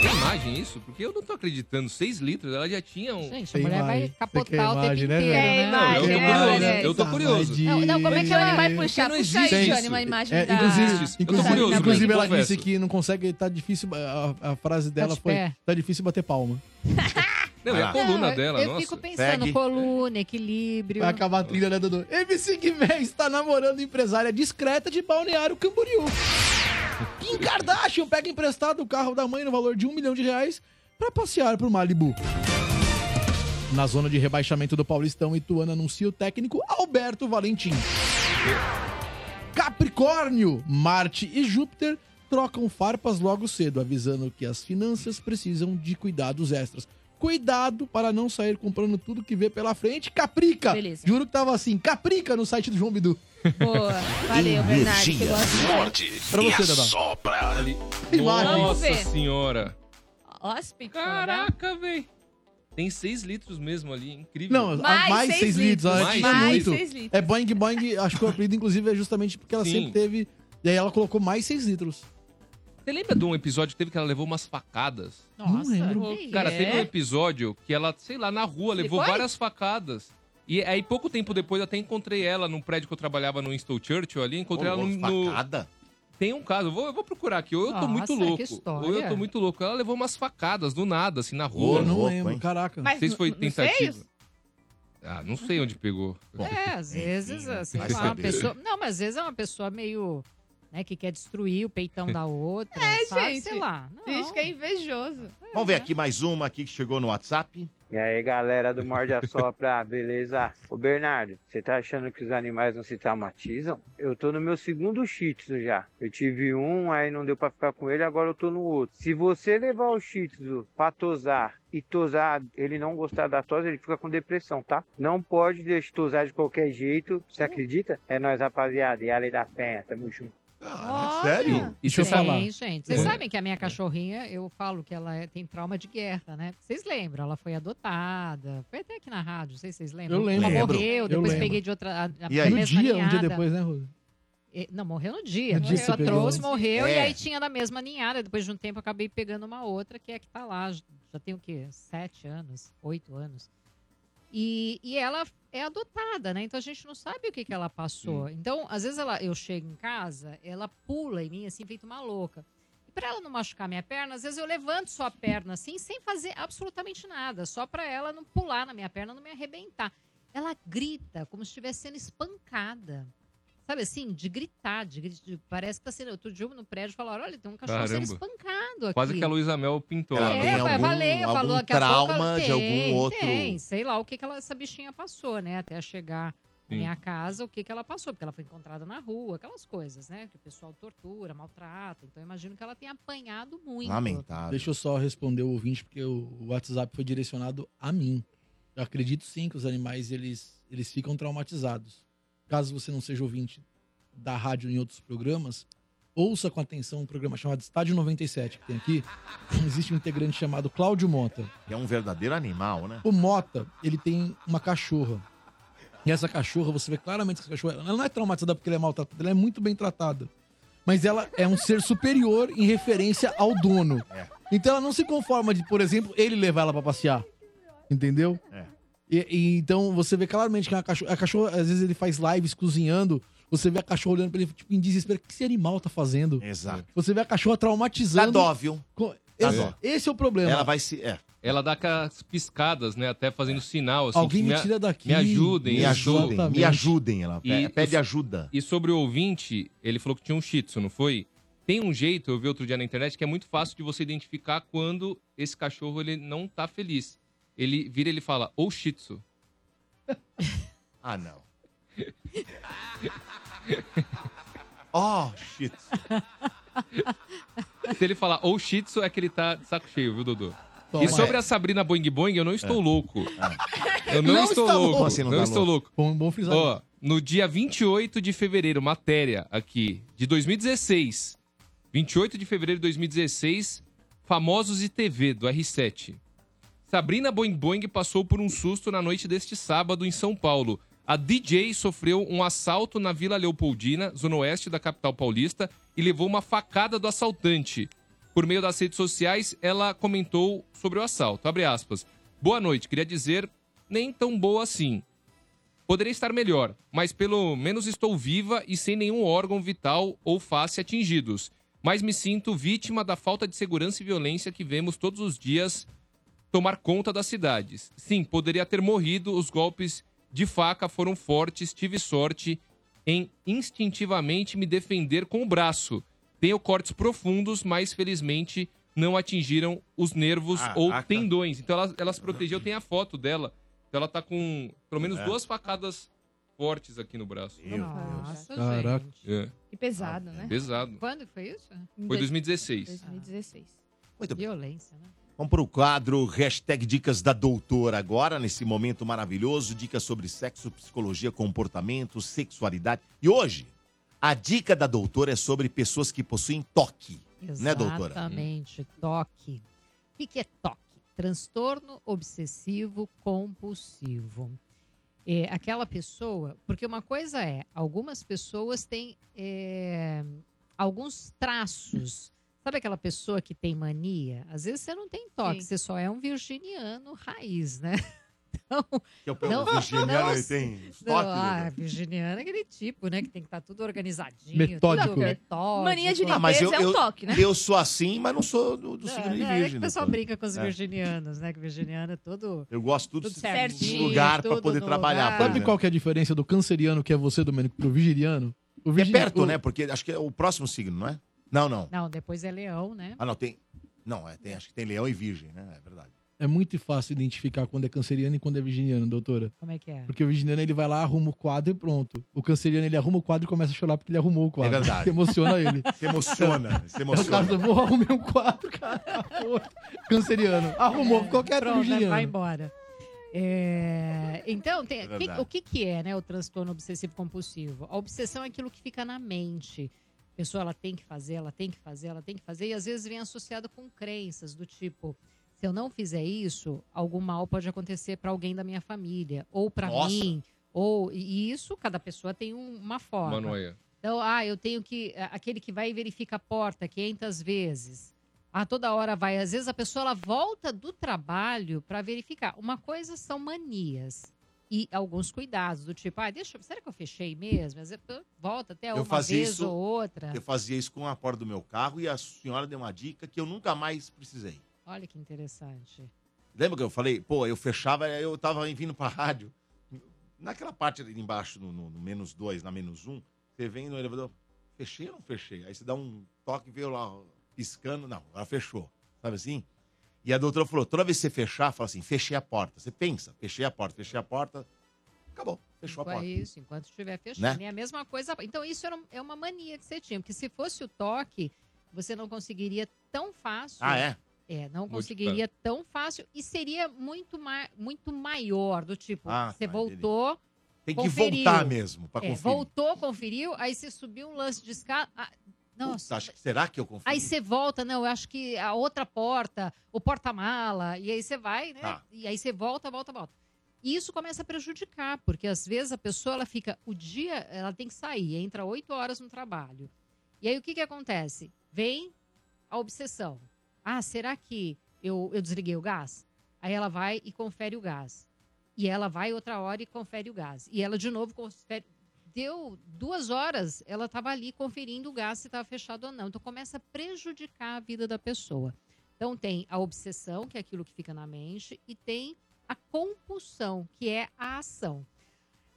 Tem imagem isso? Porque eu não tô acreditando. 6 litros, ela já tinha um. gente, a Tem mulher vai imagem. Você quer capotar o tempo imagem, né, inteiro, velho? né? Não, eu tô É, curioso. é, Eu tô curioso. Não, não, como é que ela vai puxar? não Puxa aí, existe Johnny, isso. uma imagem É, da... inclusive, Eu tô curioso, inclusive ela confesso. disse que não consegue, tá difícil, a, a frase dela de foi, pé. tá difícil bater palma. Não, e a Ah. coluna Não, dela, eu nossa. fico pensando, Segue. coluna, equilíbrio. Vai acabar a trilha, né, Dudu? MC Guimê está namorando empresária discreta de Balneário Camboriú. Kim Kardashian pega emprestado o carro da mãe no valor de um milhão de reais para passear por Malibu. Na zona de rebaixamento do Paulistão, Ituano anuncia o técnico Alberto Valentim. Capricórnio, Marte e Júpiter trocam farpas logo cedo, avisando que as finanças precisam de cuidados extras. Cuidado para não sair comprando tudo que vê pela frente. Caprica! Beleza. Juro que tava assim, caprica no site do João Bidu. Boa. Valeu, Bernardo. que Energia. gosta Morde Pra você, Dadá. Ali. Nossa ver. senhora. Peitoras. Caraca, velho. Tem 6 litros mesmo ali, incrível. Não, Mais a- mais seis 6 litros. litros. Ela Mais tinha seis muito. litros. É Boing Boing, acho que o apelido, inclusive, é justamente porque ela Sim. sempre teve. E aí ela colocou mais 6 litros. Você lembra de um episódio que teve que ela levou umas facadas? Nossa, lembro. que Cara, É? teve um episódio que ela, sei lá, na rua, levou Silicone? várias facadas. E aí, pouco tempo depois, até encontrei ela num prédio que eu trabalhava no Winston Churchill ali. Encontrei ela no, no- Facada? Tem um caso, eu vou, eu vou procurar aqui. Ou eu tô Nossa, muito que louco. Ou eu tô muito louco. Ela levou umas facadas do nada, assim, na rua. eu não louco, lembro, hein? caraca. Mas Não sei se foi tentativa. Ah, não sei onde pegou. É, às vezes, assim, vai uma pessoa. Não, mas às vezes é uma pessoa meio. Né, que quer destruir o peitão da outra. É, sabe? gente. Sei lá. Não. Diz que é invejoso. Vamos ver aqui mais uma aqui que chegou no WhatsApp. E aí, galera do Morde a Sopra, beleza? Ô, Bernardo, você tá achando que os animais não se traumatizam? Eu tô no meu segundo shih tzu já. Eu tive um, aí não deu pra ficar com ele, agora eu tô no outro. Se você levar o shih tzu pra tosar e tosar, ele não gostar da tosa, ele fica com depressão, tá? Não pode deixar tosar de qualquer jeito, você acredita? É nóis, rapaziada. E a lei da penha, tamo junto. Sério? E você sabe- Tem, gente. Vocês É. sabem que a minha cachorrinha, eu falo que ela é- tem trauma de guerra, né? Vocês lembram? Ela foi adotada. Foi até aqui na rádio, não sei se vocês lembram. Eu lembro. Ela Lembro. morreu, Eu depois lembro. peguei de outra. A, a E aí? No mesma dia, um dia ninhada. depois, né, Rose? E- Não, morreu no dia. No dia Só pegou. trouxe, morreu. É. E aí tinha na mesma ninhada. Depois de um tempo, eu acabei pegando uma outra, que é a que tá lá. Já tem o quê? Sete anos? Oito anos. E, e ela é adotada, né? Então a gente não sabe o que, que ela passou. Então, às vezes ela, eu chego em casa, ela pula em mim, assim, feito uma louca. E pra ela não machucar minha perna, às vezes eu levanto só a perna, assim, sem fazer absolutamente nada. Só pra ela não pular na minha perna, não me arrebentar. Ela grita como se estivesse sendo espancada. Sabe assim, de gritar, de, de- parece que tá sendo. Outro dia eu no prédio falaram: olha, tem um cachorro sendo Caramba. espancado aqui. Quase que a Luísa Mel pintou. Ela tem É, algum- falei, eu algum falo, daqui a pouco trauma de algum outro- Tem, sei lá o que, que ela, essa bichinha passou, né? Até chegar na Sim. minha casa, o que, que ela passou, porque ela foi encontrada na rua, aquelas coisas, né? Que o pessoal tortura, maltrata. Então eu imagino que ela tenha apanhado muito. Deixa eu só responder o ouvinte, porque o o WhatsApp foi direcionado a mim. Eu acredito sim que os animais eles, eles ficam traumatizados. Caso você não seja ouvinte da rádio em outros programas, ouça com atenção um programa chamado Estádio 97, que tem aqui. Existe um integrante chamado Cláudio Mota. É um verdadeiro animal, né? O Mota, ele tem uma cachorra. E essa cachorra, você vê claramente que essa cachorra, ela não é traumatizada porque ela é maltratada, ela é muito bem tratada. Mas ela é um ser superior em referência ao dono. Então ela não se conforma de, por exemplo, ele levar ela pra passear. Entendeu? É. E, e então você vê claramente que a cachorra, a cachorra, às vezes ele faz lives cozinhando, você vê a cachorra olhando pra ele, tipo, em desespero. O que esse animal tá fazendo? Exato. Você vê a cachorra traumatizando. Dá dó, viu? Co- Dá Esse, dó. esse é o problema. Ela vai se. É. Ela dá aquelas piscadas, né? Até fazendo sinal. Assim, Alguém me tira daqui. Me ajudem. Me eu ajudem, me ajudem. Ela E- pede ajuda. E sobre o ouvinte, ele falou que tinha um shih tzu, não foi? Tem um jeito, eu vi outro dia na internet, que é muito fácil de você identificar quando esse cachorro ele não tá feliz. Ele vira e ele fala, ou shih tzu. Ah, não. Oh, shit. Se ele falar ou shih tzu, é que ele tá de saco cheio, viu, Dodô? Toma. E sobre a Sabrina Boing Boing, eu não estou É. louco. Eu não, Não estou louco. louco. Assim não não tá estou louco. Bom, bom frisar. Ó, no dia 28 de fevereiro, matéria aqui, de 2016. 28 de fevereiro de 2016, famosos e TV, do R7. Sabrina Boing Boing passou por um susto na noite deste sábado em São Paulo. A DJ sofreu um assalto na Vila Leopoldina, zona oeste da capital paulista, e levou uma facada do assaltante. Por meio das redes sociais, ela comentou sobre o assalto. Aspas. Boa noite, queria dizer, nem tão boa assim. Poderia estar melhor, mas pelo menos estou viva e sem nenhum órgão vital ou face atingidos. Mas me sinto vítima da falta de segurança e violência que vemos todos os dias tomar conta das cidades. Sim, poderia ter morrido, os golpes de faca foram fortes, tive sorte em instintivamente me defender com o braço. Tenho cortes profundos, mas felizmente não atingiram os nervos Ah, ou ah, tendões. Então ela, ela se protegeu, tem a foto dela. Então ela tá com pelo menos É. duas facadas fortes aqui no braço. Nossa, Caraca. gente. É, Que pesado, né? pesado. Quando foi isso? Foi 2016. 2016. Muito bem. Violência, né? Vamos para o quadro hashtag Dicas da Doutora agora, nesse momento maravilhoso. Dicas sobre sexo, psicologia, comportamento, sexualidade. E hoje, a dica da doutora é sobre pessoas que possuem toque. Né, doutora? Exatamente, toque. O que, que é toque? Transtorno obsessivo compulsivo. É aquela pessoa, porque uma coisa é, algumas pessoas têm é, alguns traços. Sabe aquela pessoa que tem mania? Às vezes você não tem toque, Sim. você só é um virginiano raiz, né? Então, Que é o Não, virginiano, não, ele tem não, toque. ah, doutora? virginiano é aquele tipo, né? Que tem que estar tudo organizadinho. Metódico. Tudo metódico. Mania de Ah, mas eu, limpeza é um eu, toque, né? eu sou assim, mas não sou do, do Não, signo de não, é que virgem. o pessoal doutora. brinca com os É. virginianos, né? Que o virginiano é todo, Eu gosto tudo, tudo de certinho. lugar para poder trabalhar. Sabe exemplo. qual que é a diferença do canceriano, que é você, Domênico, pro vigiliano? O É virgini- perto, o- né? Porque acho que é o próximo signo, não é? Não, não. Não, depois é leão, né? Ah, não, tem. Não, é, tem, acho que tem leão e virgem, né? É verdade. É muito fácil identificar quando é canceriano e quando é virginiano, doutora. Como é que é? Porque o virginiano, ele vai lá, arruma o quadro e pronto. O canceriano, ele arruma o quadro e começa a chorar porque ele arrumou o quadro. É verdade. Emociona ele. Se emociona, se É o caso emociona. do, vou arrumei um quadro, cara. Canceriano. Arrumou, qualquer Pronto, virginiano. vai embora. É, Então, tem- É o que, que é né, o transtorno obsessivo compulsivo? A obsessão é aquilo que fica na mente. A pessoa ela tem que fazer, ela tem que fazer, ela tem que fazer, e às vezes vem associado com crenças do tipo: se eu não fizer isso, algum mal pode acontecer para alguém da minha família, ou para mim, ou e isso cada pessoa tem um- uma forma. Manoia. Então, ah, eu tenho que. Aquele que vai e verifica a porta 500 vezes. Ah, toda hora vai. Às vezes a pessoa ela volta do trabalho para verificar. Uma coisa são manias e alguns cuidados, do tipo, ah, deixa, será que eu fechei mesmo? Às vezes volta até Eu uma fazia vez isso- ou outra. Eu fazia isso com a porta do meu carro e a senhora deu uma dica que eu nunca mais precisei. Olha que interessante. Lembra que eu falei? Pô, eu fechava, eu tava vindo pra rádio. Naquela parte ali embaixo, no, no- no menos dois, na menos um, você vem no elevador, fechei ou não fechei? Aí você dá um toque e veio lá piscando, não, ela fechou. Sabe assim? E a doutora falou: toda vez que você fechar, fala assim, fechei a porta. Você pensa, fechei a porta, fechei a porta, acabou, fechou a Enquanto porta. Isso, enquanto estiver fechando. Né? É a mesma coisa. Então, isso era é uma mania que você tinha, porque se fosse o toque, você não conseguiria tão fácil. Ah, é? É, não Muito conseguiria tão fácil e seria muito, ma muito maior, do tipo, Ah, você tá, voltou. Tem que conferiu. voltar mesmo pra É, conferir. voltou, conferiu, aí você subiu um lance de escada. ah, nossa. Acho que- será que eu confio? Aí você volta, não, eu acho que a outra porta, o porta-mala, e aí você vai, né? Tá. E aí você volta, volta, volta. E isso começa a prejudicar, porque às vezes a pessoa ela fica o dia, ela tem que sair, entra oito horas no trabalho. E aí o que que acontece? Vem a obsessão. Ah, será que eu, eu desliguei o gás? Aí ela vai e confere o gás. E ela vai outra hora e confere o gás. E ela de novo confere. Deu duas horas, ela estava ali conferindo o gás se estava fechado ou não. Então começa a prejudicar a vida da pessoa. Então tem a obsessão, que é aquilo que fica na mente, e tem a compulsão, que é a ação.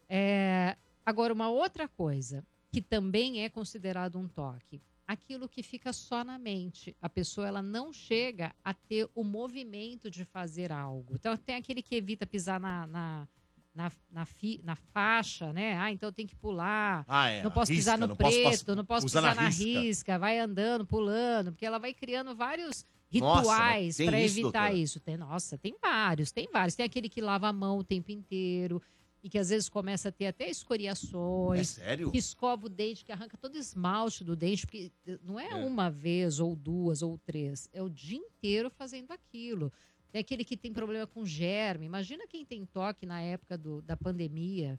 É, Agora, uma outra coisa, que também é considerado um toque, aquilo que fica só na mente. A pessoa ela não chega a ter o movimento de fazer algo. Então, tem aquele que evita pisar na, na, na, na, fi- na faixa, né? Ah, então tem que pular. Ah, é, Não posso risca, pisar no não posso preto, passar- não posso pisar na risca. risca. vai andando, pulando, porque ela vai criando vários rituais para evitar doutora? isso. Tem, nossa, tem vários, tem vários. Tem aquele que lava a mão o tempo inteiro e que às vezes começa a ter até escoriações. É sério? Que escova o dente, que arranca todo esmalte do dente, porque eh, não é, É. uma vez, ou duas, ou três. É o dia inteiro fazendo aquilo. Tem aquele que tem problema com germe. Imagina quem tem toque na época do- da pandemia.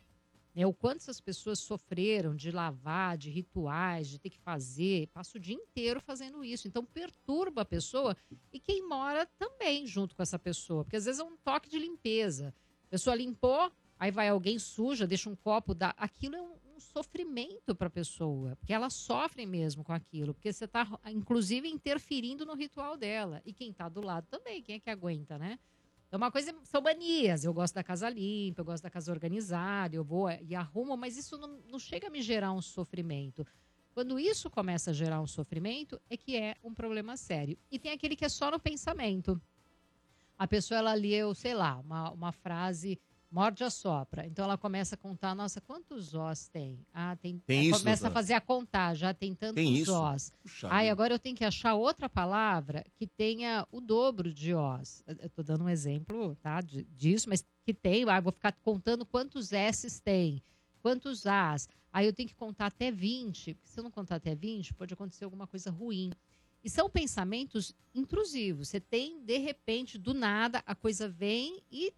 Né? O quanto essas pessoas sofreram de lavar, de rituais, de ter que fazer. Passa o dia inteiro fazendo isso. Então perturba a pessoa e quem mora também junto com essa pessoa. Porque às vezes é um toque de limpeza. A pessoa limpou, aí vai alguém suja, deixa um copo, dá. Aquilo é um, um sofrimento para a pessoa, porque ela sofre mesmo com aquilo, porque você está, inclusive, interferindo no ritual dela. E quem está do lado também, quem é que aguenta, né? Então, uma coisa são manias. Eu gosto da casa limpa, eu gosto da casa organizada, eu vou e arrumo, mas isso não, não chega a me gerar um sofrimento. Quando isso começa a gerar um sofrimento, é que é um problema sério. E tem aquele que é só no pensamento. A pessoa, ela leu, sei lá, uma, uma frase, morde a sopra. Então, ela começa a contar, nossa, quantos os tem? Ah, tem... Tem isso, Começa a fazer a contar, já tem tantos Tem isso? os. Puxa vida. agora eu tenho que achar outra palavra que tenha o dobro de os. Eu tô dando um exemplo, tá, de- disso, mas que tem, ah, vou ficar contando quantos S's tem, quantos As. Aí eu tenho que contar até 20, porque se eu não contar até 20, pode acontecer alguma coisa ruim. E são pensamentos intrusivos. Você tem, de repente, do nada, a coisa vem e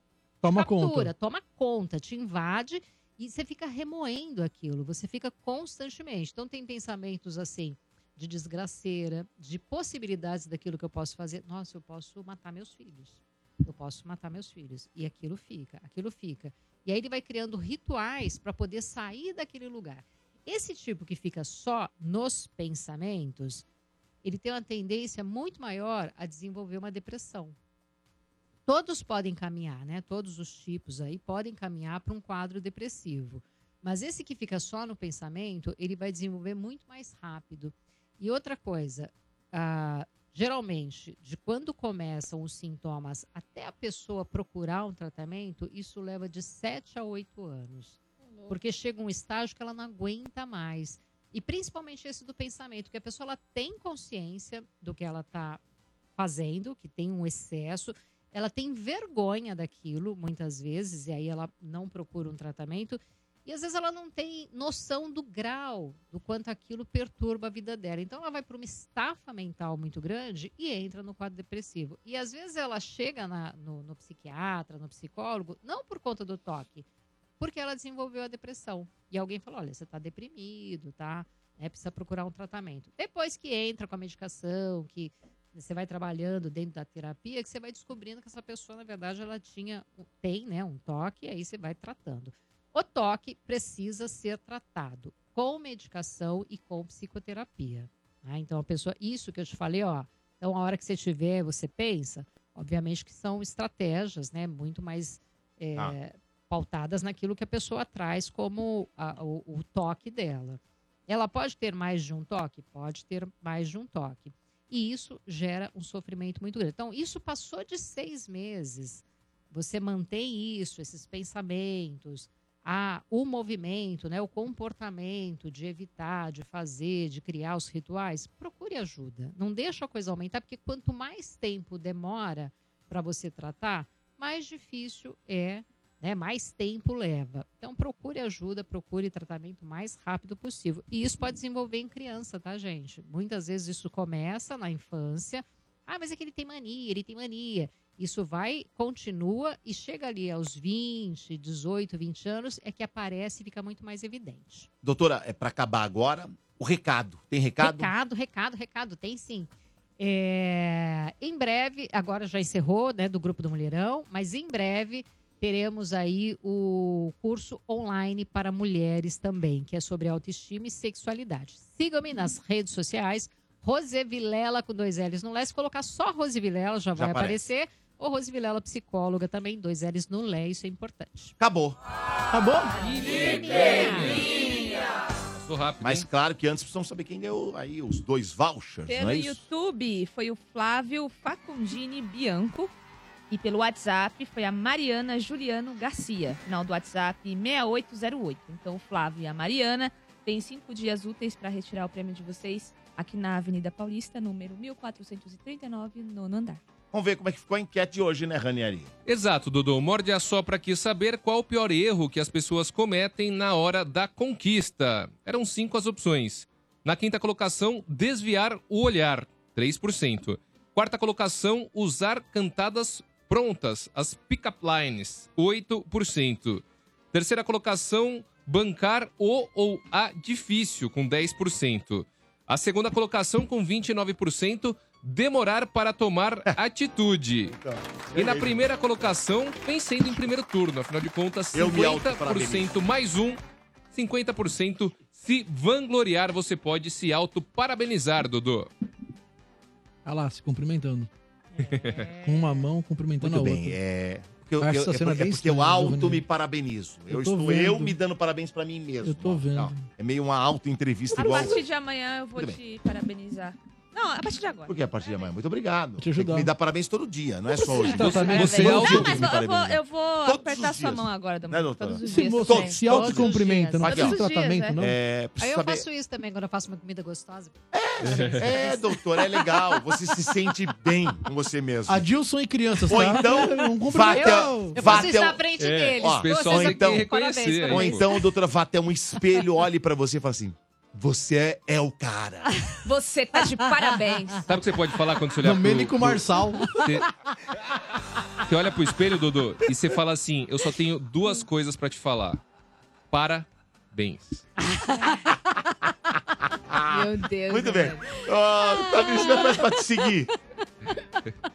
Toma captura, conta. toma conta, te invade e você fica remoendo aquilo, você fica constantemente. Então tem pensamentos assim de desgraceira, de possibilidades daquilo que eu posso fazer. Nossa, eu posso matar meus filhos. Eu posso matar meus filhos. E aquilo fica, aquilo fica. E aí ele vai criando rituais para poder sair daquele lugar. Esse tipo que fica só nos pensamentos, ele tem uma tendência muito maior a desenvolver uma depressão todos podem caminhar, né? Todos os tipos aí podem caminhar para um quadro depressivo. Mas esse que fica só no pensamento, ele vai desenvolver muito mais rápido. E outra coisa, ah, geralmente, de quando começam os sintomas até a pessoa procurar um tratamento, isso leva de 7 a 8 anos. Porque chega um estágio que ela não aguenta mais. E principalmente esse do pensamento, que a pessoa ela tem consciência do que ela está fazendo, que tem um excesso, ela tem vergonha daquilo, muitas vezes, e aí ela não procura um tratamento. E às vezes ela não tem noção do grau do quanto aquilo perturba a vida dela. Então ela vai para uma estafa mental muito grande e entra no quadro depressivo. E às vezes ela chega na- no, no psiquiatra, no psicólogo, não por conta do toque, porque ela desenvolveu a depressão. E alguém falou: olha, você está deprimido, tá? É, precisa procurar um tratamento. Depois que entra com a medicação, que você vai trabalhando dentro da terapia, que você vai descobrindo que essa pessoa, na verdade, ela tinha, tem né, um toque, e aí você vai tratando. O toque precisa ser tratado com medicação e com psicoterapia. tá? Então, a pessoa, isso que eu te falei, ó. Então, a hora que você tiver, você pensa, obviamente que são estratégias, né, muito mais é, Tá. pautadas naquilo que a pessoa traz como a- o, o toque dela. Ela pode ter mais de um toque? Pode ter mais de um toque. E isso gera um sofrimento muito grande. Então, isso passou de seis meses. Você mantém isso, esses pensamentos, a, o movimento, né, o comportamento de evitar, de fazer, de criar os rituais, procure ajuda. Não deixa a coisa aumentar, porque quanto mais tempo demora para você tratar, mais difícil é, né, mais tempo leva. Então procure ajuda, procure tratamento mais rápido possível. E isso pode desenvolver em criança, tá, gente? Muitas vezes isso começa na infância. Ah, mas é que ele tem mania, ele tem mania. Isso vai, continua e chega ali aos 20, 18, 20 anos, é que aparece e fica muito mais evidente. Doutora, é pra acabar agora. O recado. Tem recado? Recado, recado, recado, tem sim. É, em breve, agora já encerrou, né, do Grupo do Mulherão, mas em breve teremos aí o curso online para mulheres também, que é sobre autoestima e sexualidade. Sigam-me nas redes sociais, Rose Vilela com dois L's no Lé. Se colocar só Rose Vilela, já, vai aparece. aparecer. Ou Rose Vilela, psicóloga também, dois L's no Lé, isso é importante. Acabou. Acabou? Passou rápido. Mas claro que antes precisamos saber quem deu aí os dois vouchers, Pelo não é isso? YouTube foi o Flávio Facundini Bianco. E pelo WhatsApp foi a Mariana Juliano Garcia. Final do WhatsApp 6808. Então o Flávio e a Mariana têm cinco dias úteis para retirar o prêmio de vocês aqui na Avenida Paulista, número 1439, nono andar. Vamos ver como é que ficou a enquete de hoje, né, Ranieri? Exato, Dodô. Morde a sopra quis saber qual o pior erro que as pessoas cometem na hora da conquista. Eram cinco as opções. Na quinta colocação, desviar o olhar, 3%. Quarta colocação, usar cantadas prontas, as pick-up lines, 8%. Terceira colocação, bancar o ou a difícil, com 10%. A segunda colocação, com 29%, demorar para tomar atitude. E na primeira colocação, vencendo em primeiro turno. Afinal de contas, Eu me 50% autoparabenizo. mais um, 50% se vangloriar. Você pode se auto-parabenizar, Dodô. Olha lá, se cumprimentando. Com uma mão cumprimentando Muito a bem, outra. é... Porque eu, Acho eu- é porque, é bem porque eu auto Giovanni. me parabenizo. Eu, Eu estou eu vendo. me dando parabéns pra mim mesmo. Eu tô vendo. Não, é meio uma auto-entrevista A igual. partir de amanhã eu vou Tudo te parabenizar. Não, a partir de agora. Por que a partir de amanhã? Muito obrigado. Ajudar. me dar parabéns todo dia, não é só hoje. Você- você Todo auto- dia que mas me eu vou, eu vou Todos apertar os sua dias. mão agora, Né, Dom. doutora? Todos os Se dias. você também. se autocumprimenta, não Aqui, precisa de tratamento, Todos os não? É, Aí preciso eu saber... faço isso também quando eu faço uma comida gostosa. É, doutor, é legal. Você se sente bem com você mesmo. Adilson e crianças, Ou tá? então, um vá cumprimento. até, Eu vá faço até isso o- na frente É, deles. ó, pessoal Vocês tem que aqui, reconhecer parabéns, aí. Ou parabéns. então, doutora, vá até um espelho, olhe pra você e fala assim: Você é, é o cara. Você tá de parabéns. Sabe o que você pode falar quando você olhar pro... Domênico Marçal. Você... você olha pro espelho, Dodô, e você fala assim, eu só tenho duas coisas pra te falar. Parabéns. Meu Deus. Muito bem. Tamiris, como é que faz pra te seguir?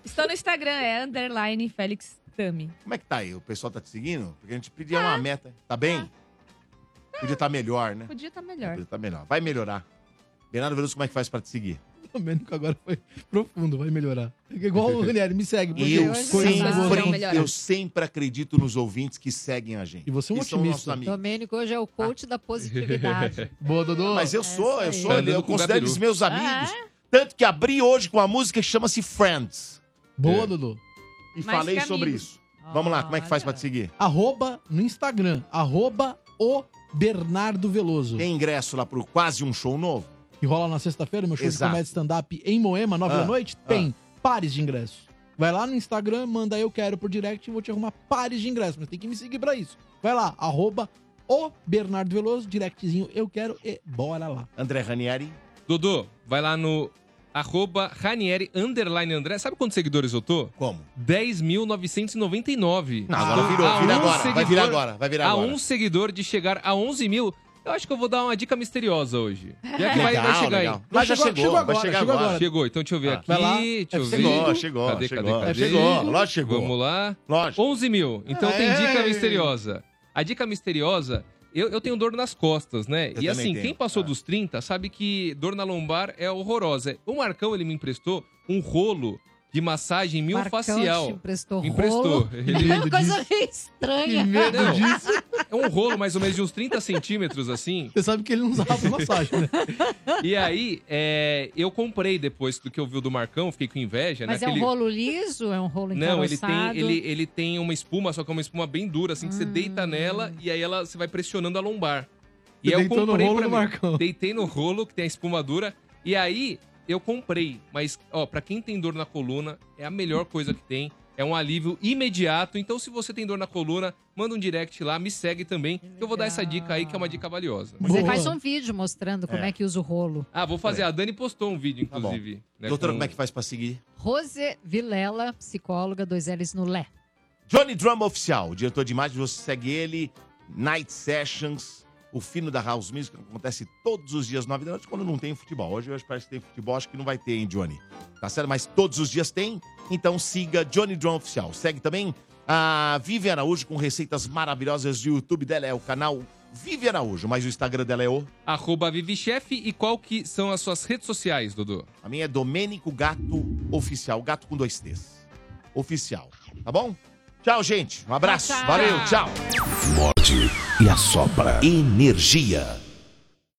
Estou no Instagram, é underline Félix Tami. Como é que tá aí? O pessoal tá te seguindo? Porque a gente pedia uma meta. Tá bem? Podia estar melhor, né? Podia estar melhor. Podia estar melhor. Vai melhorar. Bernardo Veloso, como é que faz pra te seguir? O Domênico agora foi profundo, vai melhorar. É igual o Ranieri, me segue. porque Eu sempre, melhorar. eu sempre acredito nos ouvintes que seguem a gente. E você é um Que são otimista. nossos amigos. Domênico hoje é o coach da positividade. Boa, Dodô. Mas eu sou, eu sou, eu, Tá andando com o considero Gabiru. eles meus amigos. Tanto que abri hoje com uma música que chama-se Friends. Boa, É. Dodô. E Mais falei que sobre amigos. isso. Vamos lá, como é que faz pra te seguir? Arroba no Instagram. Arroba o Bernardo Veloso. Tem ingresso lá pro quase um show novo? Que rola na sexta-feira, meu show Exato. de comédia stand-up em Moema, nove Ah, da noite. Tem pares de ingressos. Vai lá no Instagram, manda eu quero por direct e vou te arrumar pares de ingressos. Mas tem que me seguir pra isso. Vai lá, arroba o Bernardo Veloso, directzinho, eu quero e bora lá. André Ranieri. Dodô, vai lá no arroba Ranieri underline André. Sabe quantos seguidores eu tô? Como? 10.999. Não, agora virou, a vira um agora, vai virar agora, vai virar a agora. um seguidor de chegar a 11 mil. Eu acho que eu vou dar uma dica misteriosa hoje. Já que vai, Legal, vai chegar legal. aí. Mas já chegou, chegou vai agora, chegar chegou agora. agora. Chegou, então deixa eu ver Ah, aqui. vai lá. Deixa eu ver. Chegou, chegou, Cadê, chegou. cadê, cadê? Chegou, lógico que chegou. Vamos lá. Lógico. 11 mil. Então tem Ei. dica misteriosa. A dica misteriosa, eu, eu tenho dor nas costas, né? Eu e assim, tenho. quem passou Ah. dos 30 sabe que dor na lombar é horrorosa. O Marcão, ele me emprestou um rolo de massagem miofascial. te emprestou emprestou. rolo? Ele- É uma coisa meio estranha. Não, É um rolo mais ou menos de uns 30 centímetros, assim. Você sabe que ele não usava pra massagem, né? E aí, é, eu comprei depois do que eu vi do Marcão, fiquei com inveja. Mas né? é um rolo liso? É um rolo Não, ele tem, ele, ele tem uma espuma, só que é uma espuma bem dura, assim, que você deita Hum. nela e aí ela, você vai pressionando a lombar. E aí eu deitou no comprei rolo pra do mim. Marcão. Deitei no rolo, que tem a espuma dura, e aí eu comprei. Mas, ó, pra quem tem dor na coluna, é a melhor coisa que tem. É um alívio imediato. Então, se você tem dor na coluna, manda um direct lá, me segue também. que Eu vou dar essa dica aí, que é uma dica valiosa. Você Boa. faz um vídeo mostrando como É. é, que usa o rolo. Ah, vou fazer. A Dani postou um vídeo, Tá bom. inclusive. né, Doutora, com- como é que faz pra seguir? Rose Vilela, psicóloga, dois L's no Lé. Johnny Drum Oficial, diretor de imagem, você segue ele, Night Sessions, o fino da House Music, que acontece todos os dias, 9 da noite, quando não tem futebol. Hoje eu acho que parece que tem futebol, acho que não vai ter, hein, Johnny? Tá certo? Mas todos os dias tem, então siga Johnny Drum Oficial. Segue também a Vivi Araújo com receitas maravilhosas do YouTube dela, é o canal Vivi Araújo, mas o Instagram dela é o... Arroba ViviChef e qual que são as suas redes sociais, Dodô? A minha é Domênico Gato Oficial, gato com dois T's. Oficial, tá bom? Tchau, gente. Um abraço. Tchau, tchau. Valeu, tchau. Morde e assopra. Energia.